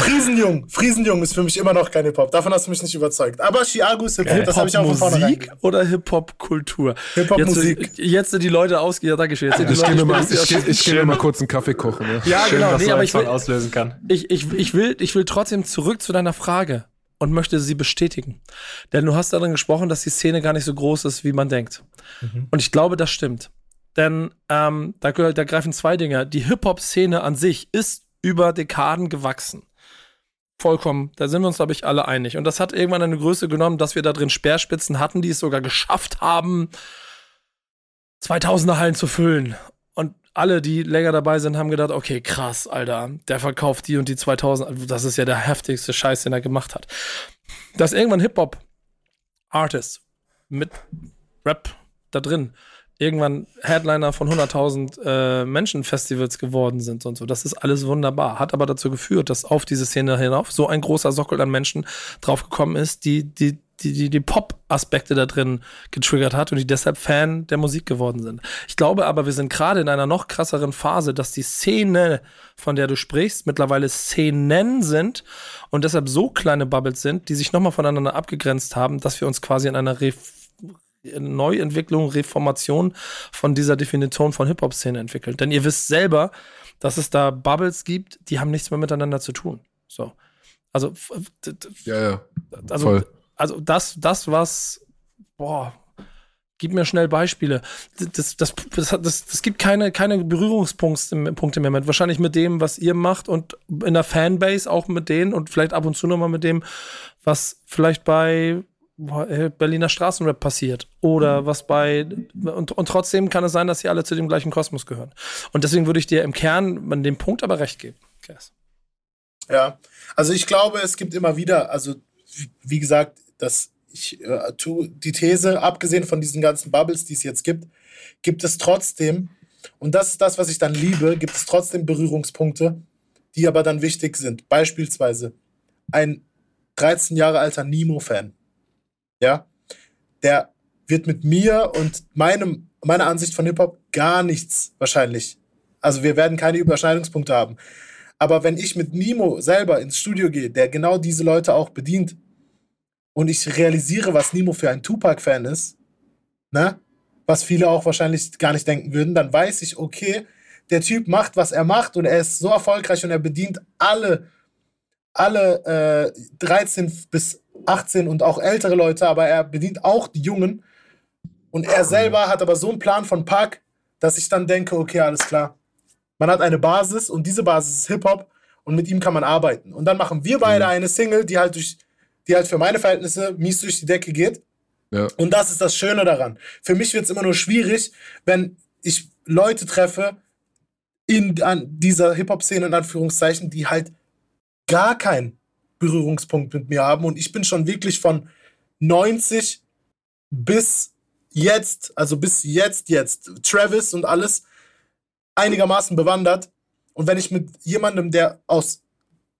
S5: Friesenjung, Friesenjung ist für mich immer noch kein Hip-Hop. Davon hast du mich nicht überzeugt. Aber Chiago ist Hip-Hop, das habe ich auch von
S1: Hip-Hop-Musik
S5: gesagt.
S1: oder Hip-Hop-Kultur?
S5: Hip-Hop-Musik.
S1: Jetzt, jetzt sind die Leute ausge... Ja, danke schön. Jetzt sind die
S6: Ich
S1: Leute
S6: gehe mir mal, ich, geh- ich geh mir
S4: Schön.
S6: mal kurz einen Kaffee kochen. Ja.
S1: Ja,
S4: Schön,
S1: genau.
S4: was
S1: Nee, aber ich will,
S4: auslösen kann.
S1: ich, ich, ich, will, ich will trotzdem zurück zu deiner Frage und möchte sie bestätigen. Denn du hast darin gesprochen, dass die Szene gar nicht so groß ist, wie man denkt. Und ich glaube, das stimmt. Denn ähm, da, gehört- da greifen zwei Dinge. Die Hip-Hop-Szene an sich ist über Dekaden gewachsen. Vollkommen. Da sind wir uns, glaube ich, alle einig. Und das hat irgendwann eine Größe genommen, dass wir da drin Speerspitzen hatten, die es sogar geschafft haben, 2000er Hallen zu füllen. Alle, die länger dabei sind, haben gedacht, okay, krass, Alter, der verkauft die und die 2000. Also Das ist ja der heftigste Scheiß, den er gemacht hat. Dass irgendwann Hip-Hop-Artists mit Rap da drin irgendwann Headliner von 100.000 äh, Menschen-Festivals geworden sind und so. Das ist alles wunderbar. Hat aber dazu geführt, dass auf diese Szene hinauf so ein großer Sockel an Menschen draufgekommen ist, die die, die, die, die Pop-Aspekte da drin getriggert hat und die deshalb Fan der Musik geworden sind. Ich glaube aber, wir sind gerade in einer noch krasseren Phase, dass die Szene, von der du sprichst, mittlerweile Szenen sind und deshalb so kleine Bubbles sind, die sich nochmal voneinander abgegrenzt haben, dass wir uns quasi in einer Ref Neuentwicklung, Reformation von dieser Definition von Hip-Hop-Szene entwickelt. Denn ihr wisst selber, dass es da Bubbles gibt, die haben nichts mehr miteinander zu tun. So. Also,
S6: Ja, ja.
S1: also,
S6: Voll.
S1: Also das, das, was, boah, gib mir schnell Beispiele. Das, das, das, das, das gibt keine, keine Berührungspunkte Punkte mehr mit. Wahrscheinlich mit dem, was ihr macht und in der Fanbase auch mit denen und vielleicht ab und zu nochmal mit dem, was vielleicht bei äh, Berliner Straßenrap passiert oder was bei und, und trotzdem kann es sein, dass sie alle zu dem gleichen Kosmos gehören. Und deswegen würde ich dir im Kern an dem Punkt aber recht geben. Kes.
S5: Ja, also ich glaube, es gibt immer wieder, also wie gesagt, dass ich äh, tu, die These, abgesehen von diesen ganzen Bubbles, die es jetzt gibt, gibt es trotzdem, und das ist das, was ich dann liebe, gibt es trotzdem Berührungspunkte, die aber dann wichtig sind. Beispielsweise ein 13 Jahre alter Nemo-Fan, ja, der wird mit mir und meinem, meiner Ansicht von Hip-Hop gar nichts wahrscheinlich. Also wir werden keine Überschneidungspunkte haben. Aber wenn ich mit Nemo selber ins Studio gehe, der genau diese Leute auch bedient, und ich realisiere, was Nemo für ein Tupac-Fan ist, ne? Was viele auch wahrscheinlich gar nicht denken würden, dann weiß ich, okay, der Typ macht, was er macht und er ist so erfolgreich und er bedient alle, alle äh, 13 bis 18 und auch ältere Leute, aber er bedient auch die Jungen. Und er selber hat aber so einen Plan von Park, dass ich dann denke, okay, alles klar. Man hat eine Basis und diese Basis ist Hip-Hop und mit ihm kann man arbeiten. Und dann machen wir beide eine Single, die halt durch, die halt für meine Verhältnisse mies durch die Decke geht.
S6: Ja.
S5: Und das ist das Schöne daran. Für mich wird es immer nur schwierig, wenn ich Leute treffe in an dieser Hip-Hop-Szene, in Anführungszeichen, die halt gar keinen Berührungspunkt mit mir haben. Und ich bin schon wirklich von 90 bis jetzt, also bis jetzt, jetzt, Travis und alles einigermaßen bewandert. Und wenn ich mit jemandem, der aus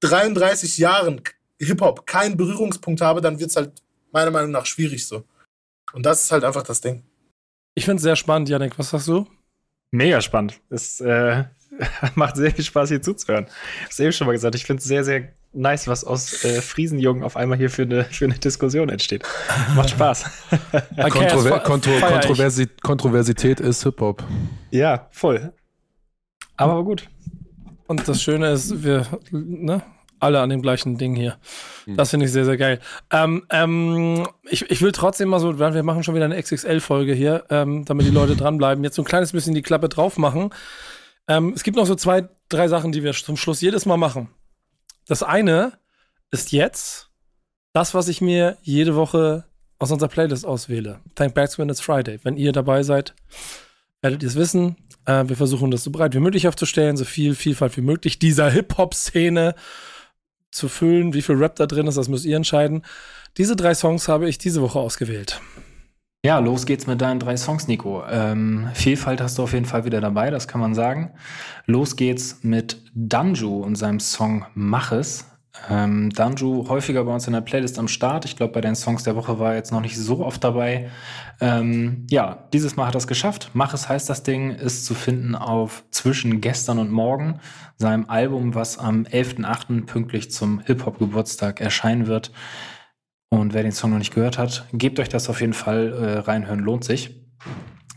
S5: 33 Jahren Hip-Hop keinen Berührungspunkt habe, dann wird es halt meiner Meinung nach schwierig so. Und das ist halt einfach das Ding.
S1: Ich finde es sehr spannend, Janik. Was sagst du?
S4: Mega spannend. Es äh, macht sehr viel Spaß, hier zuzuhören. Ich habe eben schon mal gesagt, ich finde es sehr, sehr nice, was aus äh, Friesenjungen auf einmal hier für eine, für eine Diskussion entsteht. Macht Spaß.
S1: Okay,
S6: Kontrover Kontro. Kontroversi Kontroversität ist Hip-Hop.
S4: ja, voll. Aber gut.
S1: Und das Schöne ist, wir, ne, alle an dem gleichen Ding hier. Das finde ich sehr, sehr geil. Ähm, ähm, ich, ich will trotzdem mal so, wir machen schon wieder eine XXL-Folge hier, ähm, damit die Leute dranbleiben, jetzt so ein kleines bisschen die Klappe drauf machen. Ähm, es gibt noch so zwei, drei Sachen, die wir zum Schluss jedes Mal machen. Das eine ist jetzt das, was ich mir jede Woche aus unserer Playlist auswähle. Thank Backs when it's Friday. Wenn ihr dabei seid, werdet ihr es wissen. Äh, wir versuchen das so breit wie möglich aufzustellen, so viel Vielfalt wie möglich dieser Hip-Hop-Szene zu füllen. Wie viel Rap da drin ist, das müsst ihr entscheiden. Diese drei Songs habe ich diese Woche ausgewählt.
S4: Ja, los geht's mit deinen drei Songs, Nico. Ähm, Vielfalt hast du auf jeden Fall wieder dabei, das kann man sagen. Los geht's mit Danju und seinem Song Mach es. Ähm, Danju häufiger bei uns in der Playlist am Start. Ich glaube, bei den Songs der Woche war er jetzt noch nicht so oft dabei. Ähm, ja, dieses Mal hat er es geschafft. Mach es heißt das Ding, ist zu finden auf Zwischen gestern und morgen, seinem Album, was am 11.8. pünktlich zum Hip-Hop-Geburtstag erscheinen wird. Und wer den Song noch nicht gehört hat, gebt euch das auf jeden Fall äh, reinhören, lohnt sich.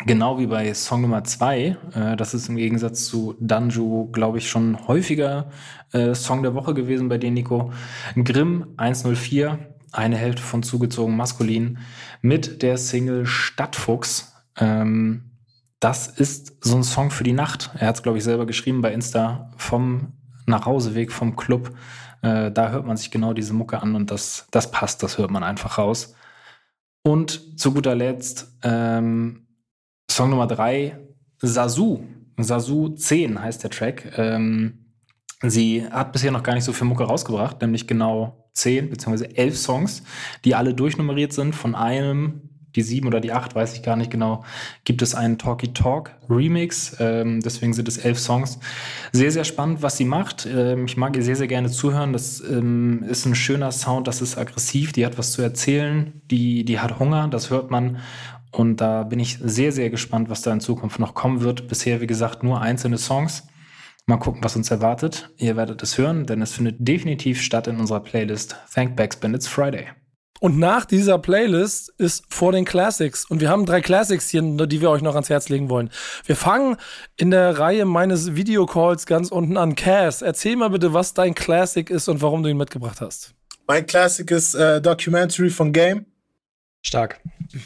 S4: Genau wie bei Song Nummer zwei, äh, das ist im Gegensatz zu Danju, glaube ich, schon häufiger äh, Song der Woche gewesen bei dir, Nico. Grimm 104, eine Hälfte von zugezogen maskulin, mit der Single Stadtfuchs. Ähm, das ist so ein Song für die Nacht. Er hat es, glaube ich, selber geschrieben bei Insta vom Nachhauseweg vom Club. Äh, da hört man sich genau diese Mucke an und das, das passt, das hört man einfach raus. Und zu guter Letzt ähm, Song Nummer drei, Sasu. Sasu 10 heißt der Track. Ähm, sie hat bisher noch gar nicht so viel Mucke rausgebracht, nämlich genau 10 bzw. 11 Songs, die alle durchnummeriert sind. Von einem, die 7 oder die 8, weiß ich gar nicht genau, gibt es einen Talkie Talk Remix. Ähm, deswegen sind es 11 Songs. Sehr, sehr spannend, was sie macht. Ähm, ich mag ihr sehr, sehr gerne zuhören. Das ähm, ist ein schöner Sound, das ist aggressiv, die hat was zu erzählen, die, die hat Hunger, das hört man. Und da bin ich sehr, sehr gespannt, was da in Zukunft noch kommen wird. Bisher, wie gesagt, nur einzelne Songs. Mal gucken, was uns erwartet. Ihr werdet es hören, denn es findet definitiv statt in unserer Playlist Thank Backs Bandits Friday.
S1: Und nach dieser Playlist ist vor den Classics. Und wir haben drei Classics hier, die wir euch noch ans Herz legen wollen. Wir fangen in der Reihe meines Videocalls ganz unten an. Cass, erzähl mal bitte, was dein Classic ist und warum du ihn mitgebracht hast.
S5: Mein Classic ist äh, Documentary von Game.
S4: Stark.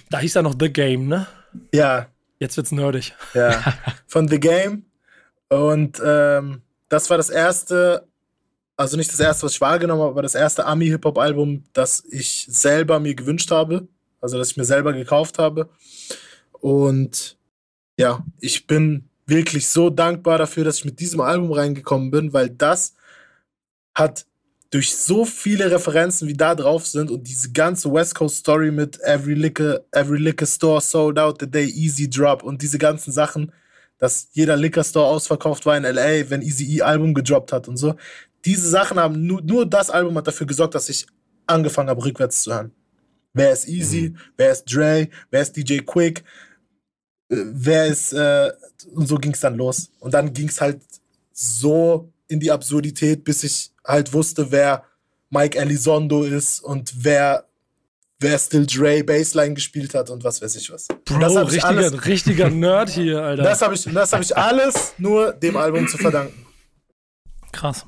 S1: Da hieß er noch The Game, ne?
S5: Ja,
S1: Jetzt wird's nerdig.
S5: ja. von The Game. Und ähm, das war das erste, also nicht das erste, was ich wahrgenommen habe, aber das erste Ami-Hip-Hop-Album, das ich selber mir gewünscht habe. Also, das ich mir selber gekauft habe. Und ja, ich bin wirklich so dankbar dafür, dass ich mit diesem Album reingekommen bin, weil das hat durch so viele Referenzen, wie da drauf sind und diese ganze West Coast Story mit Every Liquor, Every Liquor Store sold out the day Easy Drop und diese ganzen Sachen, dass jeder Liquor Store ausverkauft war in LA, wenn Easy E Album gedroppt hat und so. Diese Sachen haben nur, nur das Album hat dafür gesorgt, dass ich angefangen habe, rückwärts zu hören. Wer ist Easy? Wer ist Dre? Wer ist DJ Quick? Äh, Wer ist, äh, und so ging es dann los. Und dann ging es halt so in die Absurdität, bis ich halt wusste, wer Mike Elizondo ist und wer, wer Still Dre Bassline gespielt hat und was weiß ich was. Das
S1: Bro,
S5: habe ich,
S1: richtiger,
S5: alles-
S1: richtiger Nerd hier, Alter.
S5: das hab ich, das hab ich alles nur dem Album zu verdanken.
S1: Krass.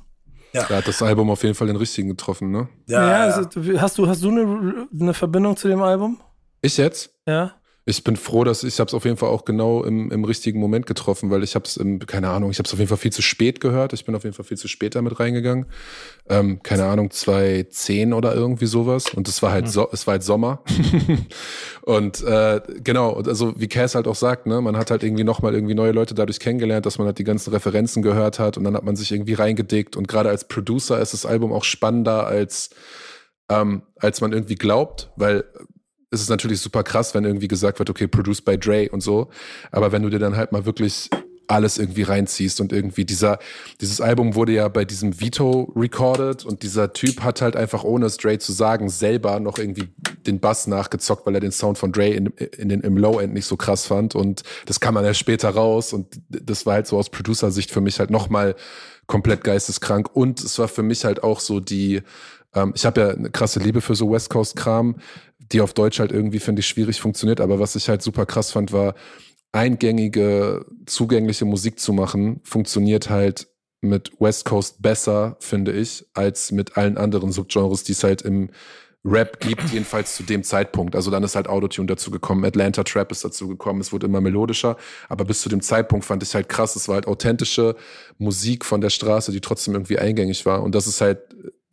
S6: Da hat das Album auf jeden Fall den richtigen getroffen, ne?
S1: Ja, also, hast du, hast du eine, eine Verbindung zu dem Album?
S6: Ich jetzt?
S1: Ja.
S6: Ich bin froh, dass ich habe es auf jeden Fall auch genau im, im richtigen Moment getroffen, weil ich habe es, keine Ahnung, ich habe es auf jeden Fall viel zu spät gehört. Ich bin auf jeden Fall viel zu spät damit reingegangen. Ähm, keine Ahnung, 2010 oder irgendwie sowas. Und es war halt so, es war halt Sommer. und äh, genau, also wie Cass halt auch sagt, ne, man hat halt irgendwie nochmal irgendwie neue Leute dadurch kennengelernt, dass man halt die ganzen Referenzen gehört hat und dann hat man sich irgendwie reingedickt. Und gerade als Producer ist das Album auch spannender als ähm, als man irgendwie glaubt, weil es ist natürlich super krass, wenn irgendwie gesagt wird, okay, produced by Dre und so. Aber wenn du dir dann halt mal wirklich alles irgendwie reinziehst und irgendwie dieser, dieses Album wurde ja bei diesem Vito recorded und dieser Typ hat halt einfach ohne es Dre zu sagen selber noch irgendwie den Bass nachgezockt, weil er den Sound von Dre in, in den, im Low-End nicht so krass fand. Und das kam dann ja später raus und das war halt so aus Producer-Sicht für mich halt nochmal komplett geisteskrank. Und es war für mich halt auch so die, ähm, ich habe ja eine krasse Liebe für so West Coast-Kram, die auf Deutsch halt irgendwie, finde ich, schwierig funktioniert. Aber was ich halt super krass fand, war, eingängige, zugängliche Musik zu machen, funktioniert halt mit West Coast besser, finde ich, als mit allen anderen Subgenres, die es halt im Rap gibt, jedenfalls zu dem Zeitpunkt. Also dann ist halt Autotune dazu gekommen, Atlanta Trap ist dazu gekommen, es wurde immer melodischer, aber bis zu dem Zeitpunkt fand ich halt krass, es war halt authentische Musik von der Straße, die trotzdem irgendwie eingängig war und das ist halt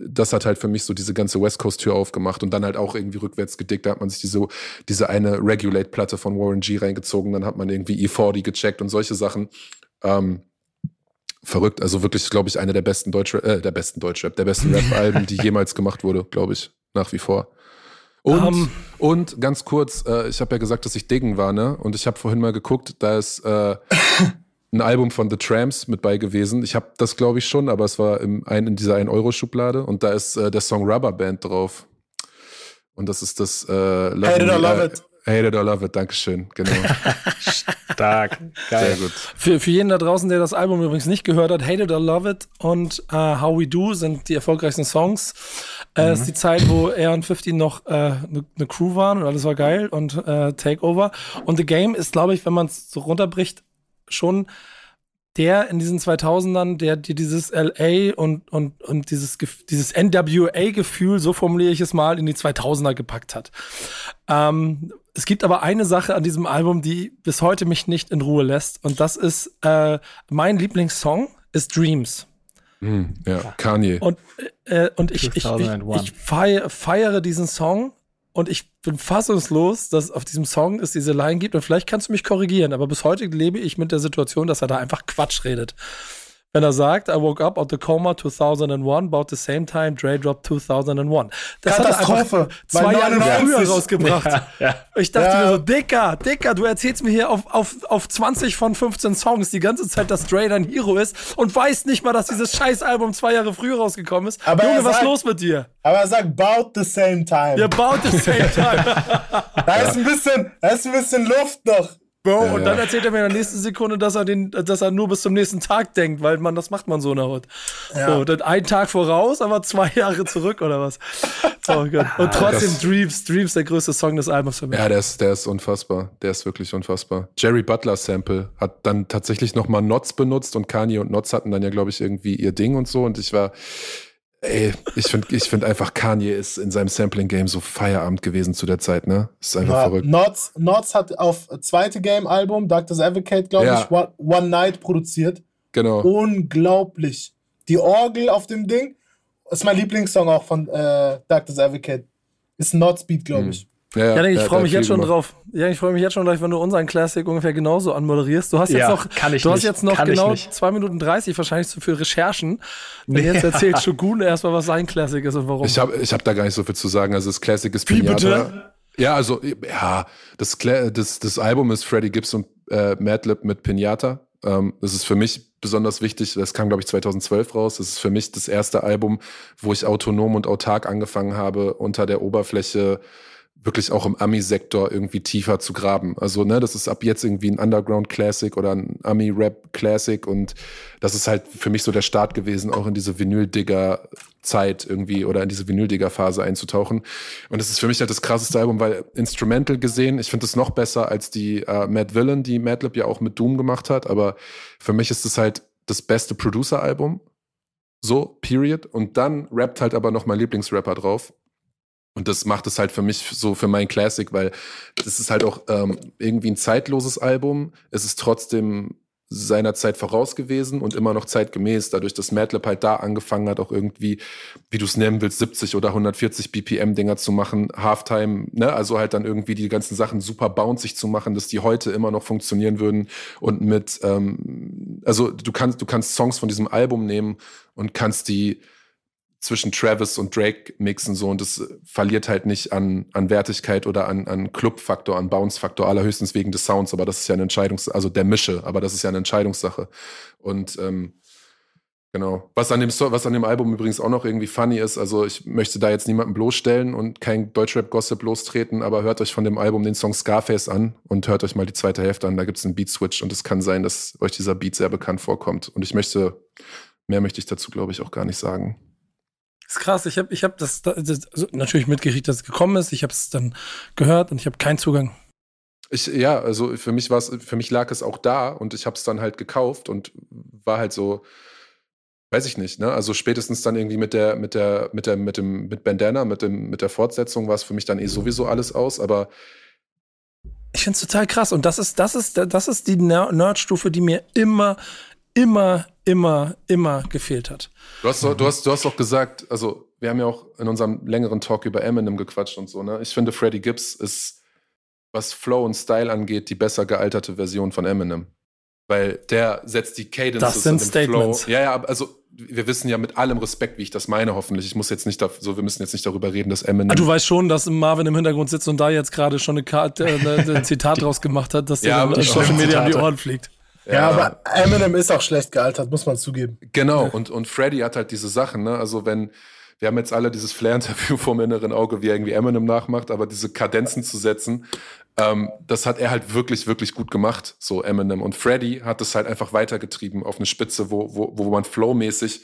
S6: das hat halt für mich so diese ganze West Coast Tür aufgemacht und dann halt auch irgendwie rückwärts gedickt. Da hat man sich diese, diese eine Regulate-Platte von Warren G reingezogen, dann hat man irgendwie E40 gecheckt und solche Sachen. Ähm, verrückt. Also wirklich, glaube ich, eine der besten Deutschrap, äh, der besten Deutschrap, der besten Rap-Alben, die jemals gemacht wurde, glaube ich, nach wie vor. Und,
S1: Ähm.
S6: und ganz kurz, äh, ich habe ja gesagt, dass ich Diggen war, ne? Und ich habe vorhin mal geguckt, da ist äh, ein Album von The Tramps mit bei gewesen. Ich habe das, glaube ich, schon, aber es war im, ein, in dieser 1-Euro-Schublade und da ist äh, der Song Rubber Band drauf. Und das ist das äh, Love
S5: Hate it or love
S6: äh,
S5: it.
S6: Hate it or love it, Dankeschön, genau.
S4: Stark.
S6: Sehr
S4: Geil.
S6: gut.
S1: Für, für jeden da draußen, der das Album übrigens nicht gehört hat, Hate It or Love It und äh, How We Do sind die erfolgreichsten Songs. Äh, ist die Zeit, wo er und 50 noch eine äh, ne Crew waren und alles war geil und äh, Takeover. Und The Game ist, glaube ich, wenn man es so runterbricht, schon der in diesen 2000ern, der dir dieses LA und, und, und dieses, Gef- dieses NWA-Gefühl, so formuliere ich es mal, in die 2000er gepackt hat. Ähm, es gibt aber eine Sache an diesem Album, die bis heute mich nicht in Ruhe lässt. Und das ist äh, mein Lieblingssong ist Dreams.
S6: Hm, ja, Kanye.
S1: Und, äh, und ich, ich, ich,
S4: 2001.
S1: ich feiere, feiere diesen Song und ich bin fassungslos, dass auf diesem Song es diese Line gibt. Und vielleicht kannst du mich korrigieren, aber bis heute lebe ich mit der Situation, dass er da einfach Quatsch redet. Wenn er sagt, I woke up out the coma 2001, about the same time Dre dropped 2001. Das hat er einfach zwei Jahre
S5: 99.
S1: früher rausgebracht.
S4: Ja.
S1: Ich dachte
S5: Ja.
S1: mir so, Dicker, Dicker, du erzählst mir hier auf, auf, auf 20 von 15 Songs die ganze Zeit, dass Dre dein Hero ist und weißt nicht mal, dass dieses Scheißalbum zwei Jahre früher rausgekommen ist.
S5: Aber
S1: Junge,
S5: er
S1: was ist
S5: sagt-
S1: los mit dir?
S5: Aber er sagt, about the same time.
S1: Ihr baut the same time.
S5: Da ist ein bisschen, da ist ein bisschen Luft noch.
S1: Bro,
S6: Ja,
S1: und
S6: ja.
S1: dann erzählt er mir in der nächsten Sekunde, dass er den, dass er nur bis zum nächsten Tag denkt, weil man, das macht man so in der Hut. So, dann einen Tag voraus, aber zwei Jahre zurück oder was. Oh Gott. Und trotzdem
S6: das-
S1: Dreams, Dreams der größte Song des Albums für mich.
S6: Ja, der ist, der ist unfassbar. Der ist wirklich unfassbar. Jerry Butler Sample hat dann tatsächlich nochmal Notz benutzt und Kanye und Notz hatten dann ja, glaube ich, irgendwie ihr Ding und so. Und ich war, ey, ich finde ich find einfach, Kanye ist in seinem Sampling-Game so Feierabend gewesen zu der Zeit, ne? Ist einfach
S5: Ja,
S6: verrückt.
S5: Nots, Nots hat auf zweite Game-Album, Doctor's Advocate, glaube
S6: Ja.
S5: ich, One, One Night produziert.
S6: Genau.
S5: Unglaublich. Die Orgel auf dem Ding ist mein Lieblingssong auch von äh, Doctor's Advocate. Ist ein Nots Beat, glaube
S6: Mhm.
S5: ich.
S6: Ja, ja,
S1: Janik, ich freue mich jetzt schon
S6: gemacht.
S1: drauf. Ja, ich freue mich jetzt schon drauf, wenn du unseren Classic ungefähr genauso anmoderierst. Du hast jetzt
S4: Ja,
S1: noch,
S4: kann ich
S1: du hast
S4: nicht.
S1: jetzt noch
S4: Kann
S1: genau. 2 Minuten 30 wahrscheinlich so für Recherchen.
S4: Nee.
S1: jetzt erzählt Shogun erstmal, was sein Classic ist und warum.
S6: Ich habe ich hab da gar nicht so viel zu sagen. Also das Classic ist
S1: Wie
S6: Pinata.
S1: bitte?
S6: Ja, also ja, das, das, das Album ist Freddie Gibbs und äh, Madlib mit Pinata. Ähm, das ist für mich besonders wichtig. Das kam, glaube ich, 2012 raus. Das ist für mich das erste Album, wo ich autonom und autark angefangen habe, unter der Oberfläche wirklich auch im Ami-Sektor irgendwie tiefer zu graben. Also, ne, das ist ab jetzt irgendwie ein Underground-Classic oder ein Ami-Rap-Classic und das ist halt für mich so der Start gewesen, auch in diese Vinyl-Digger-Zeit irgendwie oder in diese Vinyl-Digger-Phase einzutauchen. Und das ist für mich halt das krasseste Album, weil Instrumental gesehen, ich finde es noch besser als die äh, Mad Villain, die Madlib ja auch mit Doom gemacht hat, aber für mich ist es halt das beste Producer-Album. So, period. Und dann rappt halt aber noch mein Lieblingsrapper drauf. Und das macht es halt für mich so für mein Classic, weil das ist halt auch ähm, irgendwie ein zeitloses Album. Es ist trotzdem seiner Zeit voraus gewesen und immer noch zeitgemäß, dadurch, dass Madlib halt da angefangen hat, auch irgendwie, wie du es nennen willst, 70 oder 140 BPM-Dinger zu machen, Halftime, ne, also halt dann irgendwie die ganzen Sachen super bouncig zu machen, dass die heute immer noch funktionieren würden und mit, ähm, also du kannst, du kannst Songs von diesem Album nehmen und kannst die zwischen Travis und Drake mixen so und das verliert halt nicht an, an Wertigkeit oder an, an Club-Faktor, an Bounce-Faktor, allerhöchstens wegen des Sounds, aber das ist ja eine Entscheidungs-, also der Mische, aber das ist ja eine Entscheidungssache. Und ähm, genau. Was an dem was an dem Album übrigens auch noch irgendwie funny ist, also ich möchte da jetzt niemanden bloßstellen und kein Deutschrap-Gossip lostreten, aber hört euch von dem Album den Song Scarface an und hört euch mal die zweite Hälfte an, da gibt's einen Beat-Switch und es kann sein, dass euch dieser Beat sehr bekannt vorkommt. Und ich möchte, mehr möchte ich dazu, glaube ich, auch gar nicht sagen.
S1: Ist krass. Ich habe ich hab das, das also natürlich mitgekriegt, dass es gekommen ist. Ich habe es dann gehört und ich habe keinen Zugang.
S6: Ich, ja, also für mich war's, für mich lag es auch da und ich habe es dann halt gekauft und war halt so, weiß ich nicht, ne? Also spätestens dann irgendwie mit der, mit der, mit der, mit dem, mit Bandana, mit dem, mit der Fortsetzung war es für mich dann eh sowieso alles aus, aber
S1: Ich finde es total krass. Und das ist, das ist, das ist die Ner- Nerdstufe, die mir immer, immer, immer, immer gefehlt hat.
S6: du hast, doch- du hast, du hast doch gesagt, also wir haben ja auch in unserem längeren Talk über Eminem gequatscht und so, ne? Ich finde, Freddie Gibbs ist, was Flow und Style angeht, die besser gealterte Version von Eminem. Weil der setzt die Cadence
S1: Das sind Statements.
S6: Flow. Ja, ja, also wir wissen ja mit allem Respekt, wie ich das meine, hoffentlich. Ich muss jetzt nicht da, so, wir müssen jetzt nicht darüber reden, dass Eminem.
S1: Ah, du weißt schon, dass Marvin im Hintergrund sitzt und da jetzt gerade schon eine Karte, äh, ein Zitat draus gemacht hat, dass dir
S6: Ja,
S1: dann Social Media um die. Ohren fliegt.
S5: Ja, aber Eminem ist auch schlecht gealtert, muss man zugeben.
S6: Genau, und, und Freddy hat halt diese Sachen, ne? Also wenn, wir haben jetzt alle dieses Flair-Interview vom inneren Auge, wie er irgendwie Eminem nachmacht, aber diese Kadenzen zu setzen, ähm, das hat er halt wirklich, wirklich gut gemacht, so Eminem. Und Freddy hat das halt einfach weitergetrieben auf eine Spitze, wo, wo, wo man flowmäßig,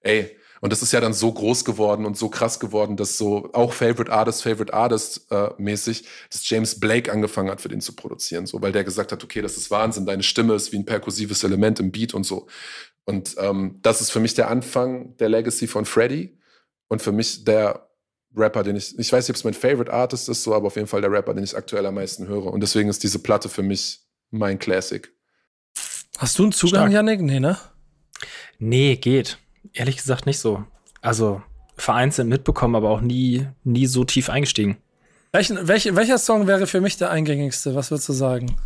S6: ey, und das ist ja dann so groß geworden und so krass geworden, dass so auch Favorite Artist, Favorite Artist äh, mäßig, dass James Blake angefangen hat, für den zu produzieren, so, weil der gesagt hat, okay, das ist Wahnsinn, deine Stimme ist wie ein perkussives Element im Beat und so. Und ähm, das ist für mich der Anfang der Legacy von Freddy und für mich der Rapper, den ich, ich weiß nicht, ob es mein Favorite Artist ist, so, aber auf jeden Fall der Rapper, den ich aktuell am meisten höre. Und deswegen ist diese Platte für mich mein Classic.
S1: Hast du einen Zugang,
S4: Stark.
S1: Janik? Nee, ne?
S4: Nee, geht. Ehrlich gesagt nicht so. Also vereinzelt mitbekommen, aber auch nie, nie so tief eingestiegen.
S1: Welchen, welch, welcher Song wäre für mich der eingängigste? Was würdest du sagen?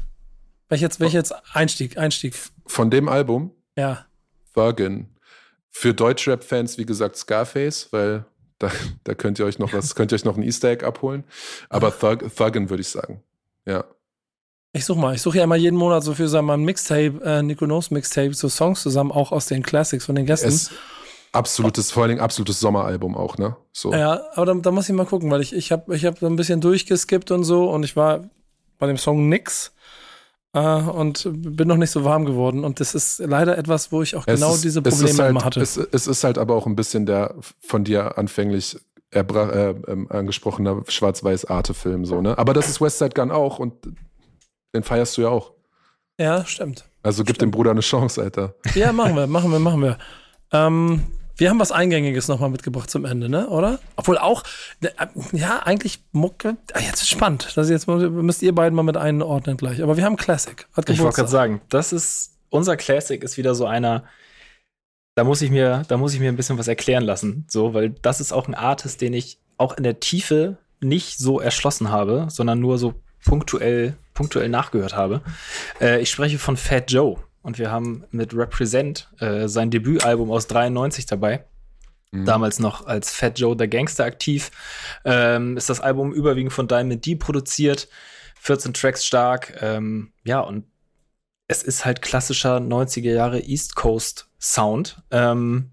S1: Welcher jetzt, welcher jetzt Einstieg, Einstieg?
S6: Von dem Album,
S1: Ja.
S6: Thuggin. Für Deutschrap-Fans, wie gesagt, Scarface, weil da, da könnt ihr euch noch was, könnt ihr euch noch ein Easter Egg abholen. Aber Thug, Thuggin würde ich sagen. Ja.
S1: Ich such mal. Ich suche ja immer jeden Monat so für sagen wir mal ein Mixtape, äh, Nico Knows Mixtape, so Songs zusammen, auch aus den Classics von den Gästen.
S6: Es, absolutes, vor allen Dingen absolutes Sommeralbum auch, ne? So.
S1: Ja, aber da, da muss ich mal gucken, weil ich, ich habe ich hab so ein bisschen durchgeskippt und so und ich war bei dem Song nix äh, und bin noch nicht so warm geworden. Und das ist leider etwas, wo ich auch
S6: Es
S1: genau
S6: ist-
S1: diese Probleme
S6: halt,
S1: immer hatte.
S6: Es, es ist halt aber auch ein bisschen der von dir anfänglich äh, ähm, angesprochener Schwarz-Weiß-Arte-Film, so, ne? Aber das ist Westside Gun auch und den feierst du ja auch.
S1: ja, stimmt.
S6: Also gib dem Bruder eine Chance, Alter.
S1: Ja, machen wir, machen wir, machen wir. Ähm, wir haben was Eingängiges nochmal mitgebracht zum Ende, ne? Oder? Obwohl auch, ne, äh, ja, eigentlich Mucke. Ah, jetzt ist spannend. Das ist jetzt müsst ihr beiden mal mit einordnen gleich. Aber wir haben Classic. Hat
S4: Ich wollte gerade sagen, das ist unser Classic ist wieder so einer. Da muss ich mir, da muss ich mir ein bisschen was erklären lassen, so, weil das ist auch ein Artist, den ich auch in der Tiefe nicht so erschlossen habe, sondern nur so punktuell, punktuell nachgehört habe. Äh, ich spreche von Fat Joe und wir haben mit Represent äh, sein Debütalbum aus 93 dabei. Mhm. Damals noch als Fat Joe der Gangster aktiv. Ähm, ist das Album überwiegend von Diamond D produziert. 14 Tracks stark. Ähm, ja, und es ist halt klassischer 90er Jahre East Coast Sound, ähm,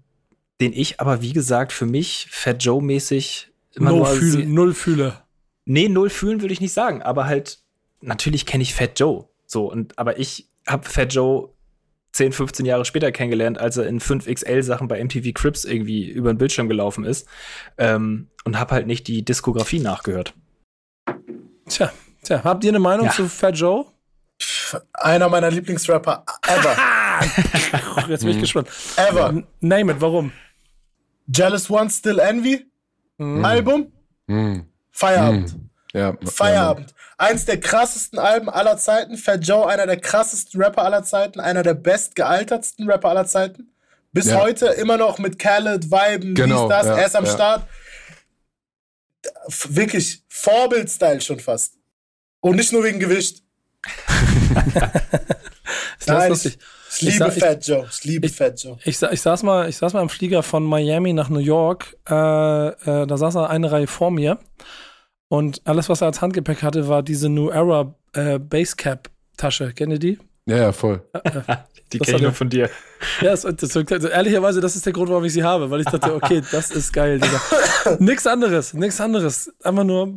S4: den ich aber, wie gesagt, für mich Fat Joe mäßig
S1: immer no fühl, Null fühle.
S4: Nee, null fühlen würde ich nicht sagen, aber halt, natürlich kenne ich Fat Joe. So, und aber ich habe Fat Joe 10, 15 Jahre später kennengelernt, als er in 5XL-Sachen bei MTV Crips irgendwie über den Bildschirm gelaufen ist. Ähm, und habe halt nicht die Diskografie nachgehört.
S1: Tja, tja, habt ihr eine Meinung ja. zu Fat Joe?
S5: Einer meiner Lieblingsrapper ever.
S1: Jetzt bin ich gespannt.
S5: Ever.
S1: Name it, warum?
S5: Jealous One, Still Envy. Mm. Album. Mm. Feierabend. Mm. Ja, Feierabend. Eins der krassesten Alben aller Zeiten. Fat Joe, einer der krassesten Rapper aller Zeiten, einer der bestgealtertsten Rapper aller Zeiten. Bis ja. heute immer noch mit Khaled, Viben, genau, dies, das, ja, er ist am ja. Start. Wirklich Vorbild-Style schon fast. Und nicht nur wegen Gewicht. Nein, ich, ich, liebe ich, Fat Joe. Ich liebe ich, Fat Joe.
S1: Ich, ich, saß mal, ich saß mal im Flieger von Miami nach New York. Äh, äh, da saß er eine Reihe vor mir. Und alles, was er als Handgepäck hatte, war diese New Era äh, Basecap Tasche. Kennt ihr die?
S6: Ja, ja, voll.
S4: die kenne ich nur von dir.
S1: Ja, das, das, also ehrlicherweise, das ist der Grund, warum ich sie habe, weil ich dachte, okay, das ist geil, Digga. nix anderes, nix anderes. Einfach nur,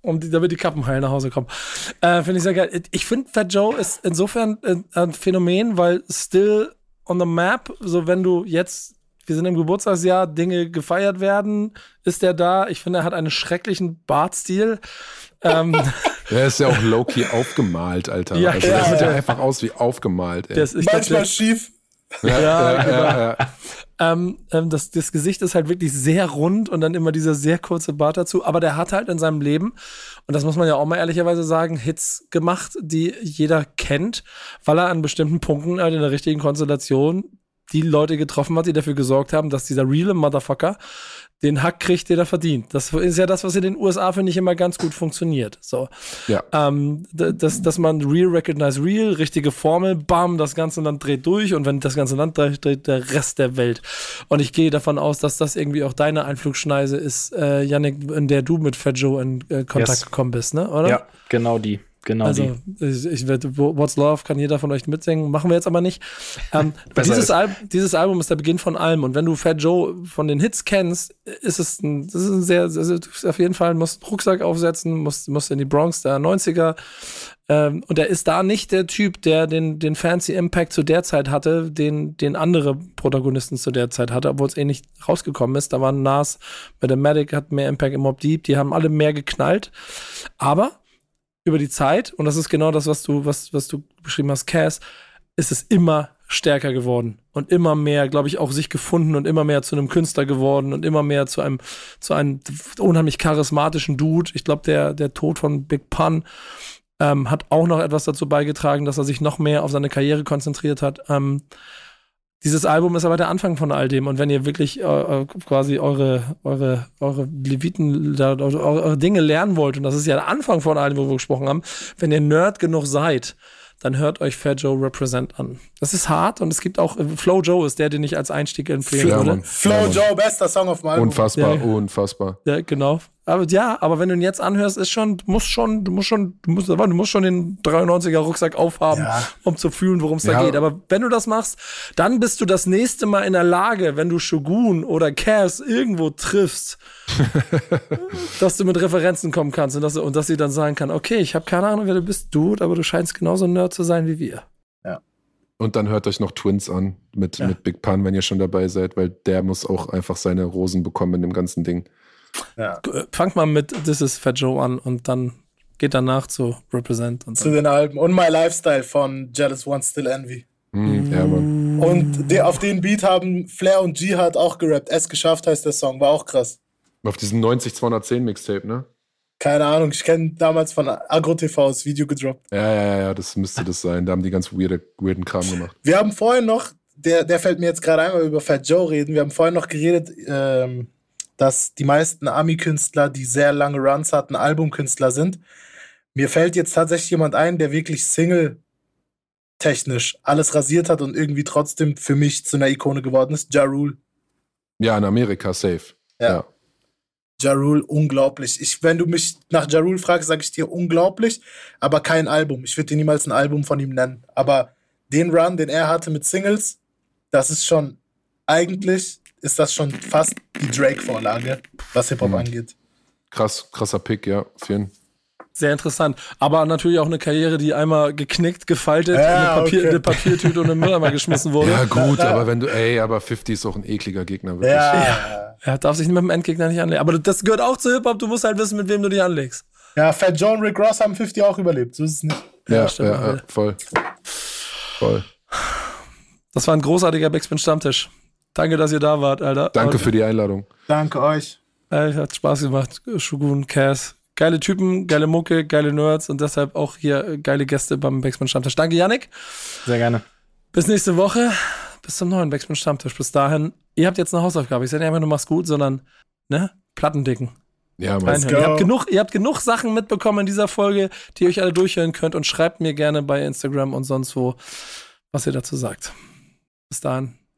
S1: um die, damit die Kappen heil nach Hause kommen. Äh, finde ich sehr geil. Ich finde, Fat Joe ist insofern ein Phänomen, weil still on the map, so wenn du jetzt wir sind im Geburtstagsjahr, Dinge gefeiert werden, ist er da. Ich finde, er hat einen schrecklichen Bartstil. ähm,
S6: er ist ja auch low-key aufgemalt, Alter. Ja, also, ja, der sieht ja einfach aus wie aufgemalt. Ey.
S5: Das, Manchmal glaub, schief.
S1: Ja, ja, genau. ja, ähm, ähm, das, das Gesicht ist halt wirklich sehr rund und dann immer dieser sehr kurze Bart dazu. Aber der hat halt in seinem Leben, und das muss man ja auch mal ehrlicherweise sagen, Hits gemacht, die jeder kennt, weil er an bestimmten Punkten halt in der richtigen Konstellation die Leute getroffen hat, die dafür gesorgt haben, dass dieser reale Motherfucker den Hack kriegt, den er verdient. Das ist ja das, was in den USA, finde ich, immer ganz gut funktioniert. So.
S6: Ja.
S1: Ähm, dass, dass man Real Recognize Real, richtige Formel, bam, das ganze Land dreht durch und wenn das ganze Land dreht, dreht der Rest der Welt. Und ich gehe davon aus, dass das irgendwie auch deine Einflugschneise ist, äh, Yannick, in der du mit Fat Joe in äh, Kontakt yes. gekommen bist, ne? Oder?
S4: Ja, genau die. Genau.
S1: Also, ich, ich werde, What's Love kann jeder von euch mitsingen. Machen wir jetzt aber nicht. Ähm, dieses, Al dieses Album ist der Beginn von allem. Und wenn du Fat Joe von den Hits kennst, ist es ein, das ist ein sehr, also auf jeden Fall musst einen Rucksack aufsetzen, musst, musst in die Bronx der 90er. Ähm, und er ist da nicht der Typ, der den, den fancy Impact zu der Zeit hatte, den, den andere Protagonisten zu der Zeit hatte, obwohl es eh nicht rausgekommen ist. Da waren Nas, Mathematic hat mehr Impact im Mob Deep, die haben alle mehr geknallt. Aber über die Zeit, und das ist genau das, was du, was, was du beschrieben hast, Cass, ist es immer stärker geworden und immer mehr, glaube ich, auch sich gefunden und immer mehr zu einem Künstler geworden und immer mehr zu einem, zu einem unheimlich charismatischen Dude. Ich glaube, der, der Tod von Big Pun ähm, hat auch noch etwas dazu beigetragen, dass er sich noch mehr auf seine Karriere konzentriert hat. Ähm, dieses Album ist aber der Anfang von all dem. Und wenn ihr wirklich äh, äh quasi eure, eure, eure Leviten, eure, eure Dinge lernen wollt, und das ist ja der Anfang von allem, wo wir gesprochen haben, wenn ihr Nerd genug seid, dann hört euch Fat Joe Represent an. Das ist hart und es gibt auch, äh, Flow Joe ist der, den ich als Einstieg empfehlen ja, würde.
S5: Flow ja, Joe, bester Song auf Album.
S6: Unfassbar, ja, unfassbar.
S1: Ja, genau. Aber ja, aber wenn du ihn jetzt anhörst, ist schon, du musst schon, du musst schon, du musst, du musst schon den 93er Rucksack aufhaben, ja. um zu fühlen, worum es ja. da geht. Aber wenn du das machst, dann bist du das nächste Mal in der Lage, wenn du Shogun oder Cass irgendwo triffst, dass du mit Referenzen kommen kannst und dass, und dass sie dann sagen kann, okay, ich habe keine Ahnung, wer du bist, Dude, aber du scheinst genauso ein Nerd zu sein wie wir.
S5: Ja.
S6: Und dann hört euch noch Twins an mit, ja. mit Big Pun, wenn ihr schon dabei seid, weil der muss auch einfach seine Rosen bekommen in dem ganzen Ding.
S1: Ja. Äh, fangt mal mit This is Fat Joe an und dann geht danach zu Represent. Und
S5: zu den Alben. Und My Lifestyle von Jealous One Still Envy.
S6: Mm, ja, Mann.
S5: Und de, auf den Beat haben Flair und Jihad auch gerappt. Es geschafft heißt der Song, war auch krass.
S6: Auf diesem 90210 Mixtape, ne?
S5: Keine Ahnung, ich kenne damals von AgroTV das Video gedroppt.
S6: Ja, ja, ja, das müsste das sein. Da haben die ganz weirde, weirden Kram gemacht.
S5: Wir haben vorhin noch, der, der fällt mir jetzt gerade einmal über Fat Joe reden. Wir haben vorhin noch geredet, ähm, dass die meisten Ami-Künstler, die sehr lange Runs hatten, Albumkünstler sind. Mir fällt jetzt tatsächlich jemand ein, der wirklich Single-technisch alles rasiert hat und irgendwie trotzdem für mich zu einer Ikone geworden ist. Ja Rule.
S6: Ja, in Amerika safe.
S5: Ja.
S6: Ja.
S5: Ja Rule, unglaublich. Ich, wenn du mich nach Ja Rule fragst, sage ich dir unglaublich, aber kein Album. Ich würde dir niemals ein Album von ihm nennen. Aber den Run, den er hatte mit Singles, das ist schon, eigentlich ist das schon fast die Drake-Vorlage, was Hip-Hop
S6: Mhm.
S5: angeht.
S6: Krass, krasser Pick, ja. Jeden.
S1: Sehr interessant. Aber natürlich auch eine Karriere, die einmal geknickt, gefaltet,
S5: Ja,
S1: in eine, Papier,
S5: okay.
S1: eine Papiertüte und in den Mülleimer geschmissen wurde.
S6: Ja, gut, aber wenn du, ey, aber 50 ist auch ein ekliger Gegner, wirklich.
S5: Ja.
S1: Er darf sich mit dem Endgegner nicht anlegen. Aber das gehört auch zu Hip-Hop. Du musst halt wissen, mit wem du dich anlegst.
S5: Ja, Fat Joe und Rick Ross haben 50 auch überlebt. So ist es nicht.
S6: Ja,
S1: Ja,
S6: ja, ja, voll. Voll.
S1: Das war ein großartiger Backspin Stammtisch. Danke, dass ihr da wart, Alter.
S6: Danke
S1: Und,
S6: für die Einladung.
S5: Danke euch.
S1: Äh, hat Spaß gemacht. Shogun, Cass. Geile Typen, geile Mucke, geile Nerds und deshalb auch hier geile Gäste beim Backspin Stammtisch. Danke, Yannick.
S4: Sehr gerne.
S1: Bis nächste Woche. Bis zum neuen Backspin Stammtisch. Bis dahin. Ihr habt jetzt eine Hausaufgabe. Ich sage nicht einfach nur mach's gut, sondern, ne? Plattendicken.
S6: Ja, Mann.
S1: Ihr habt, genug, ihr habt genug Sachen mitbekommen in dieser Folge, die ihr euch alle durchhören könnt und schreibt mir gerne bei Instagram und sonst wo, was ihr dazu sagt. Bis dahin.